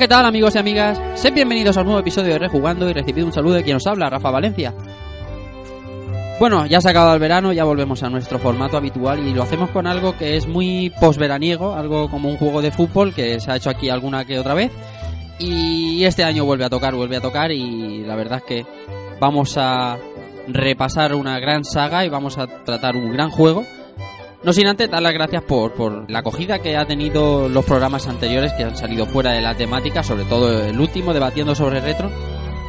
¿Qué tal amigos y amigas? Sed bienvenidos a un nuevo episodio de Rejugando y recibid un saludo de quien os habla, Rafa Valencia. Bueno, ya se ha acabado el verano, ya volvemos a nuestro formato habitual y lo hacemos con algo que es muy posveraniego, algo como un juego de fútbol que se ha hecho aquí alguna que otra vez. Y este año vuelve a tocar, vuelve a tocar y la verdad es que vamos a repasar una gran saga y vamos a tratar un gran juego. No sin antes dar las gracias por, por la acogida que ha tenido los programas anteriores que han salido fuera de la temática, sobre todo el último, debatiendo sobre retro,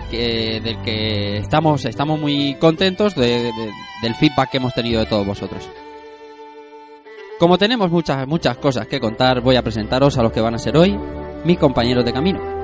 que, del que estamos, estamos muy contentos de- de- del feedback que hemos tenido de todos vosotros. Como tenemos muchas, muchas cosas que contar, voy a presentaros a los que van a ser hoy mis compañeros de camino.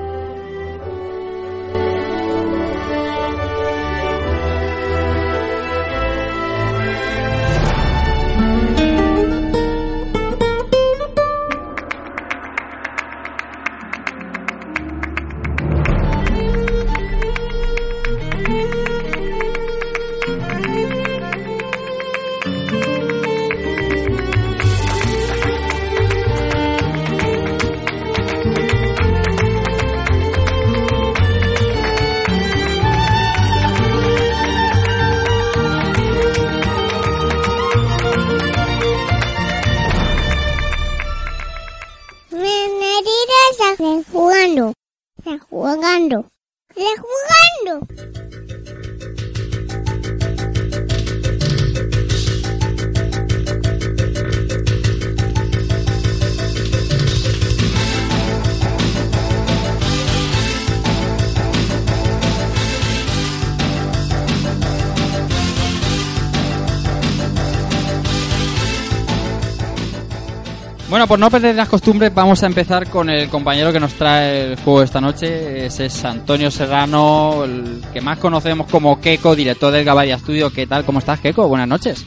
Bueno, por no perder las costumbres, vamos a empezar con el compañero que nos trae el juego esta noche. Ese es Antonio Serrano, el que más conocemos como Keiko, director del Gabaria Studio. ¿Qué tal? ¿Cómo estás, Keiko? Buenas noches.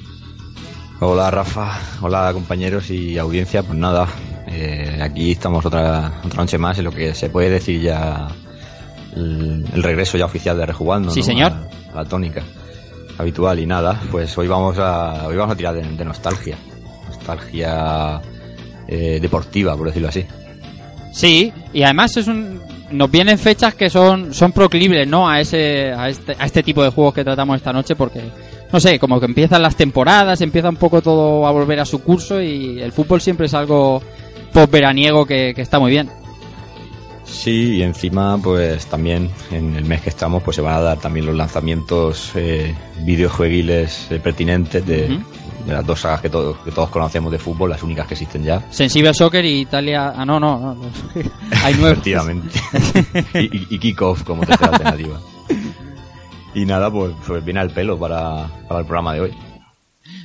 Hola Rafa, hola compañeros y audiencia, pues nada, eh, aquí estamos otra, otra noche más en lo que se puede decir ya el, el regreso ya oficial de Rejugando. Sí, ¿no? señor. A, a la tónica habitual y nada, pues hoy vamos a, hoy vamos a tirar de, de nostalgia, nostalgia eh, deportiva, por decirlo así. Sí, y además es un, nos vienen fechas que son, son proclibles, ¿no? A ese, a este, a este tipo de juegos que tratamos esta noche porque, no sé, como que empiezan las temporadas, empieza un poco todo a volver a su curso y el fútbol siempre es algo post-veraniego que, que está muy bien. Sí, y encima, pues también en el mes que estamos, pues se van a dar también los lanzamientos eh, videojueguiles eh, pertinentes de, de las dos sagas que, todos que todos conocemos de fútbol, las únicas que existen ya. Sensible Soccer y Italia... Ah, no, no, no. Hay nueve. Efectivamente. y, y, y Kickoff como tercera alternativa. Y nada, pues, pues viene al pelo para, para el programa de hoy.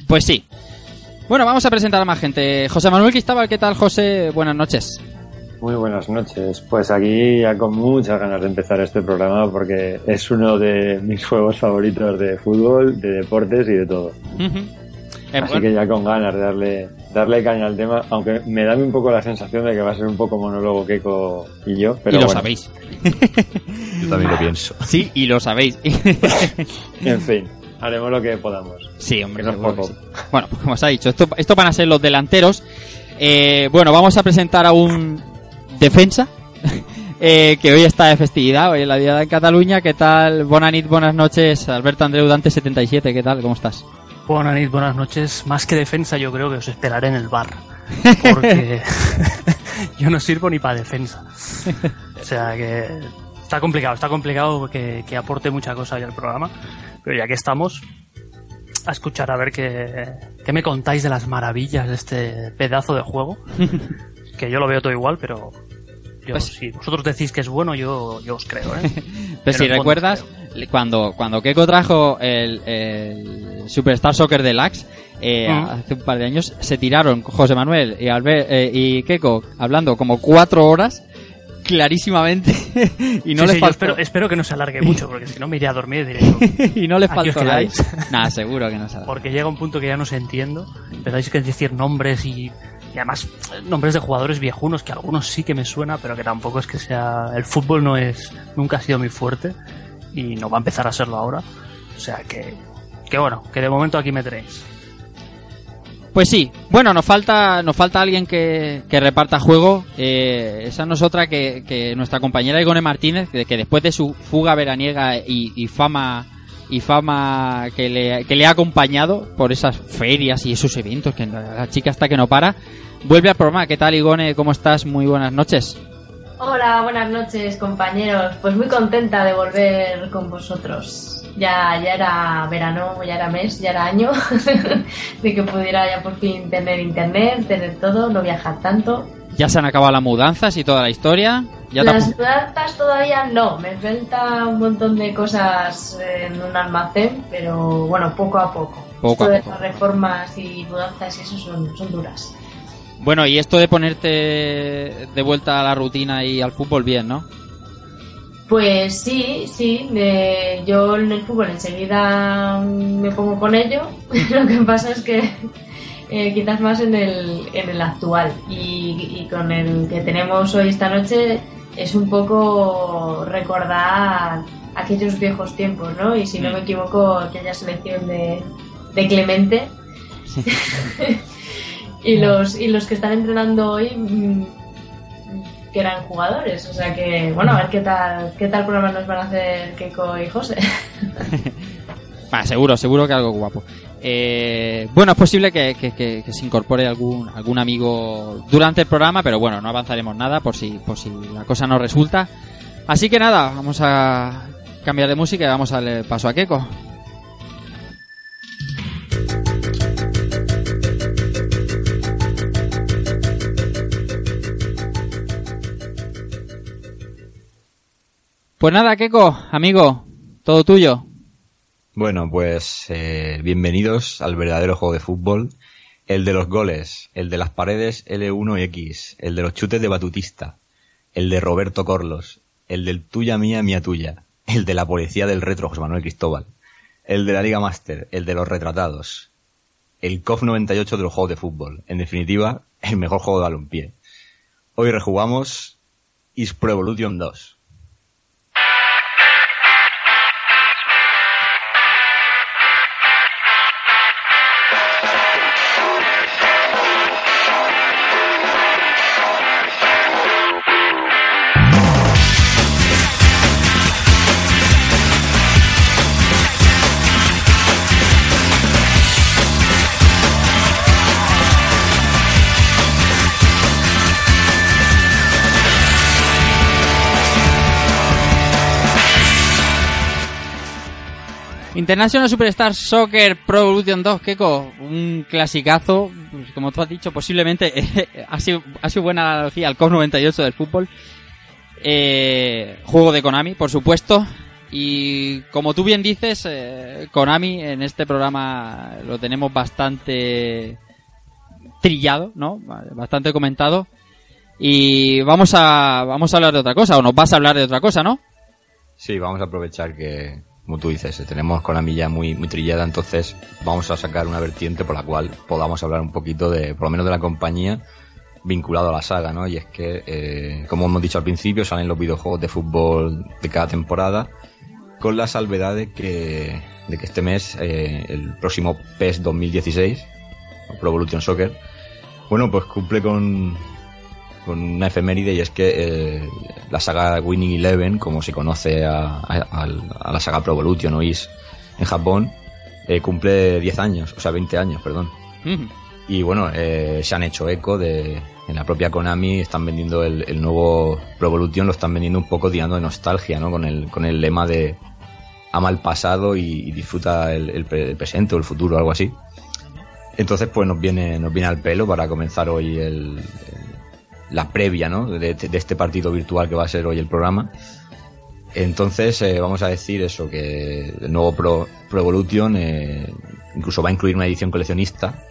Pues sí. Bueno, vamos a presentar a más gente. José Manuel Cristóbal, ¿qué tal, José? Buenas noches. Muy buenas noches. Pues aquí ya con muchas ganas de empezar este programa porque es uno de mis juegos favoritos de fútbol, de deportes y de todo. Eh, Así bueno, que ya con ganas de darle, darle caña al tema, aunque me da un poco la sensación de que va a ser un poco monólogo Keiko y yo, pero y lo bueno, sabéis. Yo también lo pienso. Sí, y lo sabéis. en fin, haremos lo que podamos. sí, hombre. Que no es seguro que poco. sí. Bueno, pues como os ha dicho, esto, esto van a ser los delanteros. Eh, bueno, vamos a presentar a un defensa eh, que hoy está de festividad, hoy es la Diada en Cataluña. ¿Qué tal? Buenas nit, buenas noches, Alberto Andreu Dante 77, ¿qué tal? ¿Cómo estás? Buenas noches, buenas noches. Más que defensa, yo creo que os esperaré en el bar. Porque yo no sirvo ni para defensa. O sea que está complicado, está complicado que, que aporte mucha cosa hoy al programa. Pero ya que estamos, a escuchar a ver qué, qué me contáis de las maravillas de este pedazo de juego. Que yo lo veo todo igual, pero yo, Pues- si vosotros decís que es bueno, yo, yo os creo, ¿eh? Pero si recuerdas, cuando, cuando Keiko trajo el, el, Superstar Soccer Deluxe, eh, Mm. hace un par de años, se tiraron José Manuel y, Albert, eh, y Keiko hablando como cuatro horas, clarísimamente, y no Sí, les sí, faltó, espero, espero que no se alargue mucho, porque si no me iría a dormir y diré, y no les faltó nada. seguro que no se porque llega un punto que ya no se entiendo. Empezáis a decir nombres y, y además nombres de jugadores viejunos que algunos sí que me suena, pero que tampoco es que sea. El fútbol no es. Nunca ha sido muy fuerte y no va a empezar a serlo ahora. O sea que. Que bueno, que de momento aquí me tenéis. Pues sí, bueno, nos falta, nos falta alguien que, que reparta juego. Eh, esa no es otra que, que nuestra compañera Igone Martínez, que, después de su fuga veraniega y fama y fama que le, que le ha acompañado por esas ferias y esos eventos, que la chica está que no para, vuelve al programa. ¿Qué tal, Igone? ¿Cómo estás? Muy buenas noches. Hola, buenas noches compañeros. Pues muy contenta de volver con vosotros. Ya, ya era verano, ya era mes, ya era año de que pudiera ya por fin tener internet, tener todo, no viajar tanto. Ya se han acabado las mudanzas y toda la historia. Ya Las mudanzas todavía no, me falta un montón de cosas en un almacén, pero bueno, poco a poco. Poco a poco. las reformas y mudanzas y eso son, son duras. Bueno, y esto de ponerte de vuelta a la rutina y al fútbol, bien, ¿no? Pues sí, sí, de- yo en el fútbol enseguida me pongo con ello, lo que pasa es que eh, quizás más en el, en el actual y, y con el que tenemos hoy esta noche es un poco recordar aquellos viejos tiempos, ¿no? Y si no me equivoco, aquella selección de, de Clemente y, los, y los que están entrenando hoy mm, que eran jugadores. O sea que, bueno, a ver qué tal, qué tal programa nos van a hacer Keiko y José. Ah, seguro, seguro que algo guapo. Eh, bueno, es posible que, se incorpore algún, algún amigo durante el programa, pero bueno, no avanzaremos nada por si, por si la cosa no resulta. Así que nada, vamos a cambiar de música y vamos a paso a Keiko. Pues nada, Keiko, amigo, todo tuyo. Bueno, pues eh, bienvenidos al verdadero juego de fútbol. El de los goles, el de las paredes L1 y X, el de los chutes de Batutista, el de Roberto Corlos, el del tuya mía, mía tuya, el de la policía del retro José Manuel Cristóbal, el de la Liga Master, el de los retratados, el COF 98 de los juegos de fútbol. En definitiva, el mejor juego de balompié. Hoy rejugamos Is Pro Evolution 2. International Superstar Soccer Pro Evolution 2, Keiko, un clasicazo, pues, como tú has dicho, posiblemente ha, sido, ha sido buena analogía al COP 98 del fútbol. Eh, juego de Konami, por supuesto. Y como tú bien dices, eh, Konami en este programa lo tenemos bastante trillado, ¿no? Bastante comentado. Y vamos a, vamos a hablar de otra cosa, o nos vas a hablar de otra cosa, ¿no? Sí, vamos a aprovechar que, como tú dices, tenemos con la milla muy, muy trillada, entonces vamos a sacar una vertiente por la cual podamos hablar un poquito de, por lo menos de la compañía vinculado a la saga, ¿no? Y es que, eh, como hemos dicho al principio, salen los videojuegos de fútbol de cada temporada, con la salvedad de que, de que este mes, eh, el próximo PES 2016, o Pro Evolution Soccer, bueno, pues cumple con, con una efeméride y es que eh, la saga Winning Eleven, como se conoce a, a- a la saga Pro Evolution o IS en Japón, eh, cumple 10 años, o sea, 20 años, perdón. Mm. Y bueno, eh, se han hecho eco de. En la propia Konami están vendiendo el, el nuevo Pro Evolution, lo están vendiendo un poco tirando de nostalgia, ¿no? Con el, con el lema de ama el pasado y, y disfruta el, el el presente o el futuro, algo así. Entonces, pues nos viene, nos viene al pelo para comenzar hoy el- la previa, ¿no? De, de este partido virtual que va a ser hoy el programa. Entonces, eh, vamos a decir eso, que el nuevo Pro, Pro Evolution eh, incluso va a incluir una edición coleccionista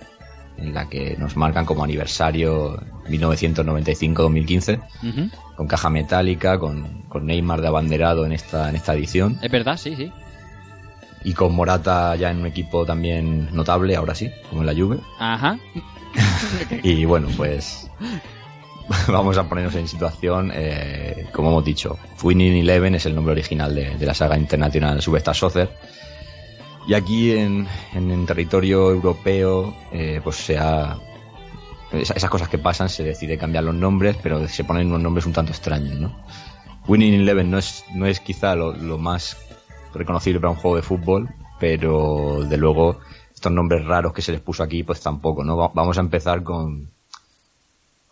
en la que nos marcan como aniversario 1995-2015 Ujú. con caja metálica, con, con Neymar de abanderado en esta, en esta edición Es verdad, sí, sí. y con Morata ya en un equipo también notable, ahora sí, como en la Juve. Ajá. Y bueno, pues vamos a ponernos en situación, eh, como hemos dicho, Winning Eleven es el nombre original de, de la saga internacional Superstar Soccer. Y aquí en, en, en territorio europeo, eh, pues se ha... esa- Esas cosas que pasan, se decide cambiar los nombres, pero se ponen unos nombres un tanto extraños, ¿no? Winning Eleven no es, no es quizá lo, lo más reconocible para un juego de fútbol, pero de luego estos nombres raros que se les puso aquí, pues tampoco, ¿no? Va- Vamos a empezar con,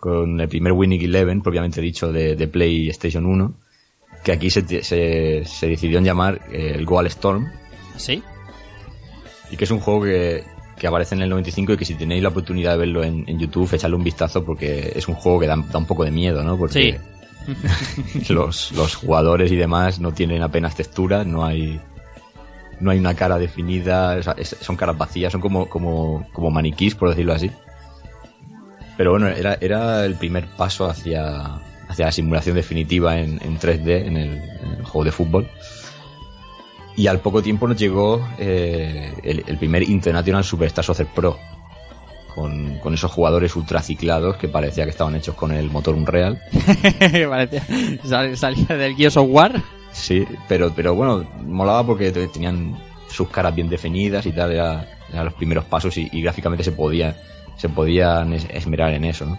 con el primer Winning Eleven, propiamente dicho, de, de PlayStation 1, que aquí se, se, se decidió en llamar eh, el Goal Storm, Sí. y que es un juego que, que aparece en el 95 y que si tenéis la oportunidad de verlo en, en YouTube, echarle un vistazo porque es un juego que da, da un poco de miedo, ¿no? Porque los, los jugadores y demás no tienen apenas textura, no hay no hay una cara definida, o sea, es- son caras vacías, son como, como, como maniquís, por decirlo así. Pero bueno, era, era el primer paso hacia, hacia la simulación definitiva en, en 3D en el, en el juego de fútbol. Y al poco tiempo nos llegó eh, el, el primer International Superstar Soccer Pro, con, con esos jugadores ultraciclados que parecía que estaban hechos con el motor Unreal. Parecía- sal- salía del Gears of War. Sí, pero, pero bueno, molaba porque te- tenían sus caras bien definidas y tal, era, eran los primeros pasos y, y gráficamente se podía se podían es- esmerar en eso, ¿no?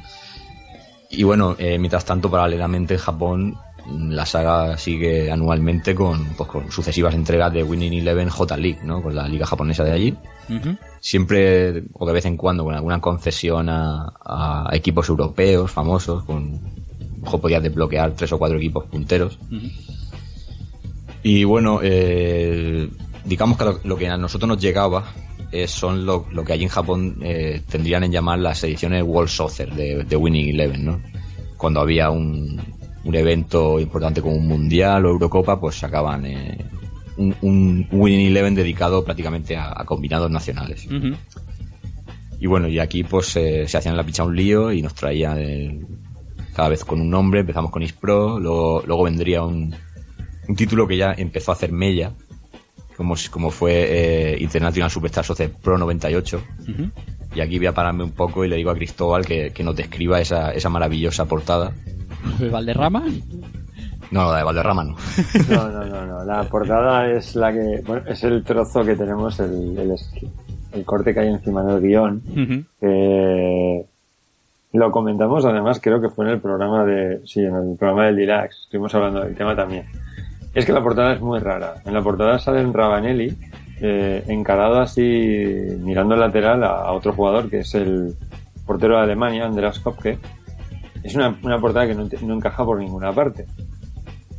Y bueno, eh, mientras tanto, paralelamente en Japón, la saga sigue anualmente con, pues, con sucesivas entregas de Winning Eleven J League, ¿no? Con la liga japonesa de allí. Siempre, o de vez en cuando, con alguna concesión a, a equipos europeos famosos, con ojo podías desbloquear tres o cuatro equipos punteros. Y bueno, eh, digamos que lo, lo que a nosotros nos llegaba eh, son lo, lo que allí en Japón eh, tendrían en llamar las ediciones World Soccer de, de Winning Eleven, ¿no? Cuando había un, un evento importante como un Mundial o Eurocopa, pues sacaban eh, un, un Winning Eleven dedicado prácticamente a, a combinados nacionales. Y bueno, y aquí pues eh, se hacían la picha un lío y nos traían el- cada vez con un nombre, empezamos con Ispro, luego, luego vendría un, un título que ya empezó a hacer mella, como, como fue eh, International Superstar Soccer Pro 98. Ujú. Y aquí voy a pararme un poco y le digo a Cristóbal que, que nos describa esa, esa maravillosa portada. Valderrama. No, la de Valderrama no. No, no, no, no. La portada es la que. Bueno, es el trozo que tenemos, el, el, el corte que hay encima del guion. Que lo comentamos además, creo que fue en el programa de. Sí, en el programa del Dilax. Estuvimos hablando del tema también. Es que la portada es muy rara. En la portada sale en Rabanelli, eh, encarado así, mirando el lateral a, otro jugador que es el portero de Alemania, Andreas Kopke. Es una, una portada que no, encaja por ninguna parte.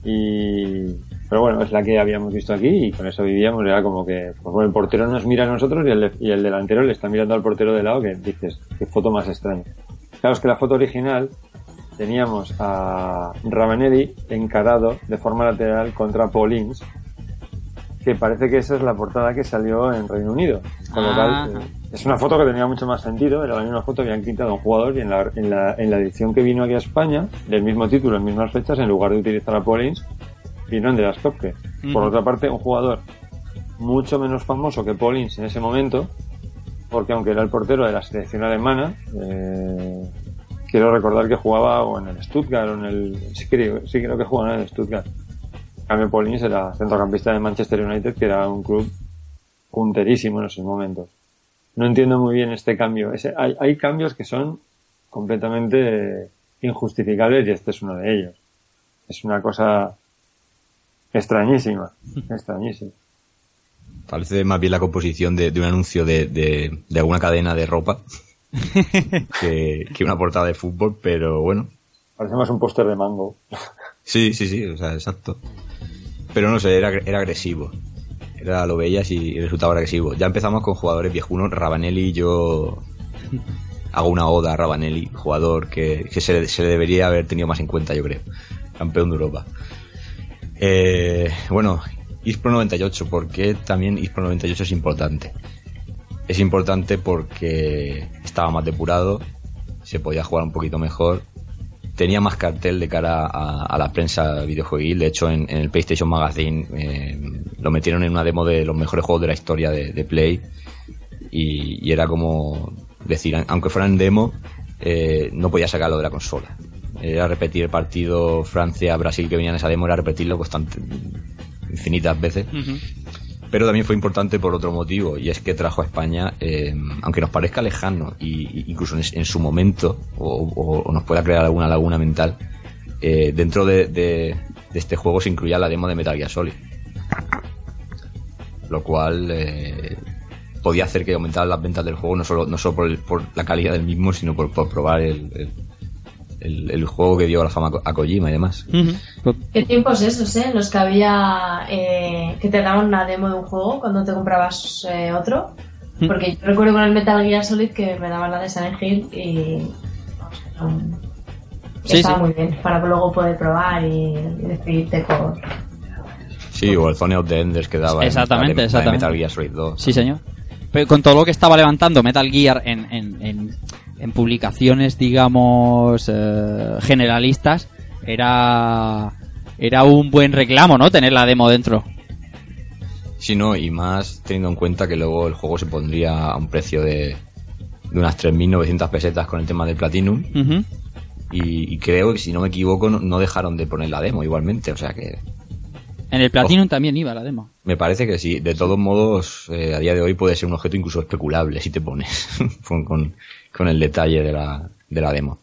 Y, pero bueno, es la que habíamos visto aquí y con eso vivíamos. Era como que, pues bueno, el portero nos mira a nosotros y el, y el delantero le está mirando al portero de lado que dices, qué foto más extraña. Claro, es que la foto original teníamos a Ravanelli encarado de forma lateral contra Paulins, que parece que esa es la portada que salió en Reino Unido. Con lo Ah. cual, eh, es una foto que tenía mucho más sentido, era la misma foto, habían quitado a un jugador y en la, en la, en la edición que vino aquí a España, del mismo título, en mismas fechas, en lugar de utilizar a Paulins, vino Andreas Kopke. Por Ujú. otra parte, un jugador mucho menos famoso que Paulins en ese momento, porque aunque era el portero de la selección alemana, eh, quiero recordar que jugaba o en el Stuttgart o en el... Sí creo, sí creo que jugaba en el Stuttgart. Cambio, Paulins era centrocampista de Manchester United, que era un club punterísimo en esos momentos. No entiendo muy bien este cambio. Ese- hay, hay cambios que son completamente injustificables y este es uno de ellos. Es una cosa extrañísima, extrañísima. Parece más bien la composición de, de un anuncio de, de, de alguna cadena de ropa que, que una portada de fútbol, pero bueno, Parece más un póster de mango. Sí, sí, sí, o sea, exacto. Pero no sé, era, era agresivo. Era lo veías y resultaba agresivo. Ya empezamos con jugadores viejunos. Rabanelli, yo hago una oda a Rabanelli, jugador que, que se, le- se le debería haber tenido más en cuenta, yo creo. Campeón de Europa. Eh, bueno, ISPRO 98, porque también ISPRO 98 es importante. Es importante porque estaba más depurado, se podía jugar un poquito mejor, tenía más cartel de cara a, la prensa videojueguil. De hecho, en, el PlayStation Magazine eh, lo metieron en una demo de los mejores juegos de la historia de, de Play. Y, y era como decir, aunque fuera en demo, eh, no podía sacarlo de la consola. Era repetir el partido Francia-Brasil que venía en esa demo, era repetirlo constante, infinitas veces. Pero también fue importante por otro motivo, y es que trajo a España, eh, aunque nos parezca lejano, y, incluso en, su momento, o, nos pueda crear alguna laguna mental, eh, dentro de, este juego se incluía la demo de Metal Gear Solid. Lo cual eh, podía hacer que aumentaran las ventas del juego, no solo, no solo por, el, por la calidad del mismo, sino por, probar el el, el, juego que dio la fama a Kojima y demás. Uh -huh. ¿Qué tiempos esos, eh? Los que había eh, que te daban una demo de un juego cuando te comprabas eh, otro. Porque yo recuerdo con el Metal Gear Solid que me daban la de Silent Hill y. Um, sí, estaba sí. muy bien para luego poder probar y, y despedirte con. Sí, o el Zone of the Enders que daba exactamente, en, exactamente. Metal Gear Solid 2. Sí, señor. Pero con todo lo que estaba levantando Metal Gear en, en, en en publicaciones, digamos, eh, generalistas, era, era un buen reclamo, ¿no? Tener la demo dentro. Sí, no, y más teniendo en cuenta que luego el juego se pondría a un precio de, de unas 3.900 pesetas con el tema del Platinum. Uh -huh. y, y, creo que, si no me equivoco, no, no, dejaron de poner la demo igualmente, o sea que... En el Platinum oh, también iba la demo. Me parece que sí. De todos modos, eh, a día de hoy puede ser un objeto incluso especulable si te pones con, con, con el detalle de la, de la demo.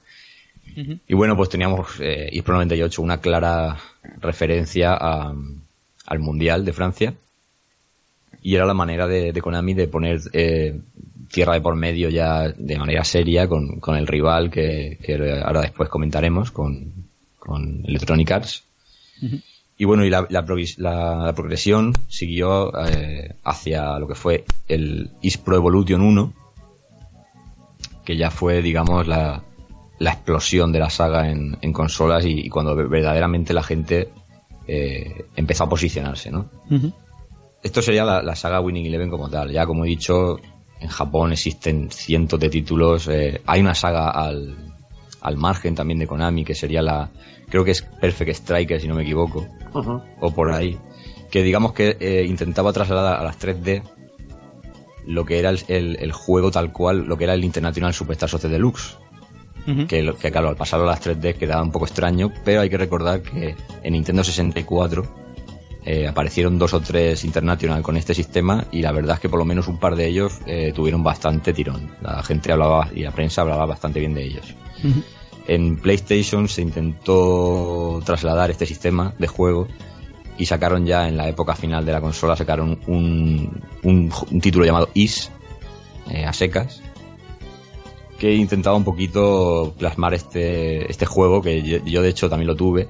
Uh -huh. Y bueno, pues teníamos eh, ISPRO 98, una clara referencia a, al Mundial de Francia. Y era la manera de, de Konami de poner eh, tierra de por medio ya de manera seria con, con el rival que, que, ahora después comentaremos, con, con Electronic Arts. Uh -huh. Y bueno, y la, la, la, la progresión siguió eh, hacia lo que fue el ISPRO Evolution 1, que ya fue, digamos, la, la explosión de la saga en, en consolas y, y, cuando verdaderamente la gente eh, empezó a posicionarse, ¿no? Uh -huh. Esto sería la, la, saga Winning Eleven como tal. Ya como he dicho, en Japón existen cientos de títulos. Eh, hay una saga al, al margen también de Konami que sería la, creo que es Perfect Striker si no me equivoco, uh -huh. o por ahí, que digamos que eh, intentaba trasladar a las 3D lo que era el, el, el, juego tal cual, lo que era el International Superstar Soccer Deluxe. Uh -huh. que, que, claro, al pasarlo a las 3D quedaba un poco extraño, pero hay que recordar que en Nintendo 64 eh, aparecieron dos o tres International con este sistema y la verdad es que por lo menos un par de ellos eh, tuvieron bastante tirón. La gente hablaba y la prensa hablaba bastante bien de ellos. Uh -huh. En PlayStation se intentó trasladar este sistema de juego y sacaron ya en la época final de la consola sacaron un, un, título llamado Is eh, a secas que intentaba un poquito plasmar este, este juego que yo, de hecho también lo tuve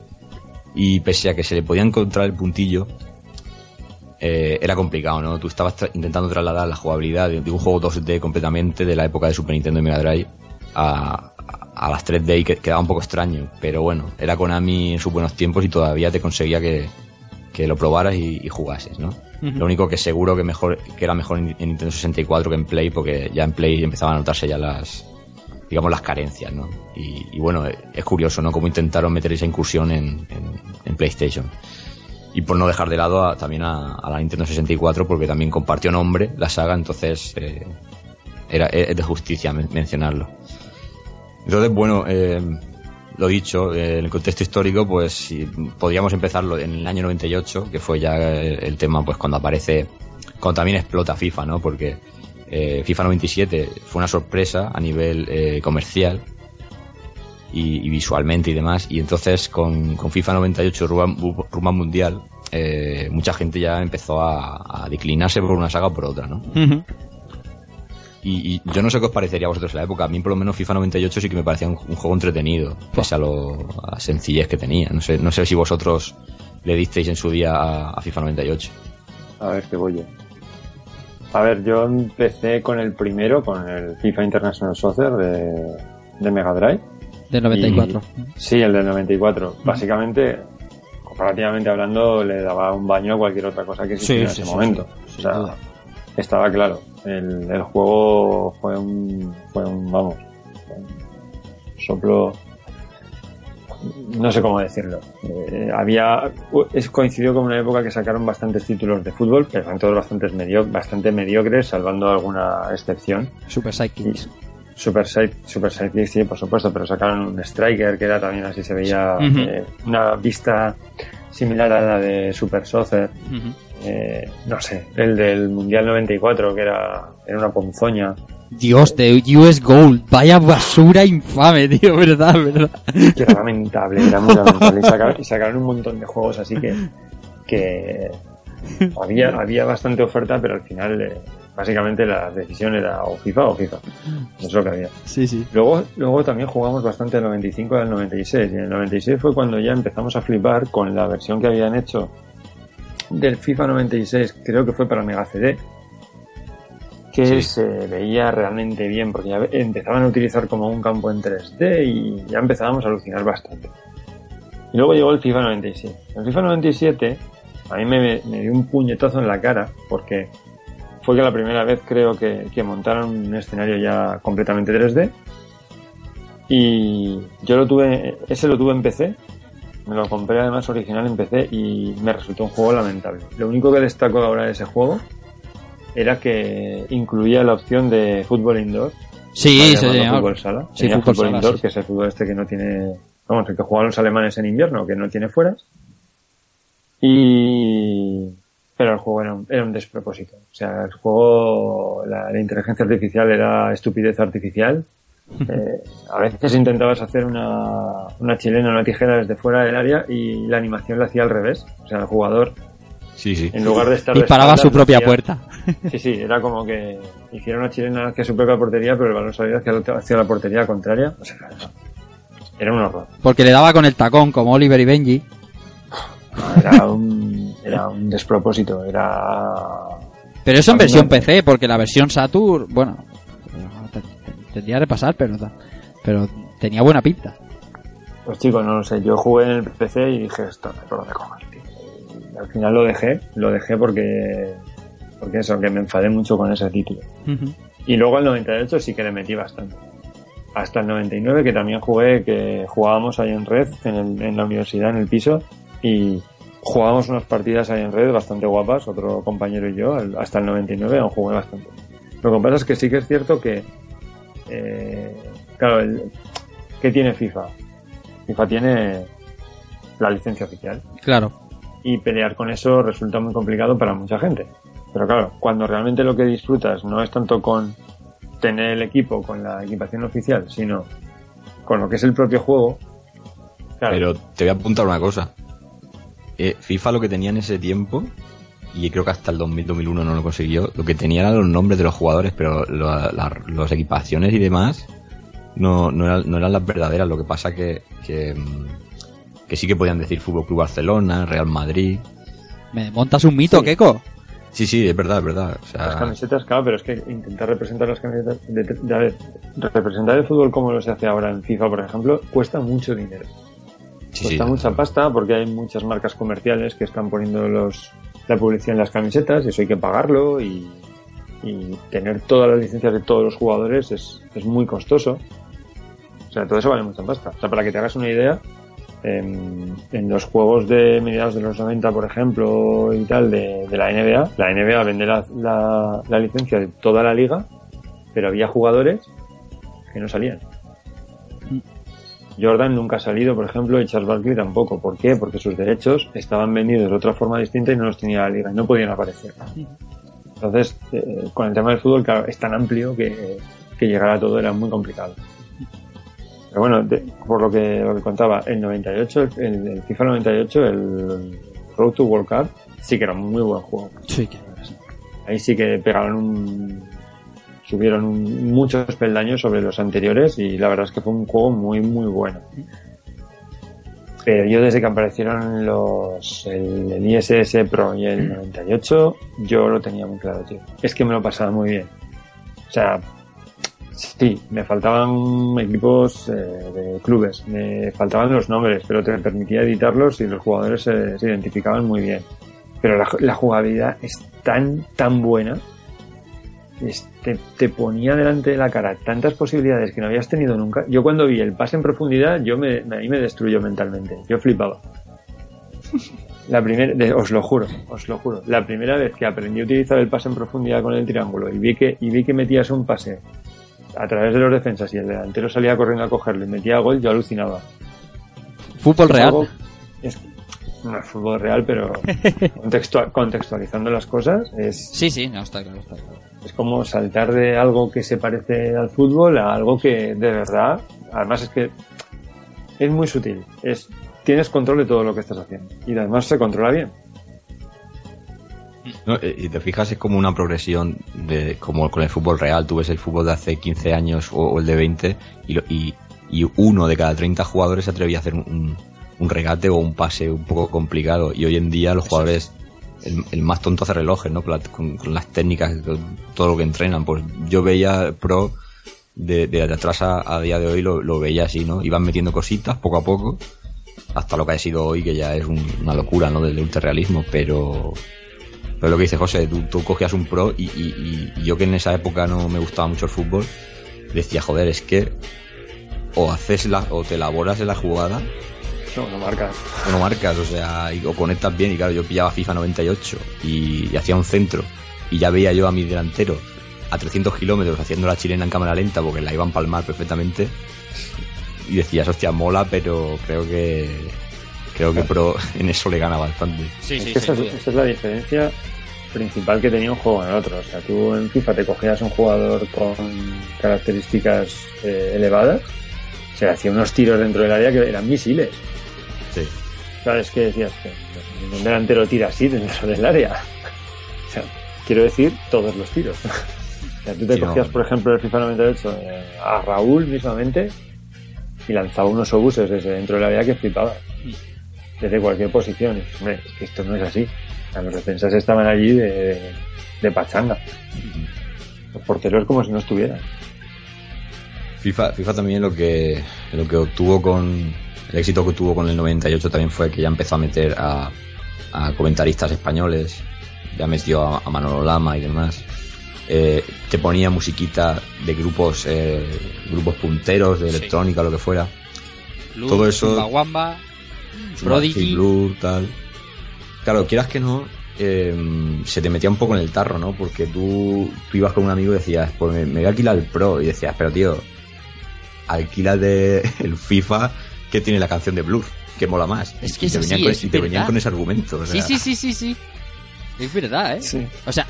y pese a que se le podía encontrar el puntillo eh, era complicado, ¿no? Tú estabas intentando trasladar la jugabilidad de, de, un juego 2D completamente de la época de Super Nintendo y Mega Drive a, a las 3D y que quedaba un poco extraño, pero bueno, era Konami en sus buenos tiempos y todavía te conseguía que, que lo probaras y, y jugases, ¿no? Uh -huh. Lo único que seguro que mejor que era mejor en, en, Nintendo 64 que en Play, porque ya en Play empezaban a notarse ya las digamos las carencias, ¿no? Y, y bueno, es curioso, ¿no? Cómo intentaron meter esa incursión en, en PlayStation. Y por no dejar de lado a, también a, a, la Nintendo 64, porque también compartió nombre la saga, entonces eh, era, es de justicia men mencionarlo. Entonces, bueno, eh, lo dicho, eh, en el contexto histórico, pues si podríamos empezarlo en el año 98, que fue ya el tema, pues cuando aparece, cuando también explota FIFA, ¿no? Porque eh, FIFA 97 fue una sorpresa a nivel eh, comercial y, visualmente y demás, y entonces con, con FIFA 98 rumbo, rumbo mundial, eh, mucha gente ya empezó a, declinarse por una saga o por otra, ¿no? Y, y, yo no sé qué os parecería a vosotros en la época. A mí, por lo menos, FIFA 98 sí que me parecía un, un juego entretenido, pese a lo a sencillez que tenía. No sé, no sé si vosotros le disteis en su día a, a FIFA 98. A ver, qué voy yo. A ver, yo empecé con el primero, con el FIFA International Soccer de, de Mega Drive. Del 94. Y, sí, el del 94. Mm. Básicamente, comparativamente hablando, le daba un baño a cualquier otra cosa que existiera sí, en ese sí, momento. Sí, o sea, estaba claro. El, el juego fue un, fue un, vamos, un soplo, no sé cómo decirlo. Eh, había, es coincidió con una época que sacaron bastantes títulos de fútbol, pero eran todos bastantes medio, bastante mediocres, salvando alguna excepción. Super Sidekicks. Super Side, Super Sidekick, sí, por supuesto, pero sacaron un Striker que era también así, se veía eh, una vista similar a la de Super Soccer. Eh, no sé, el del Mundial 94, que era, era una ponzoña. Dios, de US Gold. Vaya basura infame, tío, verdad, verdad. que era lamentable, era muy lamentable. Y sacaron, y sacaron un montón de juegos así que, que había, había bastante oferta, pero al final eh, básicamente la decisión era o FIFA o FIFA. Eso es lo que había. Sí, sí. Luego, luego también jugamos bastante el 95 y el 96. Y en el 96 fue cuando ya empezamos a flipar con la versión que habían hecho del FIFA 96, creo que fue para Mega CD, que Sí. se veía realmente bien, porque ya empezaban a utilizar como un campo en 3D y ya empezábamos a alucinar bastante. Y luego llegó el FIFA 97. El FIFA 97 a mí me, me dio un puñetazo en la cara, porque fue que la primera vez creo que, que montaron un escenario ya completamente 3D. Y yo lo tuve, ese lo tuve en PC. Me lo compré además original en PC y me resultó un juego lamentable. Lo único que destaco ahora de ese juego era que incluía la opción de fútbol indoor. Sí, llamarlo señor. Fútbol sala. Sí, Tenía fútbol fútbol sala, indoor, sí. que es el fútbol este que no tiene, vamos, el que juegan los alemanes en invierno, que no tiene fueras. Y, pero el juego era un, era un despropósito. O sea, el juego, la, la inteligencia artificial era estupidez artificial. Eh, a veces intentabas hacer una, una chilena, una tijera desde fuera del área y la animación la hacía al revés. O sea, el jugador, Sí, sí. en lugar de estar de Disparaba a su propia hacía- puerta. Sí, sí, era como que hiciera una chilena hacia su propia portería, pero el balón salía hacia, la- hacia la portería contraria. O sea, era un horror. Porque le daba con el tacón, como Oliver y Benji. Era un, era un despropósito. Era. Pero eso en versión PC, porque la versión Saturn, bueno, tendría que repasar, pero, pero tenía buena pinta. Pues chicos, no lo sé. Yo jugué en el PC y dije, esto no por dónde coger, tío. Y al final lo dejé. Lo dejé porque. Porque eso, que me enfadé mucho con ese título. Y luego el 98 sí que le metí bastante. Hasta el 99 que también jugué, que jugábamos ahí en red, en, el- en la universidad, en el piso, y jugábamos unas partidas ahí en red bastante guapas, otro compañero y yo, el- hasta el 99 aún jugué bastante. Lo que pasa es que sí que es cierto que, eh, claro, el, ¿qué tiene FIFA? FIFA tiene la licencia oficial Claro. y pelear con eso resulta muy complicado para mucha gente. Pero claro, cuando realmente lo que disfrutas no es tanto con tener el equipo, con la equipación oficial, sino con lo que es el propio juego. Claro, Pero te voy a apuntar una cosa. Eh, FIFA lo que tenía en ese tiempo, y creo que hasta el 2000-2001 no lo consiguió, lo que tenía eran los nombres de los jugadores, pero las equipaciones y demás no, no, eran, no eran las verdaderas. Lo que pasa que, que, mm, que sí que podían decir Fútbol Club Barcelona, Real Madrid. ¿Me montas un mito, Sí. Keiko? Sí, sí, es verdad, es verdad. O las sea, camisetas, claro, pero es que intentar representar las camisetas, de, de- a ver, representar el fútbol como lo se hace ahora en FIFA, por ejemplo, cuesta mucho dinero. sí, Cuesta sí. mucha pasta porque hay muchas marcas comerciales que están poniendo los, la publicidad en las camisetas y eso hay que pagarlo y, y tener todas las licencias de todos los jugadores es, es muy costoso. O sea, todo eso vale mucha pasta. O sea, para que te hagas una idea, en, los juegos de mediados de los 90, por ejemplo, y tal, de, de la NBA, la NBA vende la, la, la licencia de toda la liga, pero había jugadores que no salían. Jordan nunca ha salido, por ejemplo, y Charles Barkley tampoco. ¿Por qué? Porque sus derechos estaban vendidos de otra forma distinta y no los tenía la liga y no podían aparecer. Entonces, eh, con el tema del fútbol, claro, es tan amplio que, que llegar a todo era muy complicado. Pero bueno, de- por lo que, lo que contaba, el 98, el, el FIFA 98, el Road to World Cup, sí que era un muy buen juego. Sí, Ahí sí que pegaron un, subieron un- muchos peldaños sobre los anteriores y la verdad es que fue un juego muy, muy bueno. Pero yo desde que aparecieron los, el, el ISS Pro y el 98, yo lo tenía muy claro, tío. Es que me lo pasaba muy bien. O sea, sí, me faltaban equipos eh, de clubes, me faltaban los nombres, pero te permitía editarlos y los jugadores se, se identificaban muy bien. Pero la, la jugabilidad es tan, tan buena es- te, ponía delante de la cara tantas posibilidades que no habías tenido nunca. Yo cuando vi el pase en profundidad, yo me, a mí me destruyó mentalmente. Yo flipaba. La primera, de- os lo juro, os lo juro. La primera vez que aprendí a utilizar el pase en profundidad con el triángulo y vi que, y vi que metías un pase a través de los defensas y el delantero salía corriendo a cogerlo y metía gol, yo alucinaba. Fútbol real. algo- es- no es fútbol real, pero contextua- contextualizando las cosas, es, Sí, sí, no, está claro, está claro. Es como saltar de algo que se parece al fútbol a algo que de verdad, además es que es muy sutil. Es, tienes control de todo lo que estás haciendo y además se controla bien. No, eh, y te fijas, es como una progresión de como con el fútbol real. Tú ves el fútbol de hace 15 años o, o el de 20 y, lo- y, y uno de cada 30 jugadores se atrevía a hacer un, un regate o un pase un poco complicado. Y hoy en día los jugadores, el, más tonto hace relojes, ¿no? Con, la- con- las técnicas, todo lo que entrenan. Pues yo veía pro de, atrás a, día de hoy, lo, veía así, ¿no? Iban metiendo cositas poco a poco hasta lo que ha sido hoy, que ya es un- una locura, ¿no? Del ultrarrealismo, pero pero lo que dice José, tú, cogías un pro y yo que en esa época no me gustaba mucho el fútbol, decía, joder, es que o haces la, o te elaboras en la jugada No, no marcas. o no marcas, o sea, y- o conectas bien y claro, yo pillaba FIFA 98 y, y hacía un centro y ya veía yo a mi delantero a 300 kilómetros haciendo la chilena en cámara lenta porque la iban a palmar perfectamente y decías, hostia, mola, pero creo que creo que pro en eso le gana bastante. Sí, Es sí, que es, esta es la diferencia principal que tenía un juego en el otro. O sea, tú en FIFA te cogías un jugador con características eh, elevadas, se le hacía unos tiros dentro del área que eran misiles. Sí. ¿Sabes qué decías? Que ningún delantero tira así dentro del área. O sea, quiero decir, todos los tiros. O sea, tú te Sí, no. cogías, por ejemplo, el FIFA 98 eh, a Raúl mismamente y lanzaba unos obuses desde dentro del área que flipaba. Desde cualquier posición. Y, hombre, es que esto no es así. O sea, los defensas estaban allí de, de pachanga. Los porteros como si no estuvieran. FIFA, FIFA también lo que, lo que obtuvo con el éxito que tuvo con el 98 también fue que ya empezó a meter a, a comentaristas españoles, ya metió a, a Manolo Lama y demás. Eh, te ponía musiquita de grupos eh, grupos punteros de Sí. electrónica lo que fuera Blur, todo eso- Chumbawamba, Prodigy. Blur, tal claro quieras que no eh, se te metía un poco en el tarro no porque tú, tú ibas con un amigo y decías pues me, me voy a alquilar el pro y decías pero tío alquílate el FIFA que tiene la canción de Blur que mola más Es que y te es venían con, es y te venían con ese argumento o Sí, sea, sí, sí, sí, sí. Es verdad, ¿eh? Sí. O sea,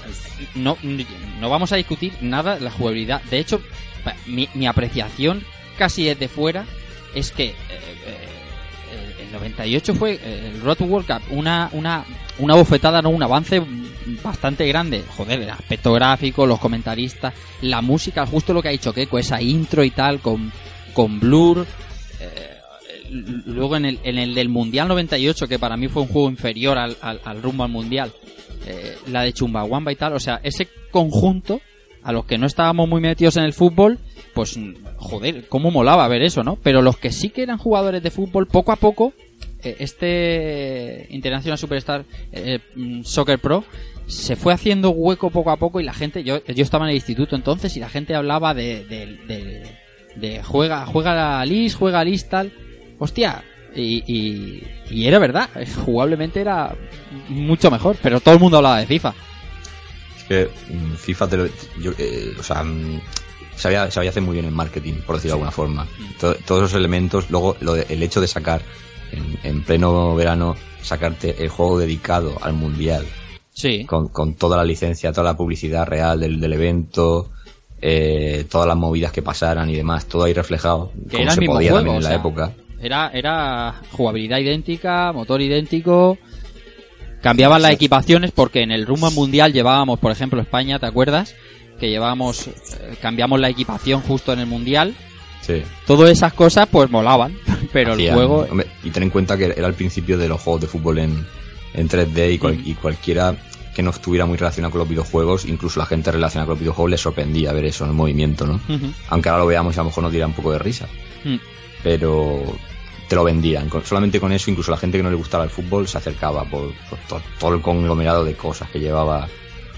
no, no vamos a discutir nada de la jugabilidad. De hecho, mi, mi apreciación casi desde fuera es que eh, eh, el 98 fue eh, el Road to World Cup una, una, una bofetada, no un avance bastante grande. Joder, el aspecto gráfico, los comentaristas, la música, justo lo que ha dicho Keiko, esa intro y tal con, con Blur. Luego en el, en el del Mundial 98, que para mí fue un juego inferior al, rumbo al Mundial, eh, la de Chumbawamba y tal, o sea, ese conjunto, a los que no estábamos muy metidos en el fútbol, pues joder, cómo molaba ver eso, ¿no? Pero los que sí que eran jugadores de fútbol, poco a poco, eh, este International Superstar eh, mm, Soccer Pro se fue haciendo hueco poco a poco y la gente, yo, yo estaba en el instituto entonces y la gente hablaba de, de, de, de juega, juega la Lis, juega Lis tal, hostia, y, y, y era verdad, jugablemente era mucho mejor, pero todo el mundo hablaba de FIFA. Es que mm, FIFA te lo, yo, eh, o sea, mm, sabía, sabía hacer muy bien el marketing, por decirlo de alguna forma. To- todos esos elementos, luego lo de- el hecho de sacar en, en pleno verano, sacarte el juego dedicado al mundial, Sí. con, con toda la licencia, toda la publicidad real del, del evento, eh, todas las movidas que pasaran y demás, todo ahí reflejado, Que como se podía también en la sea, época. Era, era jugabilidad idéntica, motor idéntico. Cambiaban las equipaciones porque en el rumbo al mundial llevábamos, por ejemplo, España, ¿te acuerdas? Que llevábamos, eh, cambiamos la equipación justo en el mundial. Sí. Todas esas cosas pues molaban, pero el juego hombre, y ten en cuenta que era el principio de los juegos de fútbol en, en 3D y, cual- y cualquiera que no estuviera muy relacionado con los videojuegos, incluso la gente relacionada con los videojuegos, le sorprendía ver eso en movimiento, ¿no? Aunque ahora lo veamos y a lo mejor nos diera un poco de risa. Mm. Pero te lo vendían. Con- solamente con eso, incluso la gente que no le gustaba el fútbol se acercaba por, por to- todo el conglomerado de cosas que llevaba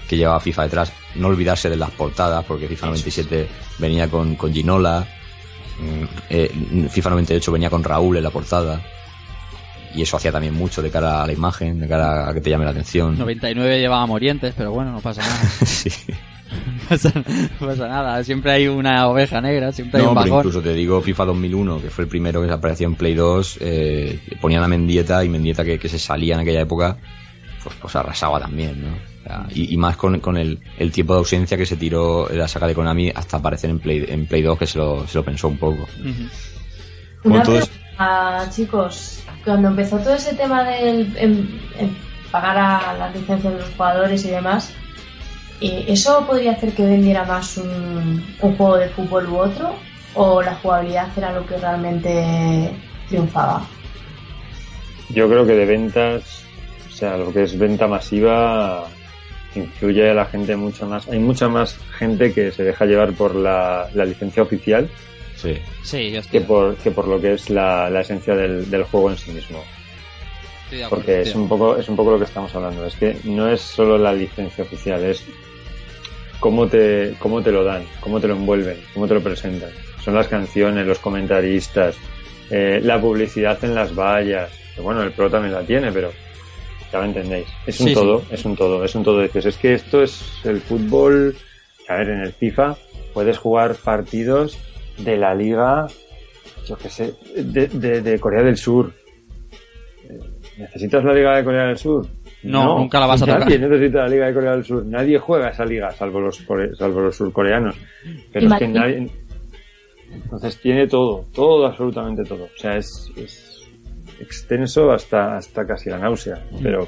que llevaba FIFA detrás. no olvidarse de las portadas, porque FIFA 97 venía con, con Ginola, mm, eh, FIFA 98 venía con Raúl en la portada. Y eso hacía también mucho de cara a la imagen, de cara a que te llame la atención. 99 llevaba Morientes, pero bueno, no pasa nada. Sí. No pasa, pasa nada. Siempre hay una oveja negra, siempre hay No, un pero vagón. incluso te digo FIFA 2001, que fue el primero que apareció en Play 2, eh, ponían a Mendieta y Mendieta que, que se salía en aquella época, pues, pues arrasaba también, ¿no? O sea, y, y más con, con el, el tiempo de ausencia que se tiró la saga de Konami hasta aparecer en Play, en Play 2, que se lo, se lo pensó un poco. Una pregunta, chicos, cuando empezó todo ese tema del em- em- pagar a las licencias de los jugadores y demás, eh, ¿eso podría hacer que vendiera más un, un juego de fútbol u otro? ¿O la jugabilidad era lo que realmente triunfaba? Yo creo que de ventas, o sea, lo que es venta masiva, influye a la gente mucho más. Hay mucha más gente que se deja llevar por la, la licencia oficial Sí. Que por, que por lo que es la, la esencia del, del juego en sí mismo. Acuerdo, Porque es un poco, es un poco lo que estamos hablando. Es que no es solo la licencia oficial, es cómo te, cómo te lo dan, cómo te lo envuelven, cómo te lo presentan. Son las canciones, los comentaristas, eh, la publicidad en las vallas. Que bueno, el pro también la tiene, pero ya me entendéis. Es un Sí, todo, es un todo, es un todo. Dices, es que esto es el fútbol. A ver, en el FIFA puedes jugar partidos de la liga, yo qué sé, de, de, de Corea del Sur. ¿Necesitas la liga de Corea del Sur? No, nunca la vas a Nadie tocar. necesita la liga de Corea del Sur. Nadie juega esa liga, salvo los, core- salvo los surcoreanos. Pero es que nadie... Entonces tiene todo, todo, absolutamente todo. O sea, es, es extenso hasta, hasta casi la náusea. Pero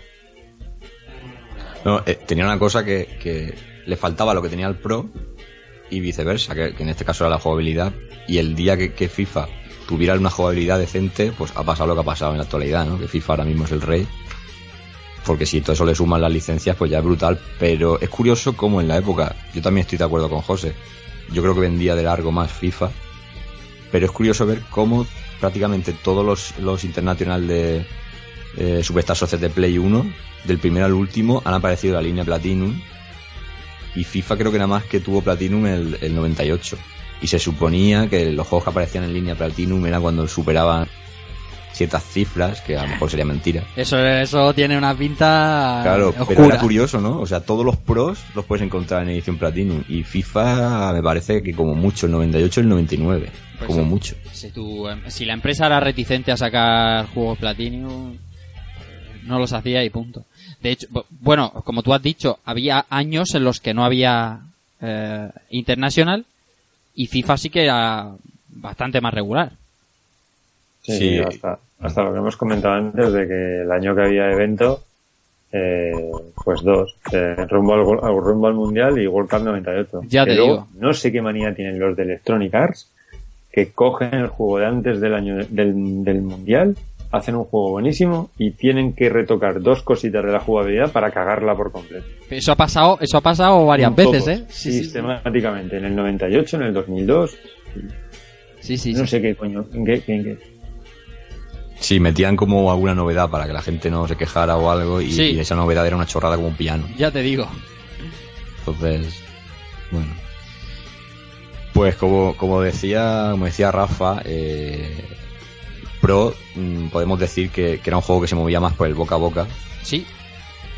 No, eh, tenía una cosa que, que le faltaba lo que tenía el Pro y viceversa, que, que en este caso era la jugabilidad. Y el día que, que FIFA tuviera una jugabilidad decente, pues ha pasado lo que ha pasado en la actualidad, ¿no? Que FIFA ahora mismo es el rey. Porque si todo eso le suman las licencias, pues ya es brutal. Pero es curioso cómo en la época, yo también estoy de acuerdo con José, yo creo que vendía de largo más FIFA. Pero es curioso ver cómo prácticamente todos los, los internacional de eh, Soccer de Play 1, del primero al último, han aparecido en la línea Platinum. Y FIFA creo que nada más que tuvo Platinum el, el 98. Y se suponía que los juegos que aparecían en línea Platinum era cuando superaban ciertas cifras, que a lo mejor sería mentira. Eso, eso tiene una pinta Claro, oscura. pero era curioso, ¿no? O sea, todos los pros los puedes encontrar en edición Platinum. Y FIFA me parece que como mucho el 98 el 99. Pues como sí. mucho. Si, tu- si la empresa era reticente a sacar juegos Platinum, no los hacía y punto. De hecho, bu- bueno, como tú has dicho, había años en los que no había eh, International y FIFA sí que era bastante más regular. sí, Sí. hasta, hasta lo que hemos comentado antes de que el año que había evento, eh, pues dos, eh, rumbo, al, rumbo al Mundial y World Cup 98. Ya Que te luego, digo. No sé qué manía tienen los de Electronic Arts, que cogen el juego de antes del año de- del, del Mundial, hacen un juego buenísimo y tienen que retocar dos cositas de la jugabilidad para cagarla por completo. Eso ha pasado, eso ha pasado varias veces, ¿eh? Sí, sí, sí. sistemáticamente, en el 98, en el 2002, Sí, sí, no sí. sé qué coño, en qué, en qué- Sí, metían como alguna novedad para que la gente no se quejara o algo. Y, Sí. y esa novedad era una chorrada como un piano. Ya te digo. Entonces, bueno. Pues como, como decía, como decía Rafa, eh, Pro mm, podemos decir que, que era un juego que se movía más por el boca a boca. Sí,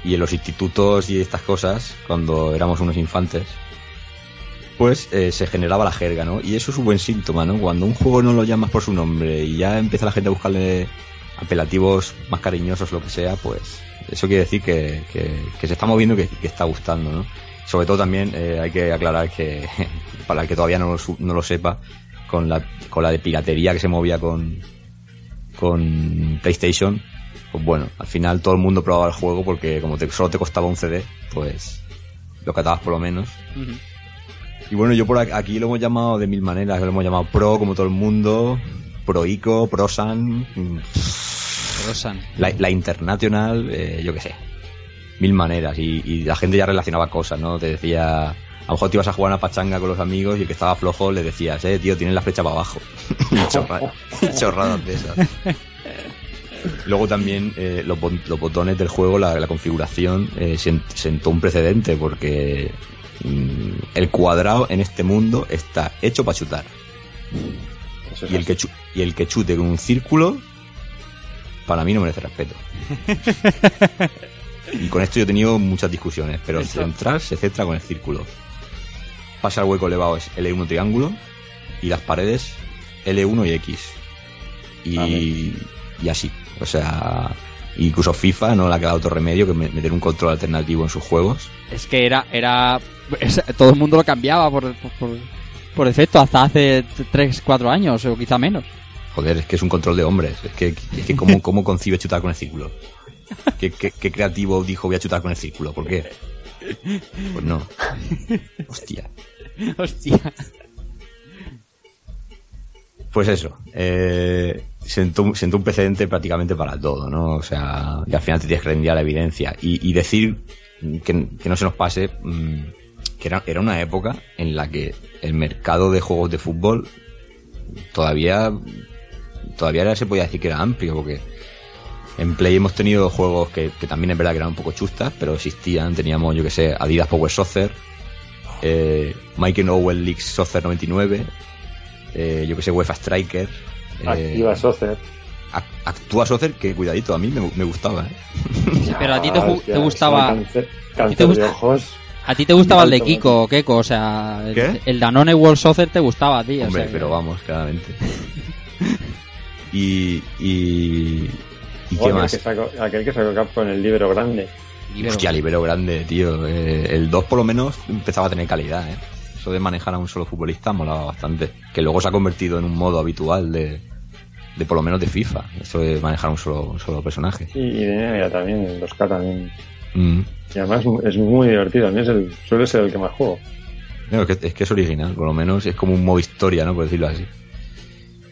Y en los institutos y estas cosas, cuando éramos unos infantes, pues eh, se generaba la jerga, ¿no? Y eso es un buen síntoma, ¿no? Cuando un juego no lo llamas por su nombre y ya empieza la gente a buscarle apelativos más cariñosos, lo que sea, pues eso quiere decir que, que- que se está moviendo y que, que está gustando, ¿no? Sobre todo también eh, hay que aclarar que, para el que todavía no lo, no lo sepa, con la, con la de piratería que se movía con, con PlayStation, pues bueno, al final todo el mundo probaba el juego porque como te, solo te costaba un CD, pues lo catabas por lo menos. Y bueno, yo por aquí, lo hemos llamado de mil maneras, lo hemos llamado Pro como todo el mundo, Proico, Prosan, mm, Rosan. la, la International, eh, yo qué sé, mil maneras. Y, y la gente ya relacionaba cosas, ¿no? Te decía, a lo mejor te ibas a jugar una pachanga con los amigos y el que estaba flojo le decías, eh, tío, tienes la flecha para abajo. Chorra- chorradas de esas. Luego también eh, los, los botones del juego, la, la configuración, eh, sent- sentó un precedente porque mm, el cuadrado en este mundo está hecho para chutar. Es Y el, que chu- y el que chute con un círculo, para mí no merece respeto. y con esto yo he tenido muchas discusiones, pero central se centra con el círculo. Pasa el hueco elevado es L1 triángulo y las paredes L1 y X. Y, y así. O sea, incluso FIFA no le ha quedado otro remedio que me- meter un control alternativo en sus juegos. Es que era, era, todo el mundo lo cambiaba por, por, por- defecto hasta hace 3, 4 años o quizá menos. Joder, es que es un control de hombres. Es que, es que ¿cómo, cómo concibe chutar con el círculo? ¿Qué, qué, qué creativo dijo voy a chutar con el círculo? ¿Por qué? Pues no. Hostia. Hostia. Pues eso. Eh, sentó, un- sentó un precedente prácticamente para todo, ¿no? O sea, y al final te tienes que rendir a la evidencia. Y, y decir que, que no se nos pase mm, que era, era una época en la que el mercado de juegos de fútbol todavía todavía se podía decir que era amplio porque en Play hemos tenido juegos que, que también es verdad que eran un poco chustas pero existían teníamos yo que sé Adidas Power Soccer eh, Michael Owen League Soccer 99 eh, yo que sé UEFA Striker eh, Activa Soccer. Ac- Actúa Soccer que cuidadito a mí me, me gustaba ¿eh? Pero a ti te, ju- hostia, te gustaba, Cáncer, te cáncer gusta- de ojos. a ti te gustaba el de Kiko o Keko, o sea, el, ¿Qué? el Danone World Soccer te gustaba a ti, o Hombre, sea, pero vamos, claramente. y, y, ¿y qué Aquel más? Que sacó, aquel que sacó Cap con el libro grande. Libero. Hostia, libero grande, tío. Eh, el 2 por lo menos empezaba a tener calidad, ¿eh? Eso de manejar a un solo futbolista molaba bastante. Que luego se ha convertido en un modo habitual de, de por lo menos de FIFA. Eso de manejar a un solo, un solo personaje. Y, y de NBA también, el 2K también. Mm. Y además es muy divertido. A mí es el, suele ser el que más juego. No, es, que, es que es original, por lo menos es como un modo historia, ¿no? Por decirlo así.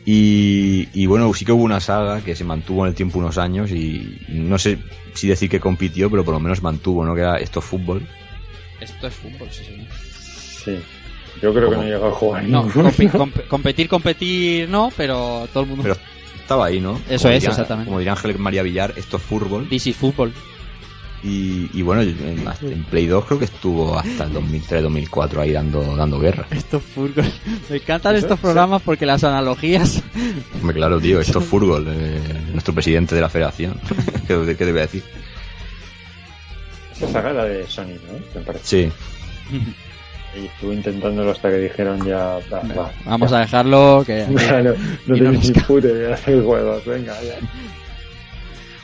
Y, y bueno, sí que hubo una saga que se mantuvo en el tiempo unos años y no sé si decir que compitió, pero por lo menos mantuvo, ¿no? Que era esto fútbol. Esto es fútbol, sí, sí. Sí. Yo creo que no he llegado a jugar. No, compi- comp- competir, competir no, pero todo el mundo... Pero estaba ahí, ¿no? Eso Como es, diría- exactamente. Como diría Ángel María Villar, esto es fútbol. This is fútbol. Y, y bueno, en, en Play 2 creo que estuvo hasta el 2003-2004 ahí dando, dando guerra. Esto es fútbol. Me encantan estos programas porque las analogías... Hombre, claro, tío, esto es fútbol. eh, nuestro presidente de la federación. ¿Qué, qué debe decir? Esa saga era de Sony, ¿no? Me. Sí. Y estuve intentándolo hasta que dijeron ya. va, va, Vamos ya. a dejarlo que... No, no no tenéis nos ni puta idea de hacer juegos, venga, ya.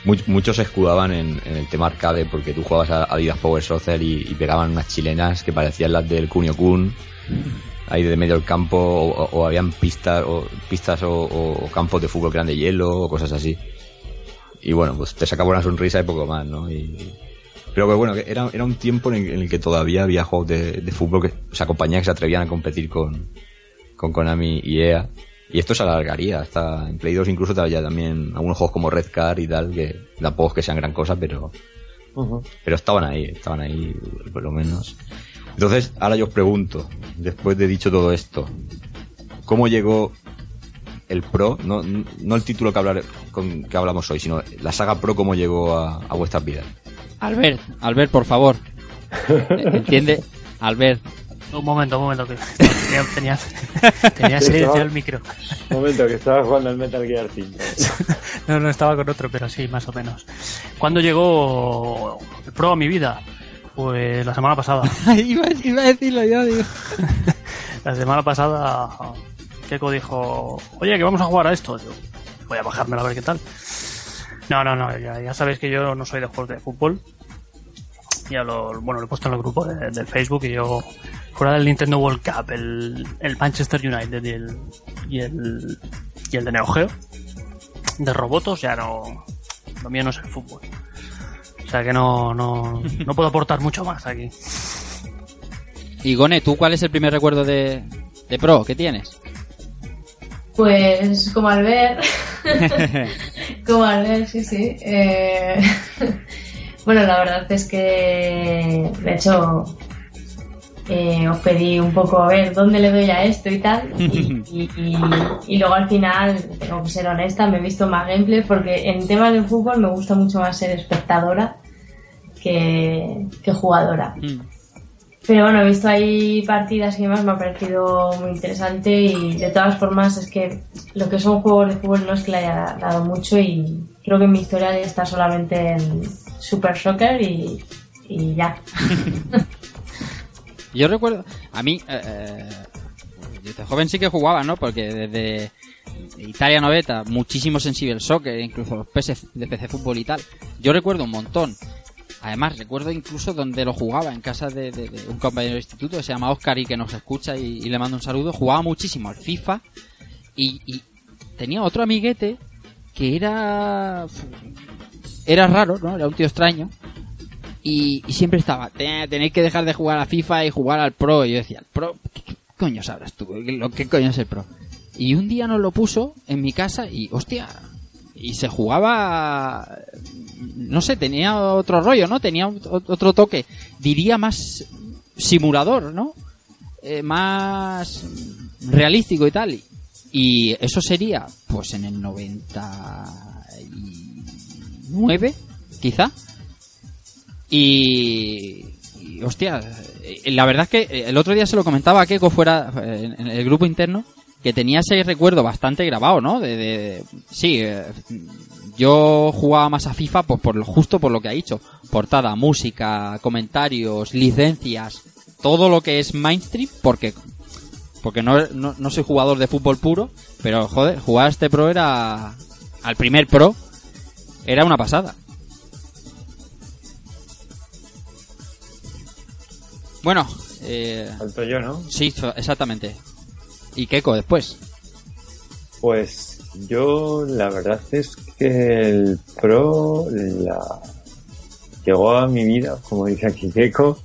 Much- muchos se escudaban en, en el tema arcade porque tú jugabas a Adidas Power Soccer y, pegaban unas chilenas que parecían las del Kunio Kun ahí de medio del campo o, o- habían pistas o pistas o, campos de fútbol que eran de hielo o cosas así y bueno pues te sacaba una sonrisa y poco más ¿no? Y, pero que bueno era, era un tiempo en el, que todavía había juegos de, de fútbol que o sea compañías que se atrevían a competir con con Konami y EA y esto se alargaría hasta en Play 2 incluso había también algunos juegos como Red Card y tal, que tampoco es que sean gran cosa, pero, pero estaban ahí, estaban ahí por lo menos. Entonces, ahora yo os pregunto, después de dicho todo esto, ¿cómo llegó el Pro? No, no el título que, hablar, con, que hablamos hoy, sino la saga Pro, ¿cómo llegó a, a vuestras vidas? Albert, Albert, por favor. ¿Entiende? Albert. Un momento, un momento, que tenía, tenía, silenciado el micro. Un momento, que estaba jugando al Metal Gear 5. No, no estaba con otro, pero sí, más o menos. ¿Cuándo llegó el Pro a mi vida? Pues la semana pasada. iba, iba a decirlo yo, digo. La semana pasada Keiko dijo, oye, que vamos a jugar a esto. Yo, voy a bajármelo a ver qué tal. No, no, no, ya, ya sabéis que yo no soy de juegos de fútbol. Ya lo, bueno, lo he puesto en el grupo de, del Facebook y yo, fuera del Nintendo World Cup, el, el Manchester United y el, y el, y el de Neo Geo, de robotos, ya no, lo mío no es el fútbol. O sea que no, no, no puedo aportar mucho más aquí. Y Gone, ¿tú cuál es el primer recuerdo de, de Pro que tienes? Pues como al ver, como al ver, sí, sí. Eh, bueno, la verdad es que, de hecho, eh, os pedí un poco a ver dónde le doy a esto y tal. Y, y- y- y luego al final, tengo que ser honesta, me he visto más gameplay porque en temas de fútbol me gusta mucho más ser espectadora que, que jugadora. Mm. Pero bueno, he visto ahí partidas y demás, me ha parecido muy interesante y de todas formas es que lo que son juegos de fútbol no es que le haya dado mucho y creo que mi historia está solamente en Super Soccer y, y ya. Yo recuerdo, a mí, eh, eh, desde joven sí que jugaba, ¿no? Porque desde Italia Noveta, muchísimo sensible soccer, incluso los PS de PC Fútbol y tal. Yo recuerdo un montón. Además, recuerdo incluso donde lo jugaba, en casa de, un compañero de instituto que se llama Oscar y que nos escucha y, y le mando un saludo. Jugaba muchísimo al FIFA y, y tenía otro amiguete que era. Era raro, ¿no? Era un tío extraño. Y, y siempre estaba, "Te- tenéis que dejar de jugar a FIFA y jugar al Pro. Y yo decía, ¿el Pro? ¿Qué, coño sabrás tú? ¿Qué, lo- qué coño es el Pro? Y un día nos lo puso en mi casa y, hostia, y se jugaba, no sé, tenía otro rollo, ¿no? Tenía ot- otro toque, diría más simulador, ¿no? Eh, más realístico y tal. Y eso sería, pues en el 99, quizá. Y, hostia, eh, la verdad es que eh, el otro día se lo comentaba a Keiko fuera eh, en el grupo interno que tenía ese recuerdo bastante grabado, ¿no? De, sí, yo jugaba más a FIFA pues por lo justo por lo que ha dicho, portada, música, comentarios, licencias, todo lo que es mainstream, porque porque no, no, no soy jugador de fútbol puro, pero joder, jugar a este pro era al primer pro era una pasada. Bueno, eh, Falto yo, ¿no? sí, exactamente. Y Keiko después. Pues yo la verdad es que el Pro la... llegó a mi vida, como dice aquí Keiko,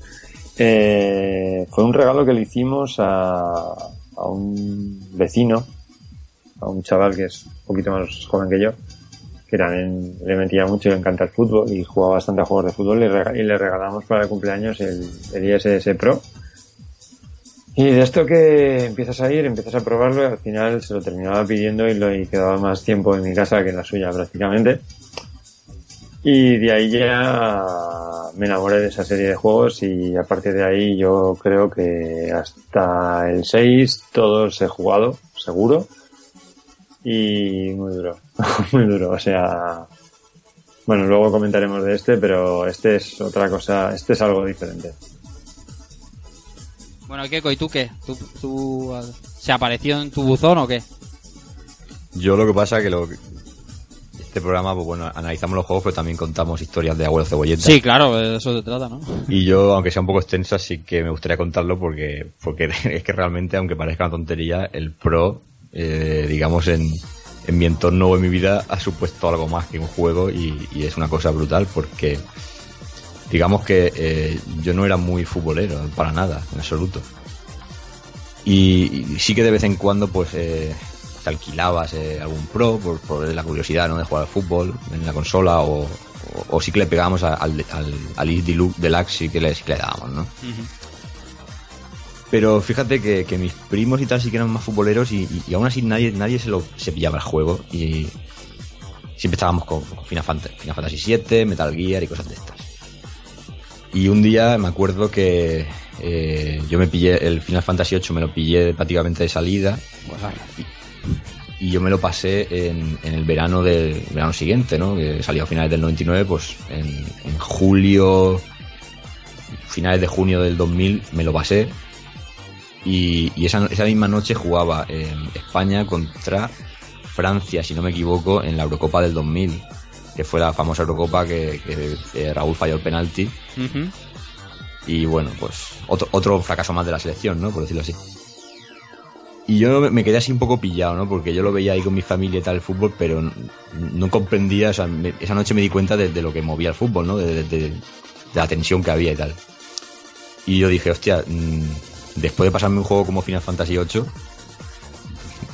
eh, fue un regalo que le hicimos a, a un vecino, a un chaval que es un poquito más joven que yo, que también le metía mucho y le encanta el fútbol y jugaba bastante a juegos de fútbol y, le regalamos para el cumpleaños el, el ISS Pro. Y de esto que empiezas a ir, empiezas a probarlo y al final se lo terminaba pidiendo y, lo, y quedaba más tiempo en mi casa que en la suya prácticamente. Y de ahí ya me enamoré de esa serie de juegos y a partir de ahí yo creo que hasta el 6 todos he jugado, seguro. Y muy duro, muy duro. O sea, bueno, luego comentaremos de este, pero este es otra cosa, este es algo diferente. Bueno, Keiko, ¿y tú qué? ¿Tú, tú, se apareció en tu buzón o qué? Yo lo que pasa que lo este programa, pues bueno, analizamos los juegos, pero también contamos historias de abuelo cebolleta. Sí, claro, de eso se trata, ¿no? Y yo, aunque sea un poco extensa, sí que me gustaría contarlo porque, porque es que realmente, aunque parezca una tontería, el pro, eh, digamos, en, en mi entorno o en mi vida ha supuesto algo más que un juego y, es una cosa brutal porque, digamos que eh, yo no era muy futbolero, para nada, en absoluto. Y, sí que de vez en cuando, pues, eh, te alquilabas eh, algún pro por, por la curiosidad, ¿no? De jugar al fútbol en la consola o, o, sí que le pegábamos al, al, al Elite Deluxe- Deluxe sí que le, le dábamos, ¿no? Pero fíjate que, que mis primos y tal sí que eran más futboleros y, aún así nadie, nadie se lo se pillaba el juego y siempre estábamos con, Final, Fantasy, Final Fantasy VII, Metal Gear y cosas de estas. Y un día me acuerdo que eh, yo me pillé el Final Fantasy VIII, me lo pillé prácticamente de salida y yo me lo pasé en, en el verano del verano siguiente, ¿no? Que salió a finales del 99, pues en, en julio, finales de junio del 2000 me lo pasé y, y esa, esa misma noche jugaba en España contra Francia, si no me equivoco, en la Eurocopa del 2000, que fue la famosa Eurocopa que, que, Raúl falló el penalti y bueno, pues otro, otro fracaso más de la selección, ¿no? Por decirlo así. Y yo me- quedé así un poco pillado, ¿no? Porque yo lo veía ahí con mi familia y tal el fútbol, pero no comprendía, o sea, me- esa noche me di cuenta de, de lo que movía el fútbol, ¿no? De, de- de- de la tensión que había y tal. Y yo dije, hostia, después de pasarme un juego como Final Fantasy VIII,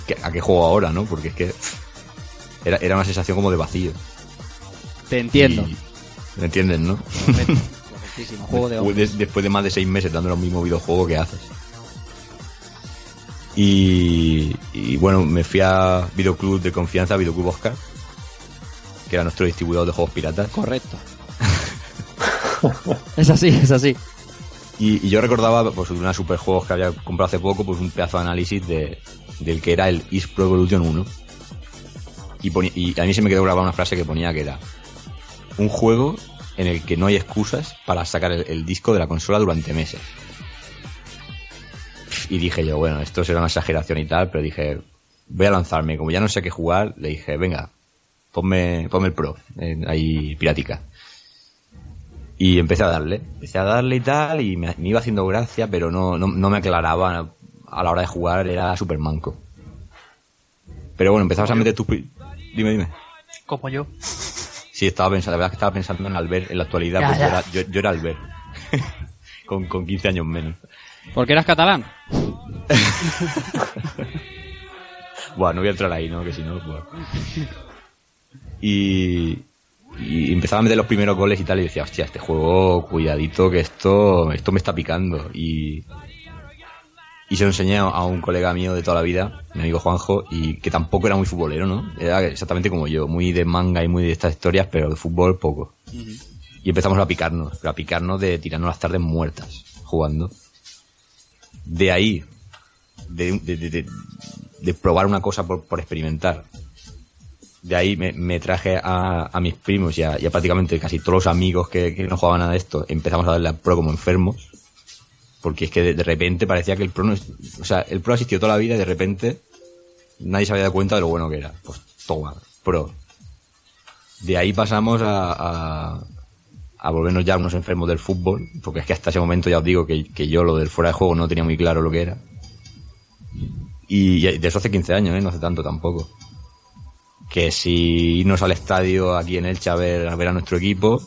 ¿qué- ¿a qué juego ahora, no? Porque es que era, era una sensación como de vacío. Te entiendo. Y- ¿Me entiendes, no? Juego de después, de, después de más de seis meses dándole un mismo videojuego que haces. Y, y bueno, me fui a Videoclub de confianza, Videoclub Oscar, que era nuestro distribuidor de juegos piratas. Correcto. es así, es así. Y, yo recordaba, pues, una super juegos que había comprado hace poco, pues un pedazo de análisis de, del que era el East Pro Evolution 1. Y, y a mí se me quedó grabada una frase que ponía que era un juego en el que no hay excusas para sacar el, disco de la consola durante meses. Y dije yo, bueno, esto será una exageración y tal, pero dije, voy a lanzarme. Como ya no sé qué jugar, le dije, venga, ponme, ponme el Pro, eh, ahí piratica. Y empecé a darle, empecé a darle y tal, y me, me iba haciendo gracia, pero no, no, no me aclaraba a la hora de jugar, era super manco. Pero bueno, empezabas a meter tus... Dime, dime. Como yo. Sí, estaba pensando, la verdad es que estaba pensando en Albert en la actualidad, Ya, porque ya. Yo, era, yo, yo era Albert. con, con 15 años menos. ¿Porque eras catalán? Bueno, no voy a entrar ahí, ¿no? Que si no, bueno. Y, y empezaba a meter los primeros goles y tal, y decía, hostia, este juego, cuidadito, que esto, esto me está picando. Y, y se lo enseñé a un colega mío de toda la vida, mi amigo Juanjo, y que tampoco era muy futbolero, ¿no? Era exactamente como yo, muy de manga y muy de estas historias, pero de fútbol poco. Y empezamos a picarnos, pero a picarnos de tirarnos las tardes muertas, jugando. De ahí, de, de- de- de- de probar una cosa por, por experimentar. De ahí me, me traje a, a mis primos y a, y a prácticamente casi todos los amigos que, no jugaban de esto. Empezamos a darle a pro como enfermos. Porque es que de, repente parecía que el pro no O sea, el pro ha existido toda la vida y de repente nadie se había dado cuenta de lo bueno que era. Pues toma, pro. De ahí pasamos a, a, a volvernos ya unos enfermos del fútbol. Porque es que hasta ese momento ya os digo que, yo lo del fuera de juego no tenía muy claro lo que era. Y ya- de eso hace 15 años, ¿eh? no hace tanto tampoco. Que si irnos al estadio aquí en Elche a ver a, ver a nuestro equipo,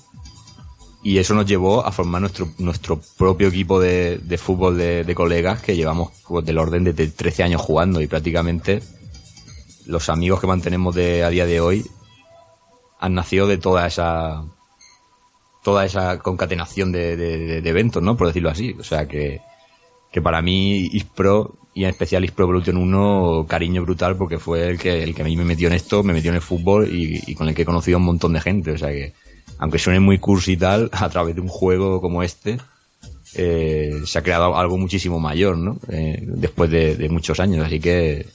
y eso nos llevó a formar nuestro, nuestro propio equipo de, de fútbol de, colegas que llevamos pues, del orden de, de 13 años jugando y prácticamente los amigos que mantenemos de, a día de hoy han nacido de toda esa toda esa concatenación de- de- de eventos, ¿no? Por decirlo así. O sea que, que para mí Ispro y en especial Ispro Evolution 1 cariño brutal porque fue el que el que a mí me metió en esto, me metió en el fútbol y, y con el que he conocido a un montón de gente, o sea que aunque suene muy cursi y tal, a través de un juego como este eh, se ha creado algo muchísimo mayor, ¿no? Eh, después de, de muchos años, así que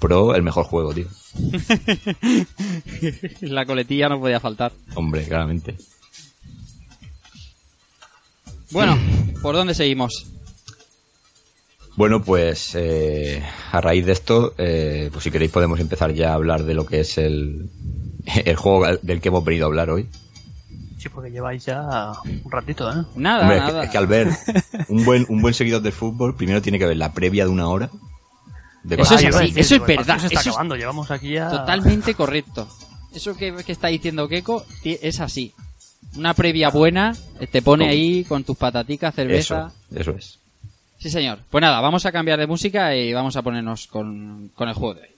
Pro el mejor juego, tío. La coletilla no podía faltar. Hombre, claramente. Bueno, ¿por dónde seguimos? Bueno, pues eh, a raíz de esto, eh, pues si queréis podemos empezar ya a hablar de lo que es el, el juego del que hemos venido a hablar hoy. Sí, porque lleváis ya un ratito, ¿eh? Nada, Hombre, es que- es que al ver un buen, un buen seguidor del fútbol, primero tiene que ver la previa de una hora. De Eso es así, eso es verdad, Se está eso es acabando, llevamos aquí ya... Totalmente correcto. Eso que, que está diciendo Keiko es así. Una previa buena eh, te pone ahí con tus pataticas, cerveza. Eso, eso es. Sí, señor. Pues nada, vamos a cambiar de música y vamos a ponernos con, con el juego de hoy.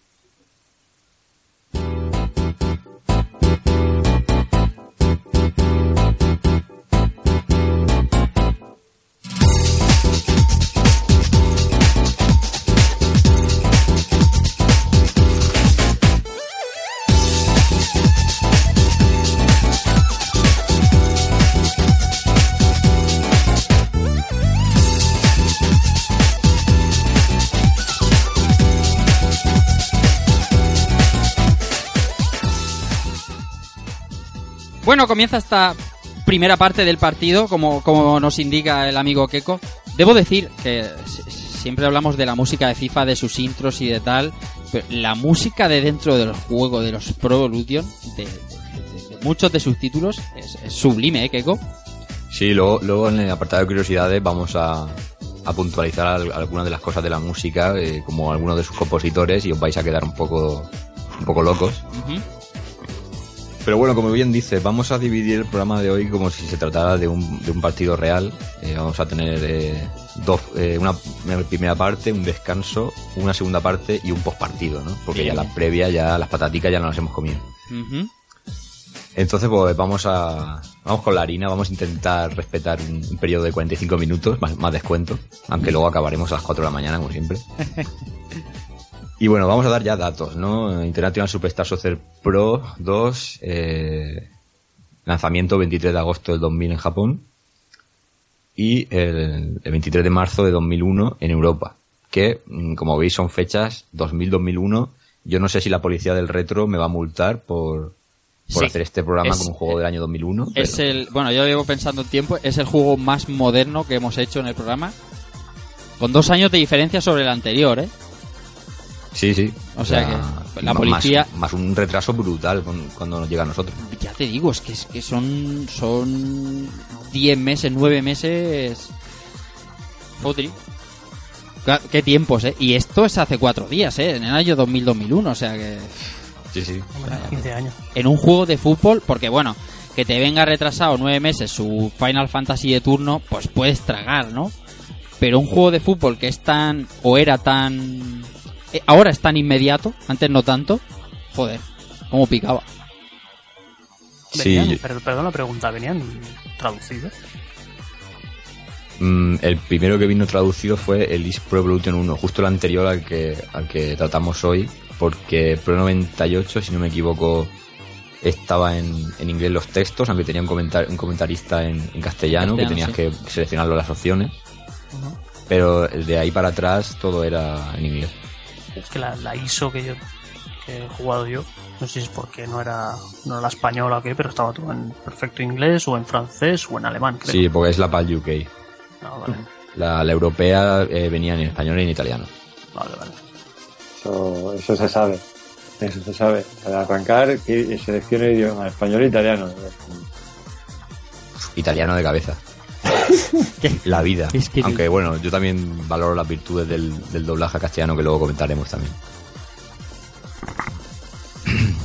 Bueno, comienza esta primera parte del partido, como, como nos indica el amigo Keiko. Debo decir que si- siempre hablamos de la música de FIFA, de sus intros y de tal, pero la música de dentro del juego, de los Pro Evolution, de, de- de- muchos de sus títulos, es, es sublime, ¿eh, Keiko? Sí, luego, luego en el apartado de curiosidades vamos a, a puntualizar al- algunas de las cosas de la música, eh, como algunos de sus compositores, y os vais a quedar un poco, un poco locos. Ujú. Pero bueno, como bien dice, vamos a dividir el programa de hoy como si se tratara de un, de un partido real. Eh, vamos a tener eh, dos, eh, una, una primera parte, un descanso, una segunda parte y un postpartido, ¿no? Porque ya la previa, ya las pataticas ya no las hemos comido. Entonces, pues vamos a vamos con la harina, vamos a intentar respetar un, un periodo de 45 minutos, más, más descuento, aunque luego acabaremos a las 4 de la mañana, como siempre. y bueno, vamos a dar ya datos, ¿no? International Superstar Soccer Pro 2, eh, lanzamiento 23 de agosto del 2000 en Japón. y el, el 23 de marzo de 2001 en Europa. Que, mm, como veis, son fechas 2000-2001. Yo no sé si la policía del retro me va a multar por, por Sí. hacer este programa Es- con un juego del año 2001. Es pero- el, bueno, yo llevo pensando un tiempo, es el juego más moderno que hemos hecho en el programa. Con dos años de diferencia sobre el anterior, ¿eh? Sí, sí. O sea que la policía- Más, más un retraso brutal con- cuando nos llega a nosotros. Ya te digo, es que, es que son, son 10 meses, 9 meses. Fotri. Qué tiempos, ¿eh? Y esto es hace 4 días, ¿eh? En el año 2000-2001, o sea que. Sí, sí. Hombre, 15 años. En un juego de fútbol, porque bueno, que te venga retrasado 9 meses su Final Fantasy de turno, pues puedes tragar, ¿no? Pero un juego de fútbol que es tan. o era tan. Eh, ahora es tan inmediato, antes no tanto. Joder, cómo picaba. Venían, Sí. per- perdón la pregunta, ¿venían traducidos? Mm, el primero que vino traducido fue el East Pro Evolution 1, justo el anterior al que, al que tratamos hoy, porque Pro 98, si no me equivoco, estaba en, en inglés los textos, aunque tenía un, comentar, un comentarista en, en castellano, que tenías que seleccionarlo las opciones. Pero de ahí para atrás todo era en inglés. Es que la, la ISO que yo que he jugado yo, no sé si es porque no era, no era la española o qué, pero estaba todo en perfecto inglés o en francés o en alemán, creo. Sí, porque es la PAL UK. Ah, vale, La, la europea eh, venía en español y en italiano. vale, vale. Eso, eso se sabe. Eso se sabe. Al arrancar, que seleccione idioma español e italiano. Italiano de cabeza. La vida. Es que- Aunque bueno, yo también valoro las virtudes del, del doblaje castellano que luego comentaremos también.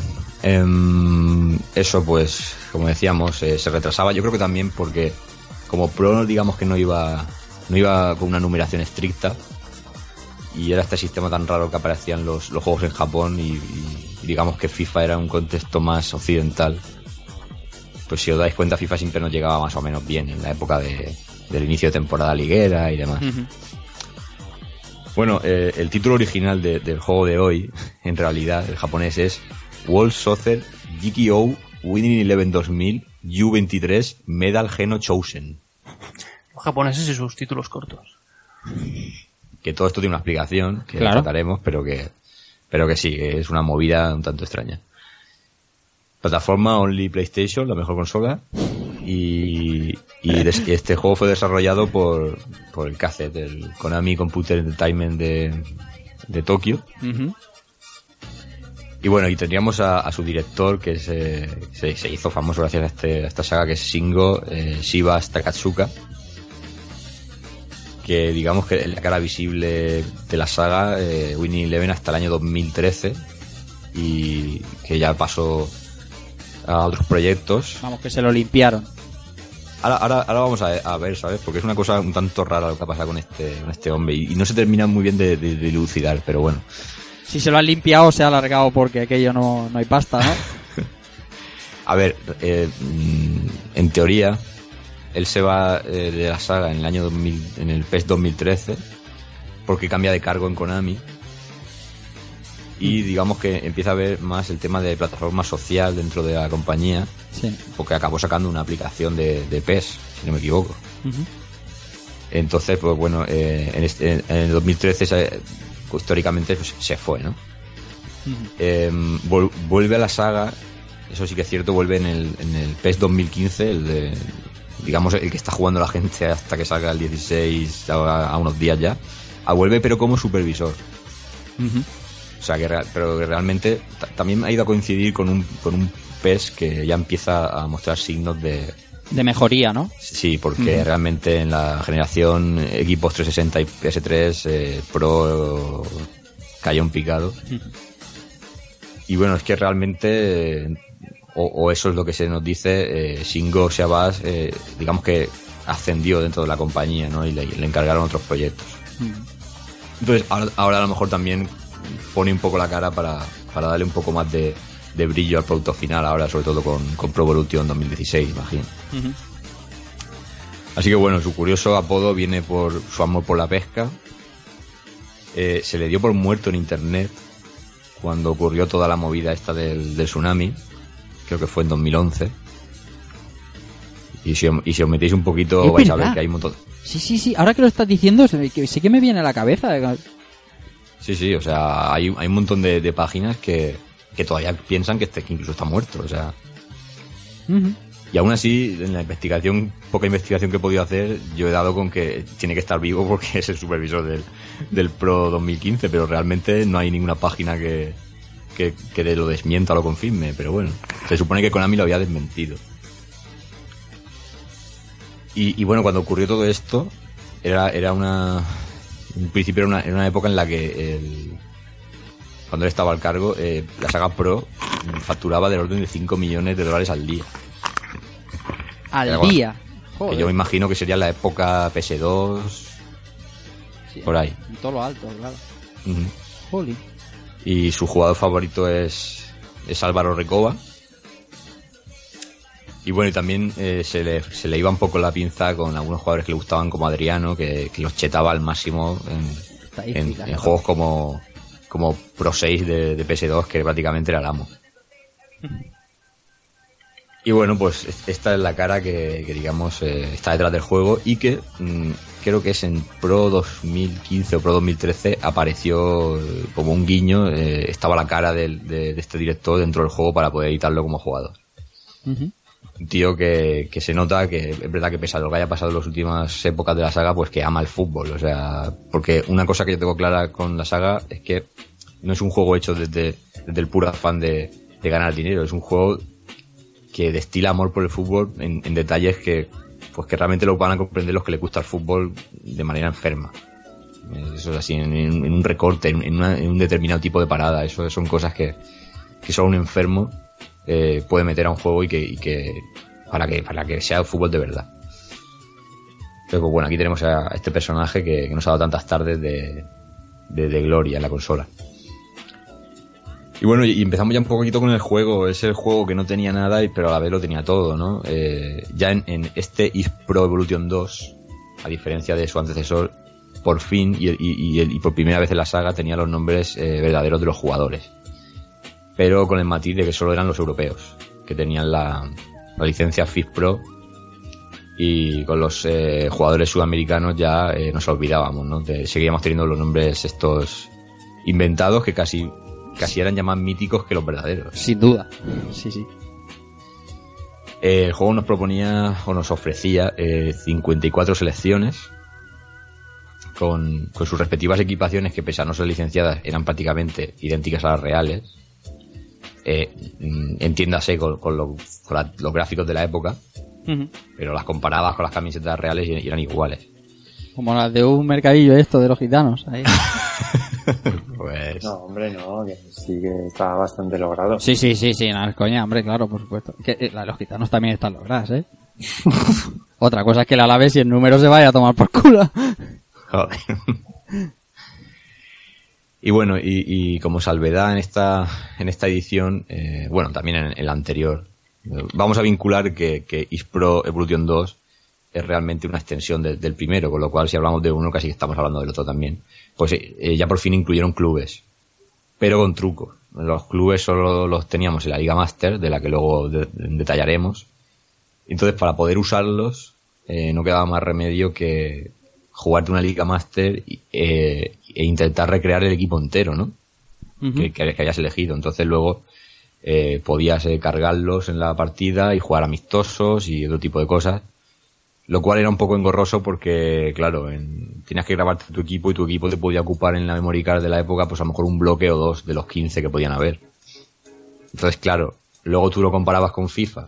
Em, eso pues, como decíamos, eh, se retrasaba. Yo creo que también porque como Pro digamos que no iba, no iba con una numeración estricta y era este sistema tan raro que aparecían los, los juegos en Japón y, y digamos que FIFA era un contexto más occidental. Pues si os dais cuenta, FIFA siempre nos llegaba más o menos bien en la época de, del inicio de temporada liguera y demás. Bueno, eh, el título original de- del juego de hoy, en realidad, el japonés es World Soccer GKO Winning Eleven 2000 U23 Medal Geno Chosen. Los japoneses y sus títulos cortos. Que todo esto tiene una explicación que Claro. trataremos, pero que, pero que sí, que es una movida un tanto extraña. Plataforma Only PlayStation, la mejor consola. Y, y este juego fue desarrollado por, por el CACET, el Konami Computer Entertainment de, de Tokio. Y bueno, y tendríamos a, a su director, que se, se, se hizo famoso gracias a, este, a esta saga, que es Shingo eh, Shiba Takatsuka. Que digamos que es la cara visible de la saga eh, Winning Eleven hasta el año 2013. Y que ya pasó a otros proyectos. Vamos, que se lo limpiaron. Ahora, ahora, ahora vamos a, a ver, ¿sabes? Porque es una cosa un tanto rara lo que ha pasado con este, con este hombre. Y, y no se termina muy bien de, de- de dilucidar, pero bueno. Si se lo han limpiado, se ha alargado porque aquello no, no hay pasta, ¿no? A ver, eh, mm, en teoría, él se va eh, de la saga en el año 2000, en el PES 2013, porque cambia de cargo en Konami. Y digamos que empieza a ver más el tema de plataforma social dentro de la compañía, Sí. porque acabó sacando una aplicación de, de PES, si no me equivoco. Entonces, pues bueno, eh, en, este- en el 2013 se- históricamente pues, se fue, ¿no? Eh, vol- vuelve a la saga, eso sí que es cierto, vuelve en el, en el PES 2015, el de, digamos, el que está jugando la gente hasta que salga el 16, a, a unos días ya. A vuelve, pero como supervisor. O sea, que real- pero que realmente ta- también ha ido a coincidir con un, con un PES que ya empieza a mostrar signos de, De mejoría, ¿no? Sí, porque realmente en la generación equipos 360 y PS3 eh, Pro cayó un picado. Y bueno, es que realmente, eh, o, o eso es lo que se nos dice, eh, Shingo Shabazz, eh, digamos que ascendió dentro de la compañía, ¿no? Y le, le encargaron otros proyectos. Entonces, ahora, ahora a lo mejor también pone un poco la cara para, para darle un poco más de, de brillo al producto final, ahora sobre todo con, con Pro Evolution 2016, imagino. Así que bueno, su curioso apodo viene por su amor por la pesca. Eh, se le dio por muerto en internet cuando ocurrió toda la movida esta del, del tsunami. Creo que fue en 2011. Y si, y si os metéis un poquito Es vais a ver que hay un montón... Sí, sí, sí. Ahora que lo estás diciendo, sí que me viene a la cabeza. Sí, sí, o sea, hay, hay un montón de, de páginas que, que todavía piensan que, este, que incluso está muerto, o sea... Y aún así, en la investigación, poca investigación que he podido hacer, yo he dado con que tiene que estar vivo porque es el supervisor del, del Pro 2015, pero realmente no hay ninguna página que, que, que de lo desmienta o lo confirme, pero bueno, se supone que Konami lo había desmentido. Y, y bueno, cuando ocurrió todo esto, era, era una... En principio era una, era una época en la que el, cuando él estaba al cargo, eh, la saga Pro facturaba del orden de 5 millones de dólares al día. Al día. Que Joder. yo me imagino que sería la época PS2, Sí, por ahí. En todo lo alto, claro. Jolly. Y su jugador favorito es, es Álvaro Recoba. Y bueno, y también eh, se, le, se le iba un poco la pinza con algunos jugadores que le gustaban, como Adriano, que, que los chetaba al máximo en, juegos como, como Pro 6 de, de PS2, que prácticamente era el amo. Y bueno, pues es- esta es la cara que, que, digamos eh, está detrás del juego y que mm, creo que es en Pro 2015 o Pro 2013 apareció eh, como un guiño, eh, estaba la cara del- de, de este director dentro del juego para poder editarlo como jugador. Ujú. Un tío que, que se nota que es verdad que pese a lo que haya pasado en las últimas épocas de la saga, pues que ama el fútbol. O sea, porque una cosa que yo tengo clara con la saga es que no es un juego hecho desde, desde el puro afán de, de ganar dinero, es un juego que destila amor por el fútbol en, detalles que pues que realmente lo van a comprender los que les gusta el fútbol de manera enferma. Eso es así, en, en- un recorte, en, en una- en un determinado tipo de parada. Eso son cosas que, que solo un enfermo eh, puede meter a un juego y que, y que para que para que sea fútbol de verdad. Pero pues bueno, aquí tenemos a este personaje que, nos ha dado tantas tardes de, de, gloria en la consola. Y bueno, y empezamos ya un poquito con el juego. Es el juego que no tenía nada, pero a la vez lo tenía todo, ¿no? Eh, ya en, en este Is Pro Evolution 2, a diferencia de su antecesor, por fin y, y- y- y por primera vez en la saga tenía los nombres eh, verdaderos de los jugadores. Pero con el matiz de que solo eran los europeos, que tenían la, la licencia FIF Pro y con los eh, jugadores sudamericanos ya eh, nos olvidábamos, ¿no? De- seguíamos teniendo los nombres estos inventados que casi casi eran ya más míticos que los verdaderos. Sin duda. Sí, sí. Eh, el juego nos proponía o nos ofrecía eh, 54 selecciones con, con sus respectivas equipaciones que pese a no ser licenciadas eran prácticamente idénticas a las reales. Eh, entiéndase con, con lo- con la- los gráficos de la época, pero las comparabas con las camisetas reales y, y eran iguales. Como las de un mercadillo esto de los gitanos. ahí. Pues No, hombre, no, que sí que está bastante logrado. Sí, sí, sí, sí, nada, es coña, hombre, claro, por supuesto. Que eh, la de los gitanos también están logradas, ¿eh? Otra cosa es que la alaves y el número se vaya a tomar por culo. Joder. Y bueno, y, y como salvedad en esta, en esta edición, eh, bueno, también en, en la anterior, vamos a vincular que, que Ispro Evolution 2 es realmente una extensión de- del primero, con lo cual si hablamos de uno casi estamos hablando del otro también. Pues eh, eh, ya por fin incluyeron clubes, pero con trucos. Los clubes solo los teníamos en la Liga Master, de la que luego de- detallaremos. Entonces, para poder usarlos, eh, no quedaba más remedio que jugarte una Liga Master eh, e intentar recrear el equipo entero, ¿no? Que hayas elegido. Entonces luego eh, podías eh, cargarlos en la partida y jugar amistosos y otro tipo de cosas. Lo cual era un poco engorroso porque, claro, en- tenías que grabarte tu equipo y tu equipo te podía ocupar en la memory card de la época, pues a lo mejor un bloque o dos de los 15 que podían haber. Entonces, claro, luego tú lo comparabas con FIFA,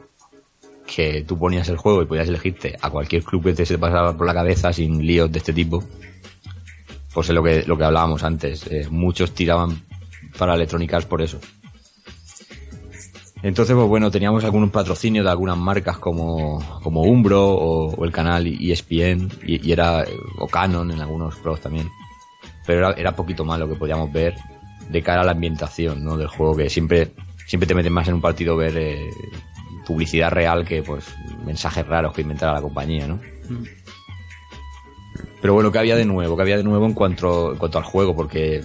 que tú ponías el juego y podías elegirte a cualquier club que te se pasara por la cabeza sin líos de este tipo. Pues es lo que, lo que hablábamos antes. eh, muchos tiraban para Electronic Arts por eso. Entonces, pues bueno, teníamos algunos patrocinios de algunas marcas como, como Umbro o, o el canal ESPN y, y era, o Canon en algunos pros también. Pero era, era poquito más lo que podíamos ver de cara a la ambientación, ¿no? Del juego que siempre, siempre te meten más en un partido ver eh, publicidad real que pues mensajes raros que inventara la compañía, ¿no? Pero bueno, ¿qué había de nuevo? ¿Qué había de nuevo en cuanto, en cuanto al juego? Porque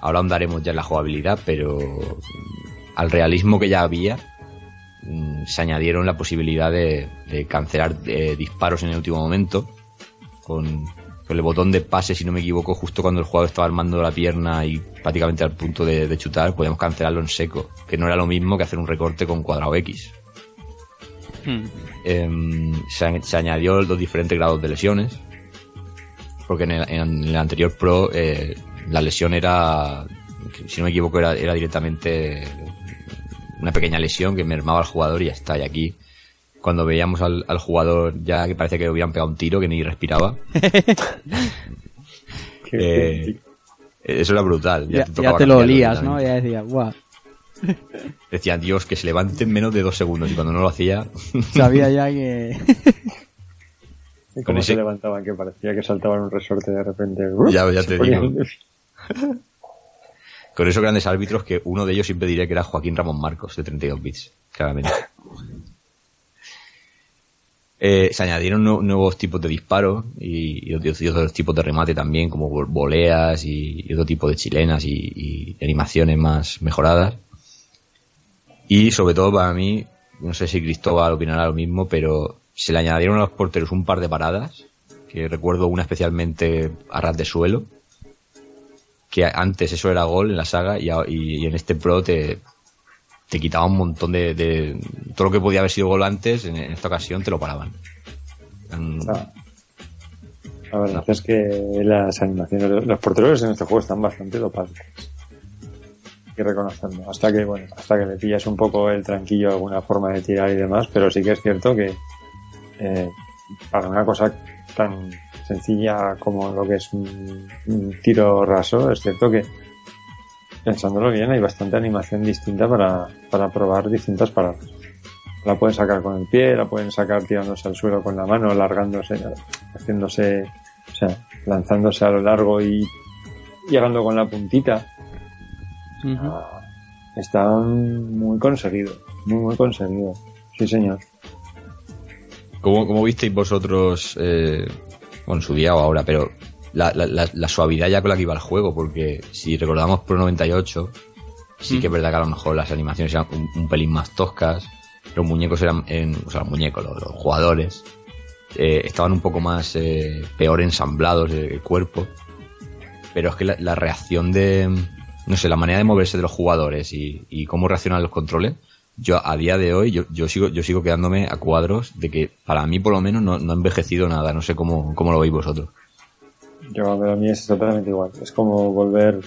ahora andaremos ya en la jugabilidad, pero mm, al realismo que ya había, mm, se añadieron la posibilidad de, cancelar eh, disparos en el último momento con, con el botón de pase, si no me equivoco, justo cuando el jugador estaba armando la pierna y prácticamente al punto de, de chutar, podíamos cancelarlo en seco, que no era lo mismo que hacer un recorte con cuadrado X. Em, se, añ- se añadió los diferentes grados de lesiones, porque en el, en el anterior Pro eh, la lesión era, si no me equivoco, era, era directamente una pequeña lesión que mermaba al jugador y ya está. Y aquí, cuando veíamos al, al jugador ya que parece que le hubieran pegado un tiro, que ni respiraba, eh, eso era brutal. Ya, te ya tocaba te lo olías, ¿no? Ya decías, guau. Decía, Dios, que se levante en menos de dos segundos. Y cuando no lo hacía, Sabía ya que... Y Con cómo ese- se levantaban, que parecía que saltaban un resorte de repente. Ya- te ponían- con esos grandes árbitros que uno de ellos siempre diría que era Joaquín Ramón Marcos, de 32 bits, claramente. Eh, se añadieron nu- nuevos tipos de disparos y, y otros, y otros tipos de remate también, como vol- voleas y, y otro tipo de chilenas y, y animaciones más mejoradas. Y sobre todo para mí, no sé si Cristóbal opinará lo mismo, pero se le añadieron a los porteros un par de paradas, que recuerdo una especialmente a ras de suelo, que antes eso era gol en la saga y, en este Pro te, te quitaba un montón de, de- Todo lo que podía haber sido gol antes, en, esta ocasión te lo paraban. Ah. La verdad es que las animaciones, los porteros en este juego están bastante dopados. Hay que reconocerlo. Hasta que, bueno, hasta que le pillas un poco el tranquillo, alguna forma de tirar y demás, pero sí que es cierto que eh, para una cosa tan sencilla como lo que es un, tiro raso, es cierto que pensándolo bien hay bastante animación distinta para, para probar distintas paradas. La pueden sacar con el pie, la pueden sacar tirándose al suelo con la mano, alargándose, haciéndose, o sea, lanzándose a lo largo y llegando con la puntita. Ujú. Ah, Está muy conseguido, muy, muy conseguido. Sí, señor. ¿Cómo, cómo visteis vosotros, eh, bueno, en su día o ahora, pero la, la, la, la suavidad ya con la que iba el juego? Porque si recordamos Pro 98, sí que es verdad que a lo mejor las animaciones eran un, un pelín más toscas, los muñecos eran, en, o sea, los muñecos, los, los jugadores, eh, estaban un poco más eh, peor ensamblados el cuerpo, pero es que la, la reacción de, no sé, la manera de moverse de los jugadores y, y cómo reaccionan los controles, yo a día de hoy yo, yo sigo yo sigo quedándome a cuadros de que para mí por lo menos no, no ha envejecido nada no sé cómo, cómo lo veis vosotros Yo, pero a mí es exactamente igual. Es como volver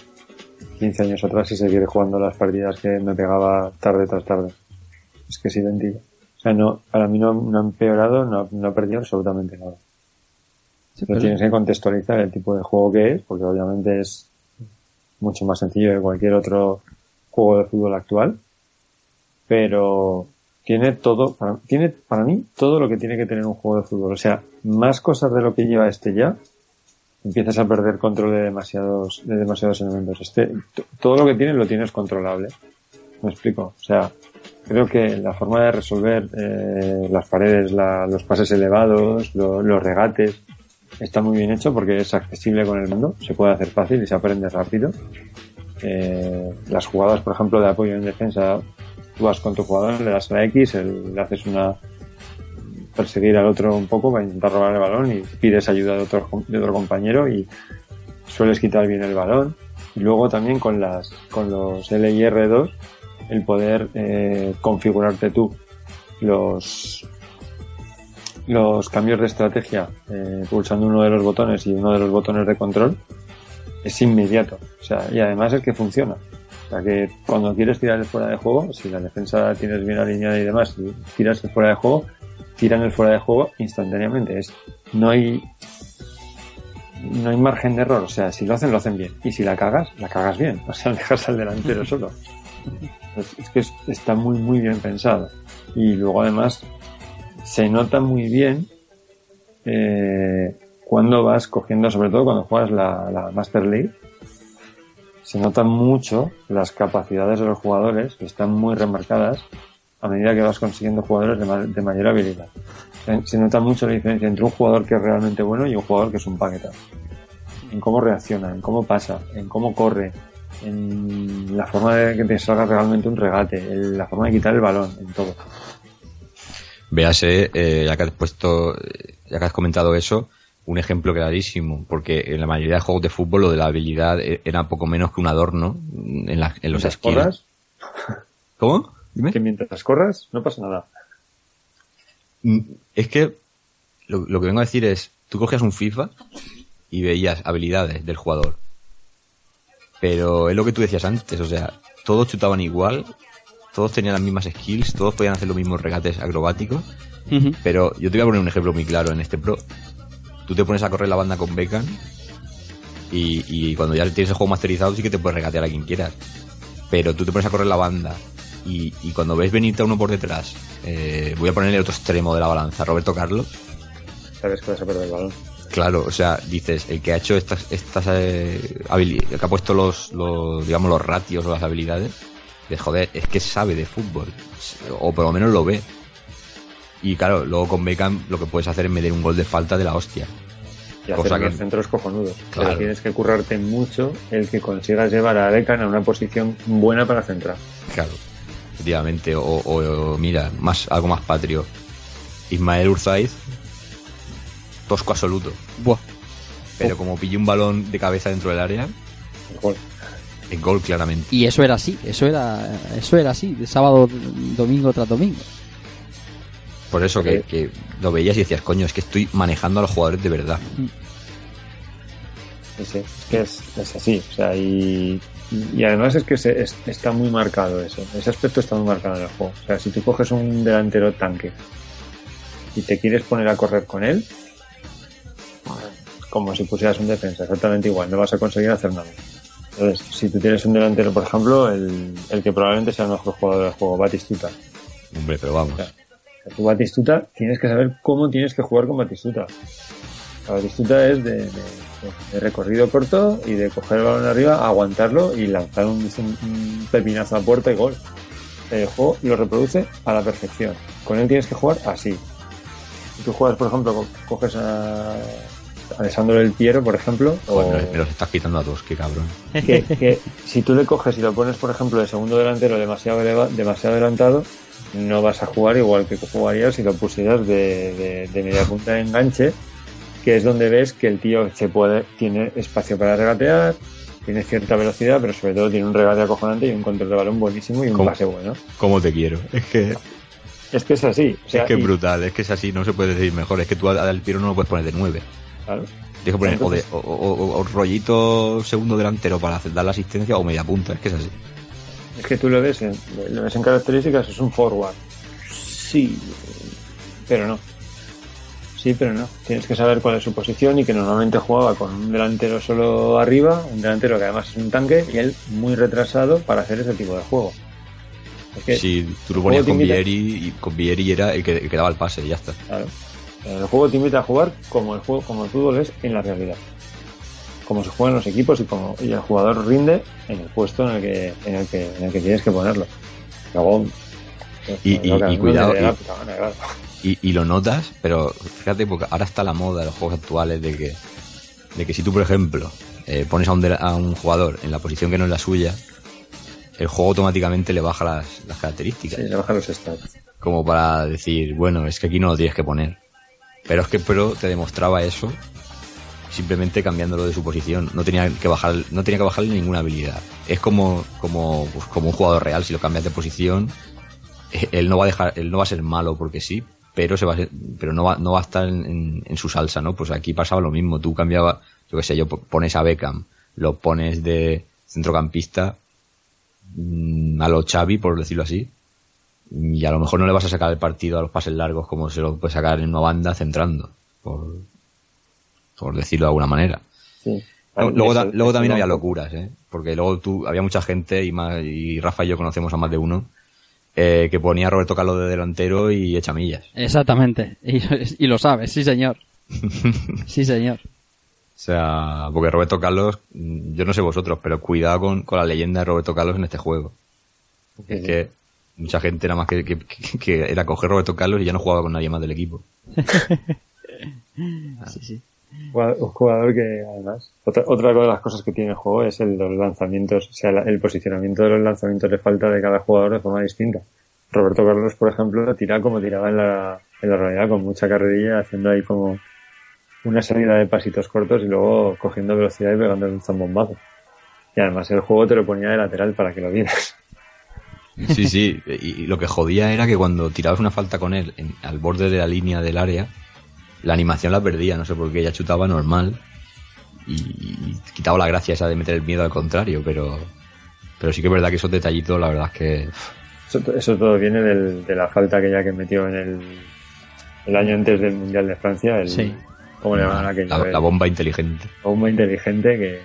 15 años atrás y seguir jugando las partidas que me pegaba tarde tras tarde. Es que es idéntico. O sea, no, para mí no, no ha empeorado, no, no ha perdido absolutamente nada. Sí, Pero pero- tienes que contextualizar el tipo de juego que es, porque obviamente es mucho más sencillo que cualquier otro juego de fútbol actual. Pero tiene todo, para, tiene para mí todo lo que tiene que tener un juego de fútbol. O sea, más cosas de lo que lleva este ya, empiezas a perder control de demasiados, de demasiados elementos. Este, todo lo que tiene lo tienes controlable. Me explico. O sea, creo que la forma de resolver eh, las paredes, la- los pases elevados, lo- los regates, está muy bien hecho porque es accesible con el mando, se puede hacer fácil y se aprende rápido. Eh, las jugadas, por ejemplo, de apoyo en defensa, tú vas con tu jugador, le das a la X, el- le haces una perseguir al otro un poco para intentar robar el balón y pides ayuda de otro, de otro compañero y sueles quitar bien el balón. Y luego también con las con los L y R2 el poder eh, configurarte tú los los cambios de estrategia eh, pulsando uno de los botones y uno de los botones de control es inmediato. O sea, y además es que funciona. O sea, que cuando quieres tirar el fuera de juego, si la defensa la tienes bien alineada y demás, y tiras el fuera de juego, tiran el fuera de juego instantáneamente. Es, no hay, no hay margen de error. O sea, si lo hacen, lo hacen bien. Y si la cagas, la cagas bien. O sea, dejas al delantero solo. Es, que es- está muy, muy bien pensado. Y luego además, se nota muy bien, eh, cuando vas cogiendo, sobre todo cuando juegas la, Master League, se notan mucho las capacidades de los jugadores, que están muy remarcadas a medida que vas consiguiendo jugadores de, ma- de mayor habilidad. Se, se nota mucho la diferencia entre un jugador que es realmente bueno y un jugador que es un paqueta. En cómo reacciona, en cómo pasa, en cómo corre, en la forma de que te salga realmente un regate, en la forma de quitar el balón, en todo. Véase, eh, ya que has puesto, ya que has comentado eso, un ejemplo clarísimo, porque en la mayoría de juegos de fútbol lo de la habilidad e- era poco menos que un adorno en, la- en los corras, ¿Cómo? Dime. que mientras corras no pasa nada. Mm, Es que lo, lo que vengo a decir es, tú cogías un FIFA y veías habilidades del jugador. Pero es lo que tú decías antes, o sea, todos chutaban igual, todos tenían las mismas skills, todos podían hacer los mismos regates acrobáticos, pero yo te voy a poner un ejemplo muy claro en este Pro. Tú te pones a correr la banda con Beckham y, y cuando ya tienes el juego masterizado sí que te puedes regatear a quien quieras. Pero tú te pones a correr la banda y, y cuando ves venirte a uno por detrás, eh, voy a ponerle el otro extremo de la balanza, Roberto Carlos, Sabes que vas a perder el balón. Claro, o sea, dices, el que ha hecho estas, estas eh, habili- el que ha puesto los, los, digamos, los ratios o las habilidades, de joder, es que sabe de fútbol, o por lo menos lo ve. Y claro, luego con Beckham lo que puedes hacer es meter un gol de falta de la hostia. Y Cosa hacer que- los centros cojonudos. Claro. Pero tienes que currarte mucho el que consigas llevar a Beckham a una posición buena para centrar. Claro, efectivamente, o, o- o, mira, más, algo más patrio. Ismael Urzaiz, tosco absoluto, Buah. pero como pilló un balón de cabeza dentro del área, gol. El gol claramente. Y eso era así, eso era, eso era así, de sábado, domingo tras domingo. Por eso que, que lo veías y decías, coño, es que estoy manejando a los jugadores de verdad. Sí, sí, es que es, es así. O sea, y, y además es que se- es- está muy marcado eso. Ese aspecto está muy marcado en el juego. O sea, si tú coges un delantero tanque y te quieres poner a correr con él, como si pusieras un defensa, exactamente igual, no vas a conseguir hacer nada. Entonces, si tú tienes un delantero, por ejemplo, el, el que probablemente sea el mejor jugador del juego, Batistuta. Hombre, pero vamos. Ya. Tu Batistuta, tienes que saber cómo tienes que jugar con Batistuta. La Batistuta es de, de- de recorrido corto y de coger el balón arriba, aguantarlo y lanzar un, un pepinazo a puerta y gol. El juego lo reproduce a la perfección. Con él tienes que jugar así. Si tú juegas, por ejemplo, co- coges a Alessandro del Piero, por ejemplo, o Joder, me los estás quitando a todos, qué cabrón. que, que si tú le coges y lo pones, por ejemplo, de segundo delantero demasiado, eleva- demasiado adelantado, no vas a jugar igual que jugarías si lo pusieras de, de- de media punta de enganche, que es donde ves que el tío se puede, tiene espacio para regatear, tiene cierta velocidad, pero sobre todo tiene un regate acojonante y un control de balón buenísimo y un pase bueno. ¿Cómo te quiero? Es que, Es que es así. O sea, es que es y- brutal, es que es así, no se puede decir mejor. Es que tú a Del Piero no lo puedes poner de 9. Claro. Tienes que poner o, de- Entonces- o, o- o- o rollito segundo delantero para hacer- dar la asistencia o media punta, es que es así. Es que tú lo ves en, lo ves en características, es un forward. Sí, pero no. Sí, pero no. Tienes que saber cuál es su posición y que normalmente jugaba con un delantero solo arriba, un delantero que además es un tanque y él muy retrasado para hacer ese tipo de juego. Es que, Si tú lo ponías con Vieri y con Vieri era el que, el que daba el pase y ya está. claro, el juego te invita a jugar como el juego, como el fútbol es en la realidad. Como se juegan los equipos y como y el jugador rinde en el puesto en el que, en el que, en el que tienes que ponerlo. Luego, Y- lo y- y cuidado, y-. Y, lo notas, pero fíjate, porque ahora está la moda de los juegos actuales de que, de que si tú, por ejemplo, eh, pones a un, de- a un jugador en la posición que no es la suya, el juego automáticamente le baja las, las características. Sí, le bajan los stats. Como para decir, bueno, es que aquí no lo tienes que poner. Pero es que Pro te demostraba eso simplemente cambiándolo de su posición. No tenía que bajar, no tenía que bajarle ninguna habilidad. Es como, como, pues, como un jugador real, si lo cambias de posición, eh, él no va a dejar, él no va a ser malo porque sí, pero se va a ser- pero no va, no va a estar en, en- su salsa, ¿no? Pues aquí pasaba lo mismo, tú cambiabas, yo que sé, yo po- pones a Beckham, lo pones de centrocampista mm, a lo Xavi, por decirlo así, y a lo mejor no le vas a sacar el partido a los pases largos como se lo puede sacar en una banda centrando, por, por decirlo de alguna manera. Sí. Luego, Eso- luego eso también había locuras, ¿eh? Porque luego tú, había mucha gente y, más, y Rafa y yo conocemos a más de uno eh, que ponía a Roberto Carlos de delantero y echa millas. Exactamente. Y, y lo sabes, sí señor. Sí señor. O sea, porque Roberto Carlos, yo no sé vosotros, pero cuidado con, con la leyenda de Roberto Carlos en este juego. Es que mucha gente nada más que, que, que- era coger Roberto Carlos y ya no jugaba con nadie más del equipo. Sí, sí. Jugador- Un jugador que, además, otra, otra de las cosas que tiene el juego es el de los lanzamientos, o sea, la- el posicionamiento de los lanzamientos le falta de cada jugador de forma distinta. Roberto Carlos, por ejemplo, tira como tiraba en la, en la realidad, con mucha carrerilla, haciendo ahí como una salida de pasitos cortos y luego cogiendo velocidad y pegando un zambombazo. Y además el juego te lo ponía de lateral para que lo vieras. Sí, sí, y lo que jodía era que cuando tirabas una falta con él en- al borde de la línea del área, la animación la perdía, no sé por qué, ella chutaba normal y, y quitaba la gracia esa de meter el miedo al contrario, pero pero sí que es verdad que esos detallitos, la verdad es que Eso, eso todo viene del- de la falta aquella que metió en el, el año antes del Mundial de Francia. El, Sí. ¿Cómo le llaman aquello? la, bomba inteligente. bomba inteligente que,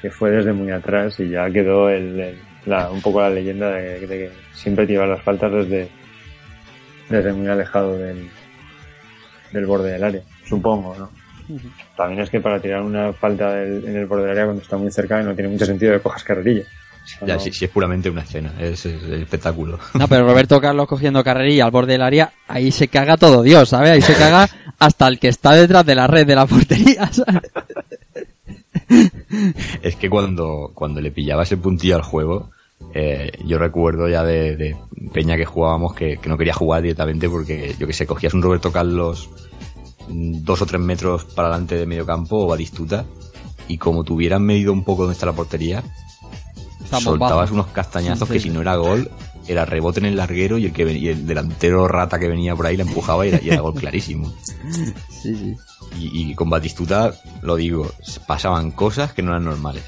que fue desde muy atrás y ya quedó el, el- la- un poco la leyenda de, de que siempre tira las faltas desde, desde muy alejado del, del borde del área, supongo, ¿no? También es que para tirar una falta del- en el borde del área cuando está muy cerca no tiene mucho sentido que cojas carrerilla. Ya, no- si, si es puramente una escena, es, es el espectáculo. No, pero Roberto Carlos cogiendo carrerilla al borde del área, ahí se caga todo Dios, ¿sabes? Ahí se caga hasta el que está detrás de la red de la portería, ¿sabes? Es que cuando, cuando le pillaba ese puntillo al juego, eh, yo recuerdo ya de, de Peña que jugábamos que, que no quería jugar directamente porque, yo que sé, cogías un Roberto Carlos dos o tres metros para adelante de medio campo o Batistuta y como tuvieran medido un poco dónde está la portería, soltabas unos castañazos Sí, que si no era gol, era rebote en el larguero y el que ven- y el delantero rata que venía por ahí la empujaba y era, y era gol clarísimo. Sí. Y, y con Batistuta, lo digo, pasaban cosas que no eran normales.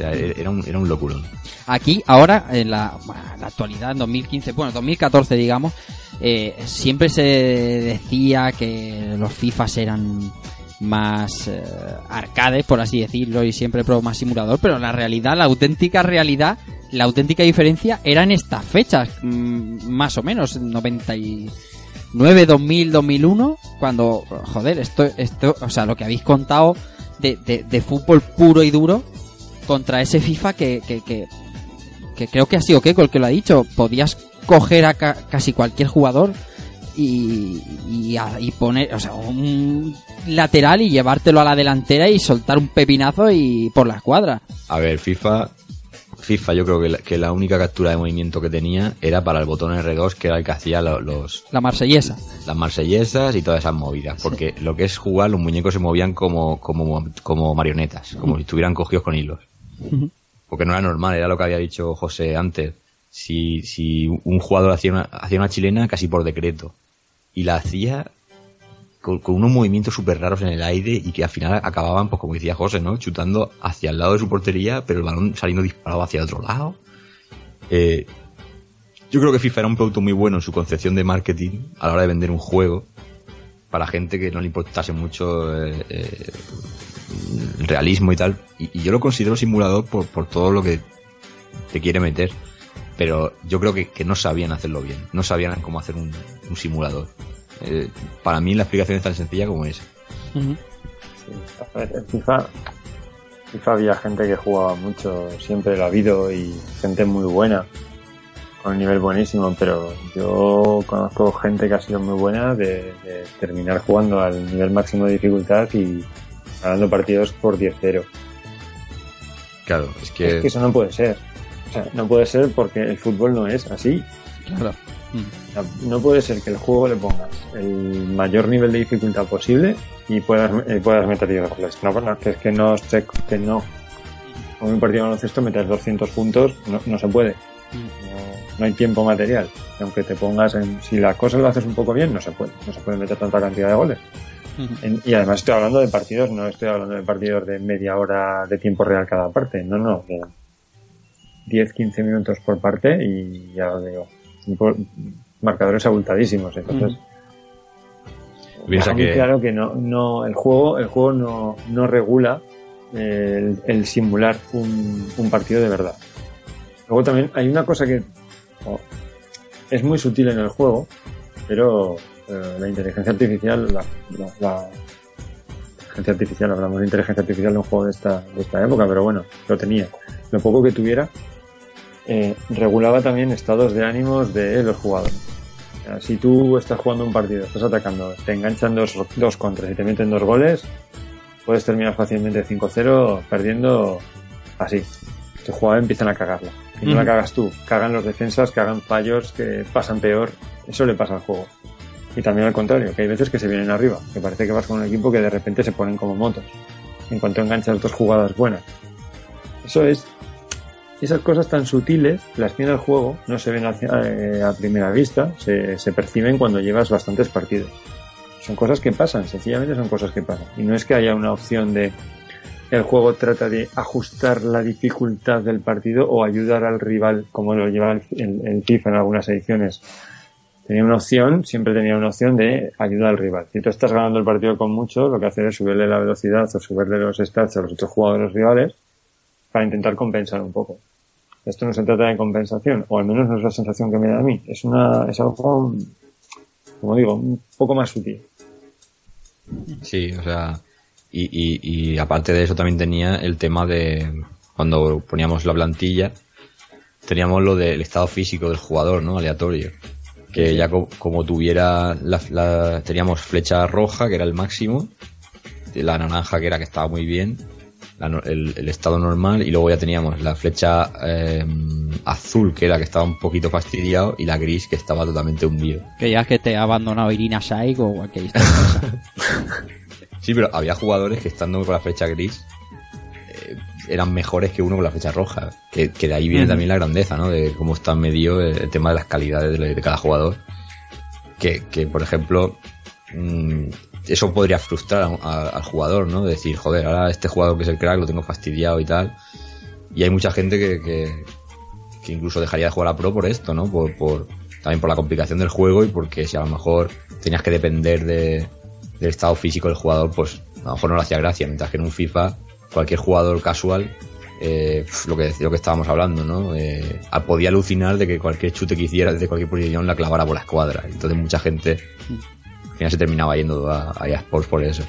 Era un, era un locurón. Aquí, ahora, en la, en la actualidad, en 2015, bueno, 2014, digamos, eh, siempre se decía que los FIFAs eran más eh, arcades, por así decirlo, y siempre pro más simulador, pero la realidad, la auténtica realidad, la auténtica diferencia era en estas fechas, mm, más o menos, 99, 2000, 2001, cuando, joder, esto, esto, o sea, lo que habéis contado de, de, de fútbol puro y duro contra ese FIFA que, que, que, que creo que ha sido Keiko el que lo ha dicho, podías coger a ca- casi cualquier jugador y, y, a- y poner, o sea, un lateral y llevártelo a la delantera y soltar un pepinazo y por la escuadra. A ver, FIFA, FIFA yo creo que la, que la única captura de movimiento que tenía era para el botón R2, que era el que hacía lo- los, La marsellesa. las marsellesas y todas esas movidas. Porque lo que es jugar, los muñecos se movían como, como, como marionetas, como si estuvieran cogidos con hilos. Porque no era normal, era lo que había dicho José antes. Si, si un jugador hacía una, hacía una chilena casi por decreto y la hacía con, unos movimientos súper raros en el aire y que al final acababan, pues como decía José, ¿no? Chutando hacia el lado de su portería, pero el balón saliendo disparado hacia otro lado. Eh, yo creo que FIFA era un producto muy bueno en su concepción de marketing a la hora de vender un juego para gente que no le importase mucho eh, eh, el realismo y tal. Y, y yo lo considero simulador por, por todo lo que te quiere meter. Pero yo creo que, que no sabían hacerlo bien. No sabían cómo hacer un, un simulador. Eh, para mí la explicación es tan sencilla como esa. A ver, en FIFA, FIFA había gente que jugaba mucho, siempre lo ha habido y gente muy buena, con un nivel buenísimo, pero yo conozco gente que ha sido muy buena de, de terminar jugando al nivel máximo de dificultad y ganando partidos por 10-0. Claro, es que, Es que eso no puede ser. O sea, no puede ser porque el fútbol no es así. Claro. No puede ser que el juego le pongas el mayor nivel de dificultad posible y puedas, eh, puedas meter 10 goles. No, no, que es que no que no. Con un partido de baloncesto meter 200 puntos no, no se puede. No, no hay tiempo material. Y aunque te pongas en, si las cosas lo haces un poco bien, no se puede. No se puede meter tanta cantidad de goles. En- y además estoy hablando de partidos, no estoy hablando de partidos de media hora de tiempo real cada parte. No, no. de 10, 15 minutos por parte y ya os digo, por- marcadores abultadísimos. Entonces, que claro que no, no, el juego, el juego no, no regula el, el simular un, un partido de verdad. Luego también hay una cosa que oh, es muy sutil en el juego, pero la inteligencia artificial, la, la- la inteligencia artificial, hablamos de inteligencia artificial de un juego de esta, de esta época, pero bueno, lo tenía. Lo poco que tuviera, eh, regulaba también estados de ánimos de los jugadores. O sea, si tú estás jugando un partido, estás atacando, te enganchan dos, dos contras y te meten dos goles, puedes terminar fácilmente 5-0 perdiendo así. este jugador empiezan a cagarla. Y no la cagas tú, cagan los defensas, cagan fallos, que pasan peor. Eso le pasa al juego. Y también al contrario, que hay veces que se vienen arriba, que parece que vas con un equipo que de repente se ponen como motos. En cuanto enganchas dos jugadas buenas. Eso es. Esas cosas tan sutiles las tiene el juego, no se ven a, eh, a primera vista, se, perciben cuando llevas bastantes partidos. Son cosas que pasan, sencillamente son cosas que pasan. Y no es que haya una opción de el juego trata de ajustar la dificultad del partido o ayudar al rival, como lo lleva el, el- el FIFA en algunas ediciones. Tenía una opción, siempre tenía una opción de ayudar al rival. Si tú estás ganando el partido con mucho, lo que hacer es subirle la velocidad o subirle los stats a los otros jugadores rivales para intentar compensar un poco. Esto no se trata de compensación, o al menos no es la sensación que me da a mí. Es una, es algo, como digo, un poco más sutil. Sí, o sea, y, y, y aparte de eso también tenía el tema de cuando poníamos la plantilla, teníamos lo del estado físico del jugador, ¿no? Aleatorio. Que ya co- como tuviera la, la- teníamos flecha roja, que era el máximo, la naranja, que era que estaba muy bien, la no- el, el estado normal, y luego ya teníamos la flecha eh, azul, que era que estaba un poquito fastidiado, y la gris, que estaba totalmente hundido. Que ya es que te ha abandonado Irina Shayk o cualquier historia. Sí, pero había jugadores que estando con la flecha gris eran mejores que uno con la flecha roja. Que, que de ahí viene también la grandeza, ¿no? De cómo está medio el, tema de las calidades de, de cada jugador. Que, que por ejemplo, mm, eso podría frustrar a- a- al jugador, ¿no? De decir, joder, ahora este jugador que es el crack lo tengo fastidiado y tal. Y hay mucha gente que, que, que incluso dejaría de jugar a pro por esto, ¿no? Por, por, también por la complicación del juego y porque si a lo mejor tenías que depender de, del estado físico del jugador, pues a lo mejor no le hacía gracia. Mientras que en un FIFA, cualquier jugador casual, eh, lo, que, lo que estábamos hablando, ¿no? Eh, podía alucinar de que cualquier chute que hiciera desde cualquier posición la clavara por la escuadra. Entonces mucha gente al final se terminaba yendo a, a Sports por eso.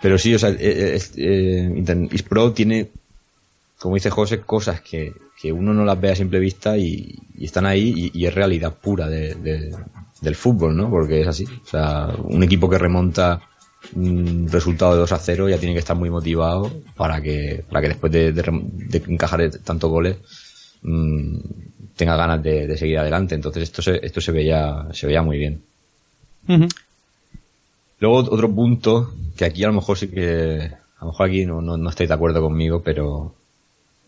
Pero sí, o sea, eh, eh, eh, Pro tiene, como dice José, cosas que, que uno no las ve a simple vista y, y están ahí y, y es realidad pura de, de- del fútbol, ¿no? Porque es así. O sea, un equipo que remonta un resultado de 2 a 0 ya tiene que estar muy motivado para que, para que después de, de rem- de encajar tantos goles mm, tenga ganas de, de seguir adelante. Entonces esto se, esto se veía, se veía muy bien. Luego otro punto, que aquí a lo mejor sí que, a lo mejor aquí no, no, no estáis de acuerdo conmigo, pero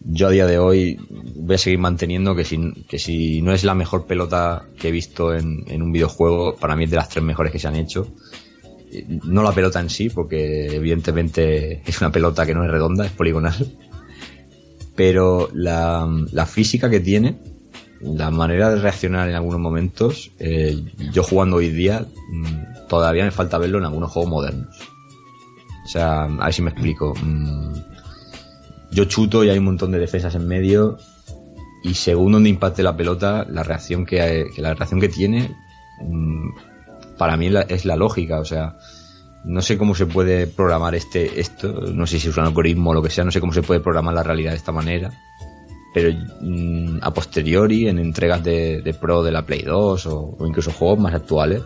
yo a día de hoy voy a seguir manteniendo que si, que si no es la mejor pelota que he visto en, en un videojuego, para mí es de las tres mejores que se han hecho. No la pelota en sí, porque evidentemente es una pelota que no es redonda, es poligonal. Pero la, la física que tiene, la manera de reaccionar en algunos momentos, eh, yo jugando hoy día, mm, todavía me falta verlo en algunos juegos modernos. O sea, a ver si me explico. Mm, yo chuto y hay un montón de defensas en medio y según donde impacte la pelota, la reacción que la reacción que tiene, mm, para mí es la, lógica. O sea, no sé cómo se puede programar este esto, no sé si es un algoritmo o lo que sea, no sé cómo se puede programar la realidad de esta manera pero mm, a posteriori en entregas de, Pro de la Play 2 o, incluso juegos más actuales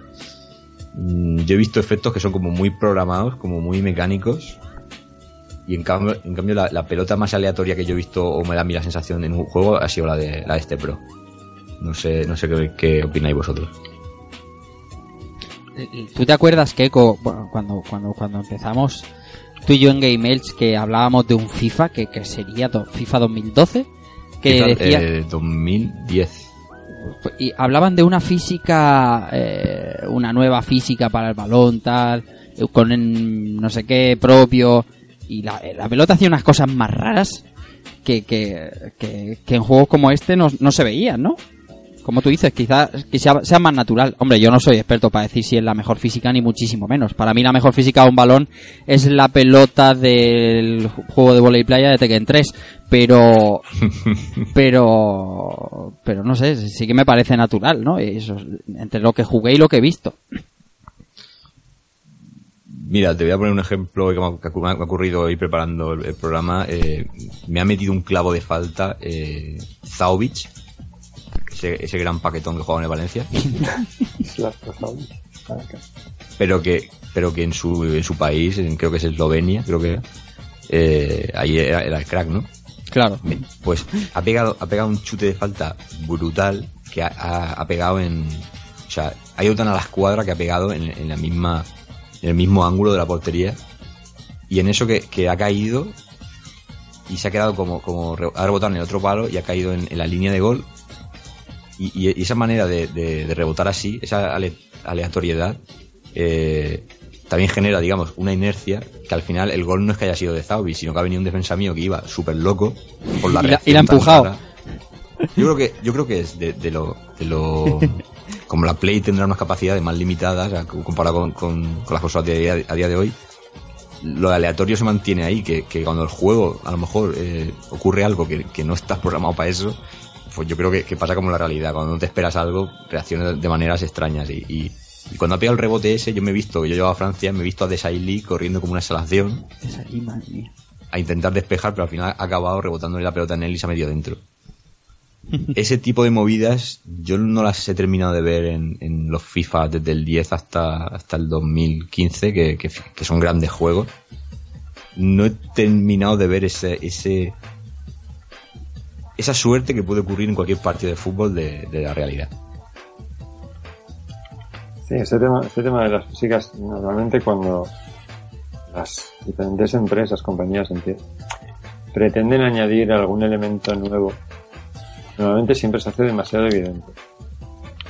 mm, yo he visto efectos que son como muy programados como muy mecánicos y en cambio, en cambio la, pelota más aleatoria que yo he visto o me da a mí la sensación en un juego ha sido la de, la de este Pro no sé no sé qué opináis vosotros ¿Tú te acuerdas, bueno, cuando, cuando, cuando empezamos tú y yo en Game Elch que hablábamos de un FIFA que, que sería do- FIFA 2012? Que decía, eh, 2010 y hablaban de una física, eh, una nueva física para el balón, tal, con en- no sé qué propio, y la, eh, la pelota hacía unas cosas más raras que, que, que, que en juegos como este no, no se veían, ¿no? Como tú dices, quizás que sea, sea más natural. Hombre, yo no soy experto para decir si es la mejor física, ni muchísimo menos. Para mí la mejor física de un balón es la pelota del juego de volei playa de Tekken 3. Pero, pero, pero no sé, sí que me parece natural, ¿no? Eso, entre lo que jugué y lo que he visto. Mira, te voy a poner un ejemplo que me ha, ocurrido hoy preparando el, el programa. Eh, me ha metido un clavo de falta eh, Zaovic, ese, ese gran paquetón que jugaba en el Valencia, pero que pero que en su en su país, en- creo que es Eslovenia, creo que era, eh, ahí era, era el crack, ¿no? Claro. Pues ha pegado, ha pegado un chute de falta brutal que ha, ha- ha pegado en. O sea, ha ido tan a la escuadra que ha pegado en, en la misma. En el mismo ángulo de la portería. Y en eso que, que ha caído. Y se ha quedado como. como ha rebotado en el otro palo y ha caído en, en la línea de gol. Y, esa manera de, de- de rebotar así, esa ale- aleatoriedad, eh, también genera, digamos, una inercia que al final el gol no es que haya sido de Zaubi, sino que ha venido un defensa mío que iba súper loco por la Y la- y la ha empujado. rara. Yo creo que, yo creo que es de, de lo, de lo, como la Play tendrá unas capacidades más limitadas, o sea, comparado con, con, con las cosas de día- a día de hoy, lo aleatorio se mantiene ahí, que, que cuando el juego a lo mejor eh, ocurre algo que, que no estás programado para eso, pues yo creo que, que pasa como la realidad, cuando no te esperas algo, reaccionas de maneras extrañas y, y, y cuando ha pegado el rebote ese, yo me he visto, yo llevaba a Francia, me he visto a Desailly corriendo como una exhalación Es ahí, madre mía. a intentar despejar, pero al final ha acabado rebotándole la pelota en él y se ha metido dentro. Ese tipo de movidas yo no las he terminado de ver en, en los FIFA desde el 10 hasta, hasta el 2015, que, que, que son grandes juegos. No he terminado de ver ese, ese esa suerte que puede ocurrir en cualquier partido de fútbol de, la realidad. Sí, ese tema, este tema de las físicas, normalmente cuando las diferentes empresas, compañías empie- pretenden añadir algún elemento nuevo, normalmente siempre se hace demasiado evidente.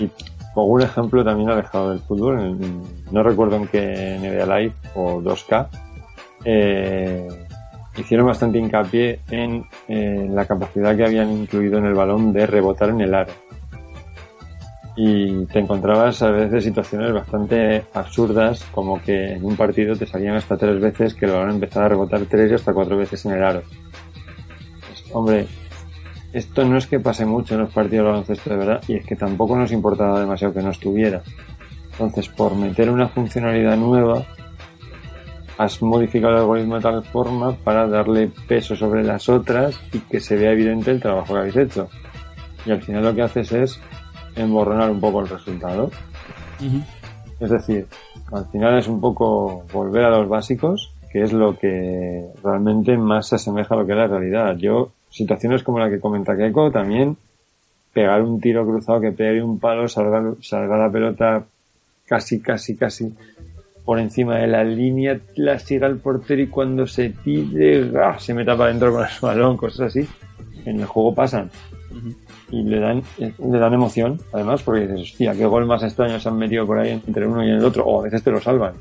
Y pongo un ejemplo también alejado del fútbol, en- no recuerdo en qué NBA Live o 2K, eh, hicieron bastante hincapié en eh, la capacidad que habían incluido en el balón de rebotar en el aro y te encontrabas a veces situaciones bastante absurdas, como que en un partido te salían hasta tres veces que el balón empezaba a rebotar tres y hasta cuatro veces en el aro. Pues, hombre, esto no es que pase mucho en los partidos de baloncesto de verdad, y es que tampoco nos importaba demasiado que no estuviera. Entonces, por meter una funcionalidad nueva, has modificado el algoritmo de tal forma para darle peso sobre las otras y que se vea evidente el trabajo que habéis hecho. Y al final lo que haces es emborronar un poco el resultado. Es decir, al final es un poco volver a los básicos, que es lo que realmente más se asemeja a lo que es la realidad. Yo, situaciones como la que comenta Keiko, también pegar un tiro cruzado que pegue un palo, salga, salga la pelota casi, casi, casi por encima de la línea, la siga el portero y cuando se tire, ¡ah! se meta para adentro con el balón, cosas así. En el juego pasan y le dan, le dan emoción, además, porque dices, hostia, qué gol más extraño se han metido por ahí entre uno y el otro, o a veces te lo salvan.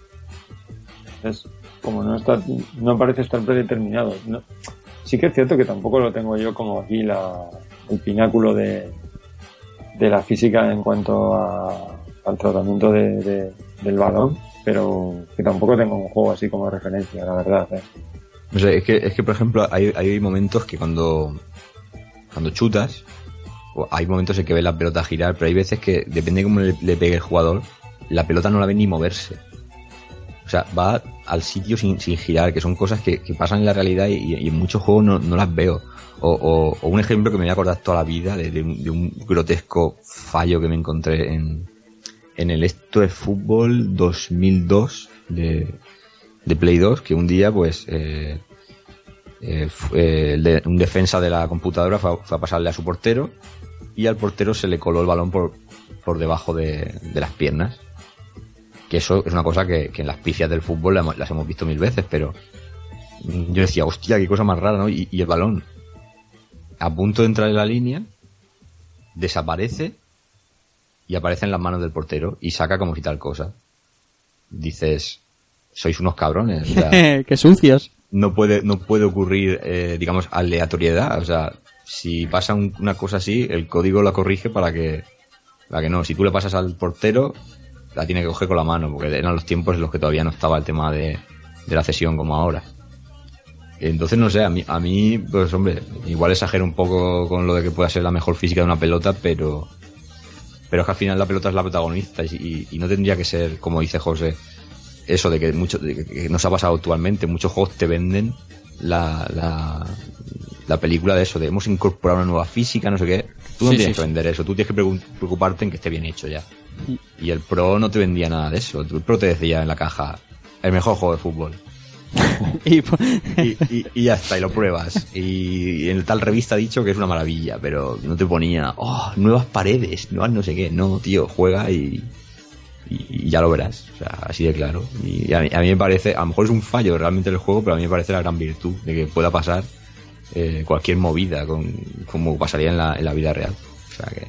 Entonces, como no está, no parece estar predeterminado. ¿no? Sí que es cierto que tampoco lo tengo yo como aquí la, el pináculo de, de la física en cuanto a, al tratamiento de, de- del balón, pero que tampoco tengo un juego así como referencia, la verdad. ¿eh? No sé, es que, es que por ejemplo, hay, hay momentos que cuando, cuando chutas, o hay momentos en que ves la pelota girar, pero hay veces que, depende de cómo le, pegue el jugador, la pelota no la ve ni moverse. O sea, va al sitio sin, sin girar, que son cosas que, pasan en la realidad y, en muchos juegos no, no las veo. O, o- o un ejemplo que me voy a acordar toda la vida de un, de un grotesco fallo que me encontré en, en el esto de fútbol 2002 de, de Play 2, que un día pues eh, eh, eh, un defensa de la computadora fue a, pasarle a su portero y al portero se le coló el balón por, por debajo de, de las piernas. Que eso es una cosa que, que en las picias del fútbol las hemos visto mil veces, pero yo decía, hostia, qué cosa más rara, ¿no? Y el balón, a punto de entrar en la línea, desaparece y aparece en las manos del portero y saca como si tal cosa. Dices, sois unos cabrones. o sea, Qué sucios. no puede, no puede ocurrir, eh, digamos, aleatoriedad. O sea, si pasa un- una cosa así, el código la corrige para que, para que no. Si tú le pasas al portero, la tiene que coger con la mano, porque eran los tiempos en los que todavía no estaba el tema de, de la cesión como ahora. Entonces, no sé, a mí, a mí, pues hombre, igual exagero un poco con lo de que pueda ser la mejor física de una pelota, pero, pero es que al final la pelota es la protagonista y, y- y no tendría que ser, como dice José, eso de que mucho, de que- nos ha pasado actualmente, muchos juegos te venden la, la, la película de eso, de hemos incorporado una nueva física, no sé qué. Tú no Sí, tienes sí, que sí. vender eso, tú tienes que preocu- preocuparte en que esté bien hecho ya. Y el Pro no te vendía nada de eso. El Pro te decía en la caja, el mejor juego de fútbol. y, y, y- y ya está, y lo pruebas. Y en tal revista ha dicho que es una maravilla, pero no te ponía, oh, nuevas paredes, nuevas no sé qué. No, tío, juega y, y, y ya lo verás. O sea, así de claro. Y a mí, a mí me parece, a lo mejor es un fallo realmente del juego, pero a mí me parece la gran virtud de que pueda pasar eh, cualquier movida con, como pasaría en la, en la vida real. O sea que.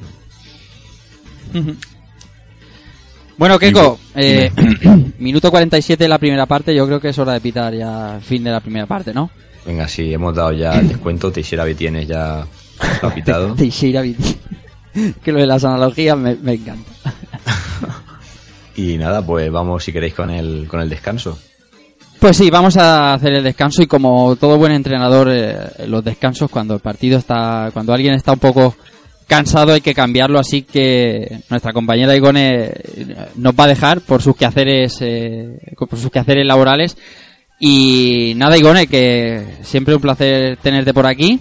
Bueno, Keiko, eh, minuto 47 de la primera parte, yo creo que es hora de pitar ya el fin de la primera parte, ¿no? Venga, sí, hemos dado ya el descuento. Teixeira tienes ya ha pitado. Teixeira que lo de las analogías me, me encanta. Y nada, pues vamos si queréis con el, con el descanso. Pues sí, vamos a hacer el descanso y como todo buen entrenador, eh, los descansos cuando el partido está, cuando alguien está un poco cansado hay que cambiarlo, así que nuestra compañera Igone eh, nos va a dejar por sus quehaceres, eh, por sus quehaceres laborales. Y nada, Igone, que siempre un placer tenerte por aquí.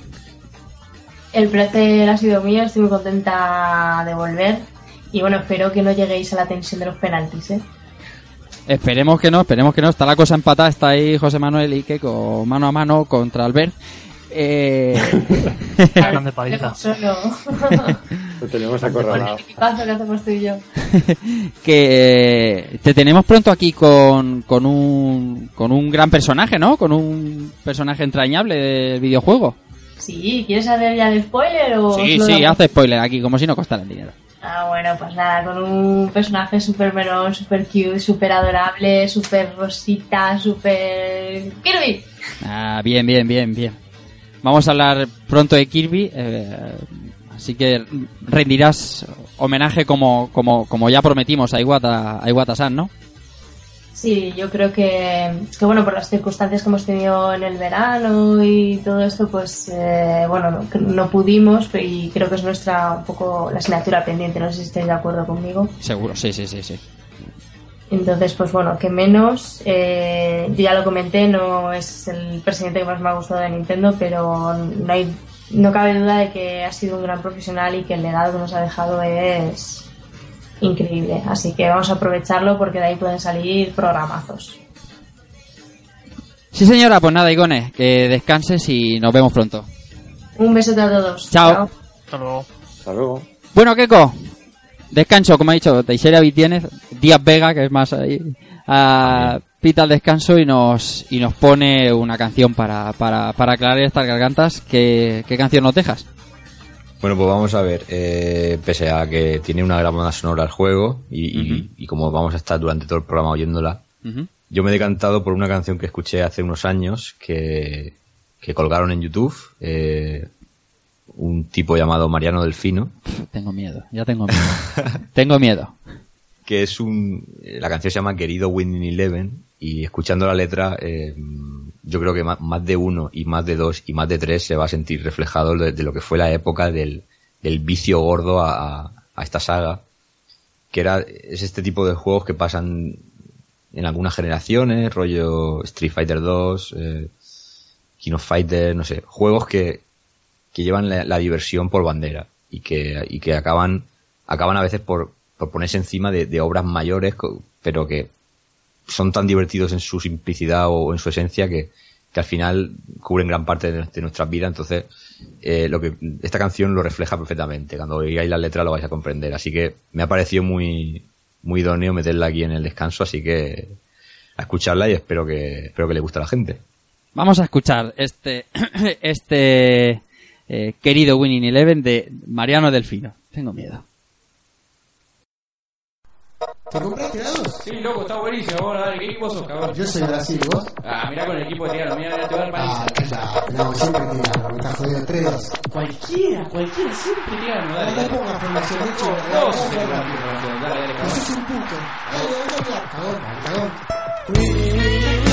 El placer ha sido mío, estoy muy contenta de volver. Y bueno, espero que no lleguéis a la tensión de los penaltis, ¿eh? Esperemos que no, esperemos que no. Está la cosa empatada, está ahí José Manuel y Keiko mano a mano contra Albert. Eh, grande paliza. Lo tenemos acorralado. ¿Qué pasa que hacemos tú y yo? que eh, te tenemos pronto aquí con, con, un, con un gran personaje, ¿no? Con un personaje entrañable del videojuego. Sí, ¿quieres saber ya de spoiler o...? Sí, sí, damos- hace spoiler aquí, como si no costara el dinero. Ah, bueno, pues nada, con un personaje súper melón, súper cute, súper adorable, súper rosita, súper... Kirby. Ah, bien, bien, bien, bien. Vamos a hablar pronto de Kirby, eh, así que rendirás homenaje como, como, como ya prometimos a Iwata, a Iwata-san, ¿no? Sí, yo creo que, que, bueno, por las circunstancias que hemos tenido en el verano y todo esto, pues, eh, bueno, no, pudimos y creo que es nuestra, un poco, la asignatura pendiente, no sé si estáis de acuerdo conmigo. Seguro, sí, sí, sí, sí. Entonces, pues bueno, que menos, eh, yo ya lo comenté, no es el presidente que más me ha gustado de Nintendo, pero no hay, no cabe duda de que ha sido un gran profesional y que el legado que nos ha dejado es increíble. Así que vamos a aprovecharlo porque de ahí pueden salir programazos. Sí, señora, pues nada, Igone, que descanses y nos vemos pronto. Un besote a todos. Chao. Hasta luego. Hasta luego. Bueno, Keiko, descanso, como ha dicho Teixeira Vitienes, Díaz Vega, que es más ahí, a pita el descanso y nos, y nos pone una canción para, para, para aclarar estas gargantas. ¿Qué, qué canción nos dejas? Bueno, pues vamos a ver. eh, pese a que tiene una gran banda sonora el juego y, y- y como vamos a estar durante todo el programa oyéndola, yo me he decantado por una canción que escuché hace unos años que, que colgaron en YouTube. eh, un tipo llamado Mariano Delfino, Tengo miedo, ya tengo miedo. tengo miedo. que es un. La canción se llama Querido Winning Eleven y escuchando la letra, eh, yo creo que ma- más, de uno y más de dos y más de tres se va a sentir reflejado de, de lo que fue la época del, del vicio gordo a, a- esta saga, que era es este tipo de juegos que pasan en algunas generaciones, rollo Street Fighter 2, eh, King of Fighter, no sé, juegos que, que llevan la, diversión por bandera y que, y que acaban, acaban a veces por, por ponerse encima de, obras mayores, pero que son tan divertidos en su simplicidad o en su esencia que, que al final cubren gran parte de, de nuestras vidas. Entonces, eh, lo que esta canción lo refleja perfectamente. Cuando oigáis la letra lo vais a comprender. Así que me ha parecido muy, muy idóneo meterla aquí en el descanso, así que a escucharla y espero que, espero que le guste a la gente. Vamos a escuchar este, este eh, querido Winning Eleven de Mariano Delfino. Tengo miedo. ¿Te compraste la dos? Sí, loco, está buenísimo. Vamos a ver, ¿qué equipo sos, cabrón? Yo soy Brasil, ¿vos? Ah, mirá con el equipo de Tirano, mirá, mirá, te va a dar Ah, paliza. calla. No, siempre tirano, me estás jodiendo 3-2. Cualquiera, cualquiera, siempre Tirano, No dale. me pongas formación, de hecho. Te van a tirar, dale, dale, Vos cabrón. sos un puto. Dale, dale, dale, cagón, cagón.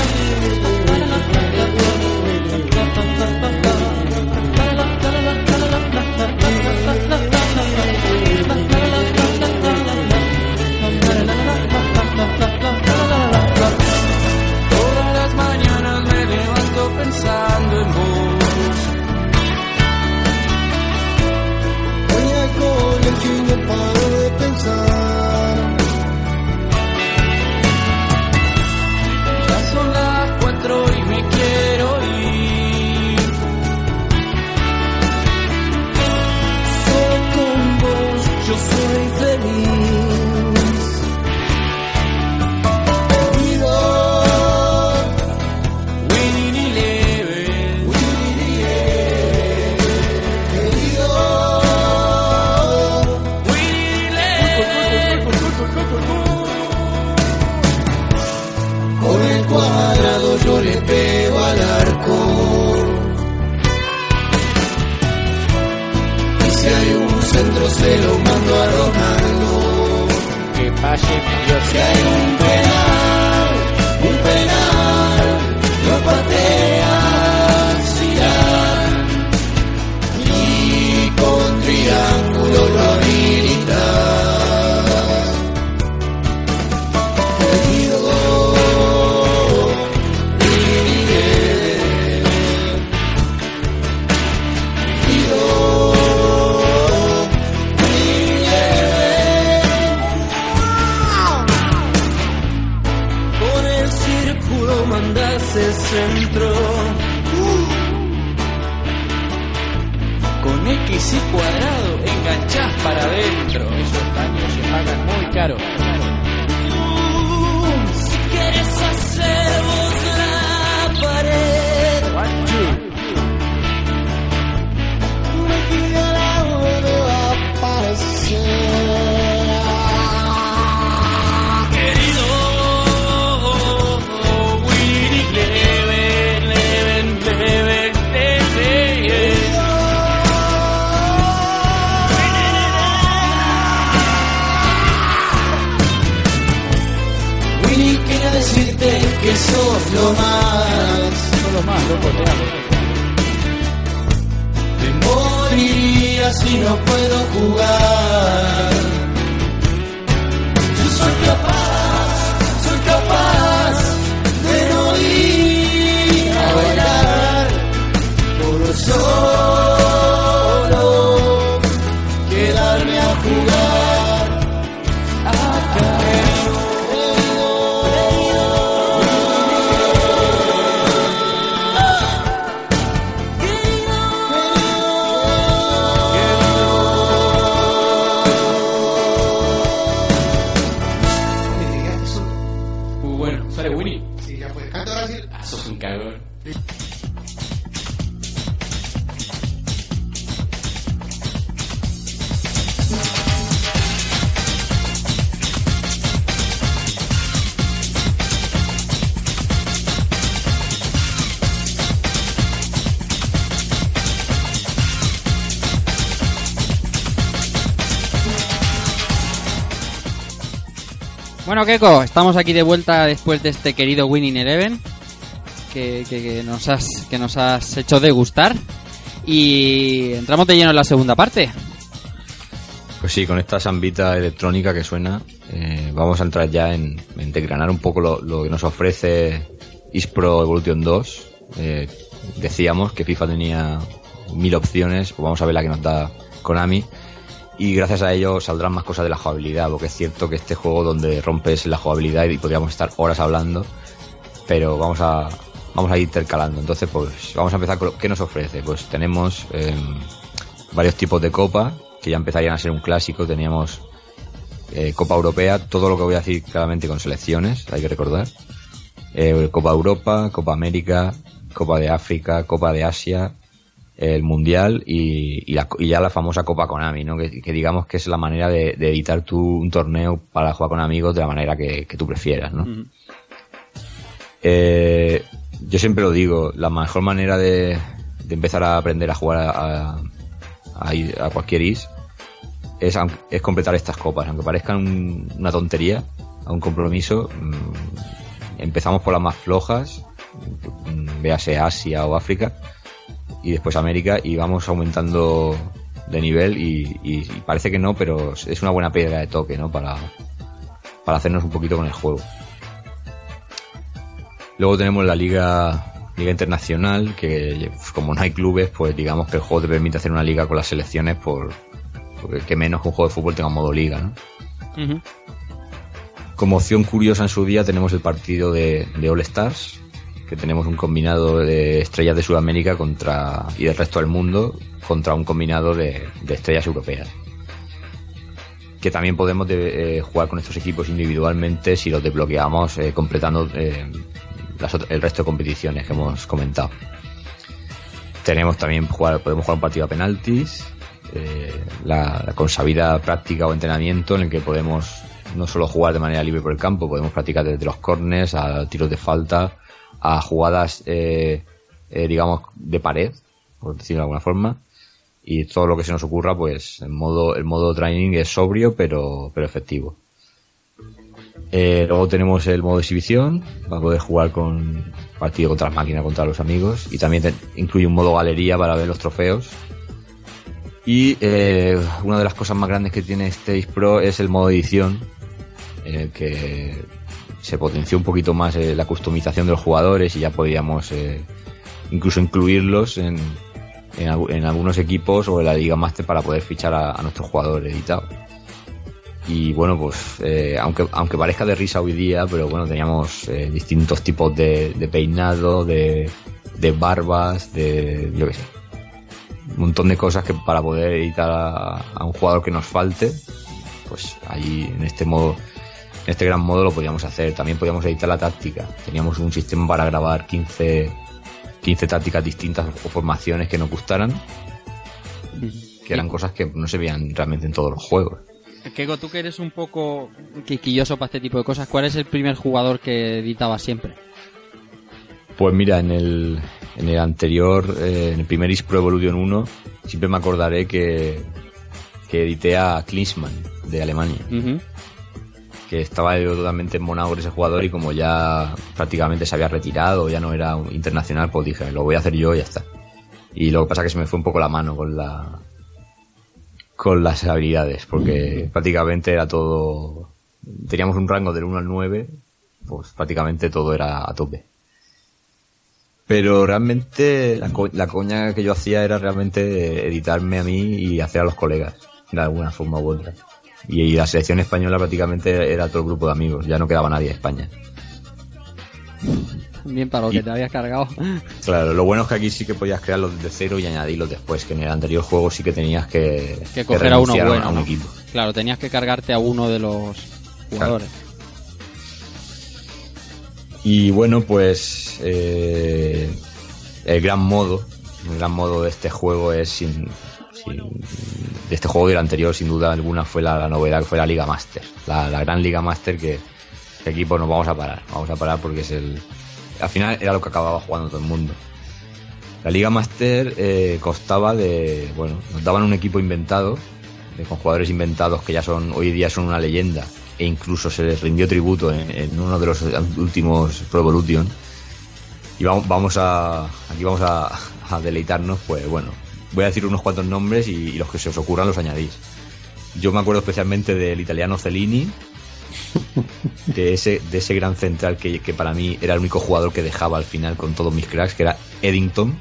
Bueno, Keko, estamos aquí de vuelta después de este querido Winning Eleven que, nos has, que nos has hecho degustar. Y entramos de lleno en la segunda parte. Pues sí, con esta sambita electrónica que suena, eh, vamos a entrar ya en, en desgranar un poco lo, lo que nos ofrece Ispro Evolution 2. Eh, decíamos que FIFA tenía mil opciones, pues vamos a ver la que nos da Konami. Y gracias a ello saldrán más cosas de la jugabilidad, porque es cierto que este juego donde rompes la jugabilidad y podríamos estar horas hablando, pero vamos a vamos a ir intercalando. Entonces, pues vamos a empezar con lo- qué nos ofrece. Pues tenemos eh, varios tipos de copa que ya empezarían a ser un clásico. Teníamos eh, Copa Europea, todo lo que voy a decir claramente con selecciones, hay que recordar. Eh, Copa Europa, Copa América, Copa de África, Copa de Asia, el Mundial y, y la- y ya la famosa Copa Konami, ¿no? Que, que digamos que es la manera de, de editar tu, un torneo para jugar con amigos de la manera que, que tú prefieras, ¿no? Eh, yo siempre lo digo, la mejor manera de, de empezar a aprender a jugar a, a- a ir a cualquier is es, es completar estas copas, aunque parezcan un- una tontería, a un compromiso. mm, empezamos por las más flojas, mm, véase Asia o África, y después América, y vamos aumentando de nivel, y, y- y parece que no, pero es una buena piedra de toque, ¿no? Para, para hacernos un poquito con el juego. Luego tenemos la liga liga internacional que pues, como no hay clubes pues digamos que el juego te permite hacer una liga con las selecciones por porque que menos que un juego de fútbol tenga modo liga ¿no? Como opción curiosa en su día tenemos el partido de, de All Stars que tenemos un combinado de estrellas de Sudamérica contra y del resto del mundo contra un combinado de, estrellas europeas que también podemos de- eh, jugar con estos equipos individualmente si los desbloqueamos eh, completando eh, las el resto de competiciones que hemos comentado. Tenemos también jugar, podemos jugar un partido a penaltis, eh, la, la consabida práctica o entrenamiento en el que podemos no solo jugar de manera libre por el campo, podemos practicar desde los corners a tiros de falta, a jugadas, eh, eh, digamos, de pared, por decirlo de alguna forma. y todo lo que se nos ocurra, pues el modo, el modo training es sobrio pero, pero efectivo. Eh, luego tenemos el modo exhibición, para poder jugar con partido contra las máquinas, contra los amigos, y también incluye un modo galería para ver los trofeos. Y eh, una de las cosas más grandes que tiene Stage Pro es el modo edición, en el que se potenció un poquito más eh, la customización de los jugadores y ya podíamos eh, incluso incluirlos en, en, algu- en algunos equipos o en la Liga Master para poder fichar a, a nuestro jugador editado. Y bueno, pues eh, aunque, aunque parezca de risa hoy día, pero bueno, teníamos eh, distintos tipos de, de peinado, de, de barbas, de yo qué sé. Un montón de cosas que para poder editar a, a un jugador que nos falte, pues ahí en este modo, en este gran modo lo podíamos hacer. También podíamos editar la táctica. Teníamos un sistema para grabar 15, 15 tácticas distintas o formaciones que nos gustaran, que eran cosas que no se veían realmente en todos los juegos. Keiko, tú que eres un poco quisquilloso para este tipo de cosas, ¿cuál es el primer jugador que editaba siempre? Pues mira, en el, en el anterior, eh, en el primer Is Pro Evolution 1, siempre me acordaré que, que edité a Klinsmann de Alemania. Que estaba yo totalmente monado con ese jugador y como ya prácticamente se había retirado, ya no era internacional, pues dije, lo voy a hacer yo y ya está. Y lo que pasa es que se me fue un poco la mano con la con las habilidades, porque prácticamente era todo... Teníamos un rango del 1 al 9, pues prácticamente todo era a tope. Pero realmente la, co- la coña que yo hacía era realmente editarme a mí y hacer a los colegas, de alguna forma u otra. Y, la selección española prácticamente era todo el grupo de amigos, ya no quedaba nadie de España. Bien para lo Y- que te habías cargado. Claro, lo bueno es que aquí sí que podías crearlos desde cero y añadirlos después, que en el anterior juego sí que tenías que, Que coger a uno bueno, a un equipo. Claro, tenías que cargarte a uno de los jugadores. Y bueno, pues eh, el gran modo, el gran modo de este juego es sin, de este juego y del anterior sin duda alguna fue la, la novedad que fue la Liga Master, la, la gran Liga Master que, que aquí pues nos vamos a parar, vamos a parar porque es el, al final era lo que acababa jugando todo el mundo. La Liga Master eh, constaba de, bueno, nos daban un equipo inventado, de, con jugadores inventados que ya son, hoy día son una leyenda, e incluso se les rindió tributo en, en uno de los últimos Pro Evolution. Y vamos, vamos a, aquí vamos a, a deleitarnos, pues bueno, voy a decir unos cuantos nombres y, y los que se os ocurran los añadís. Yo me acuerdo especialmente del italiano Cellini, de ese, de ese gran central que, que para mí era el único jugador que dejaba al final con todos mis cracks, que era Eddington.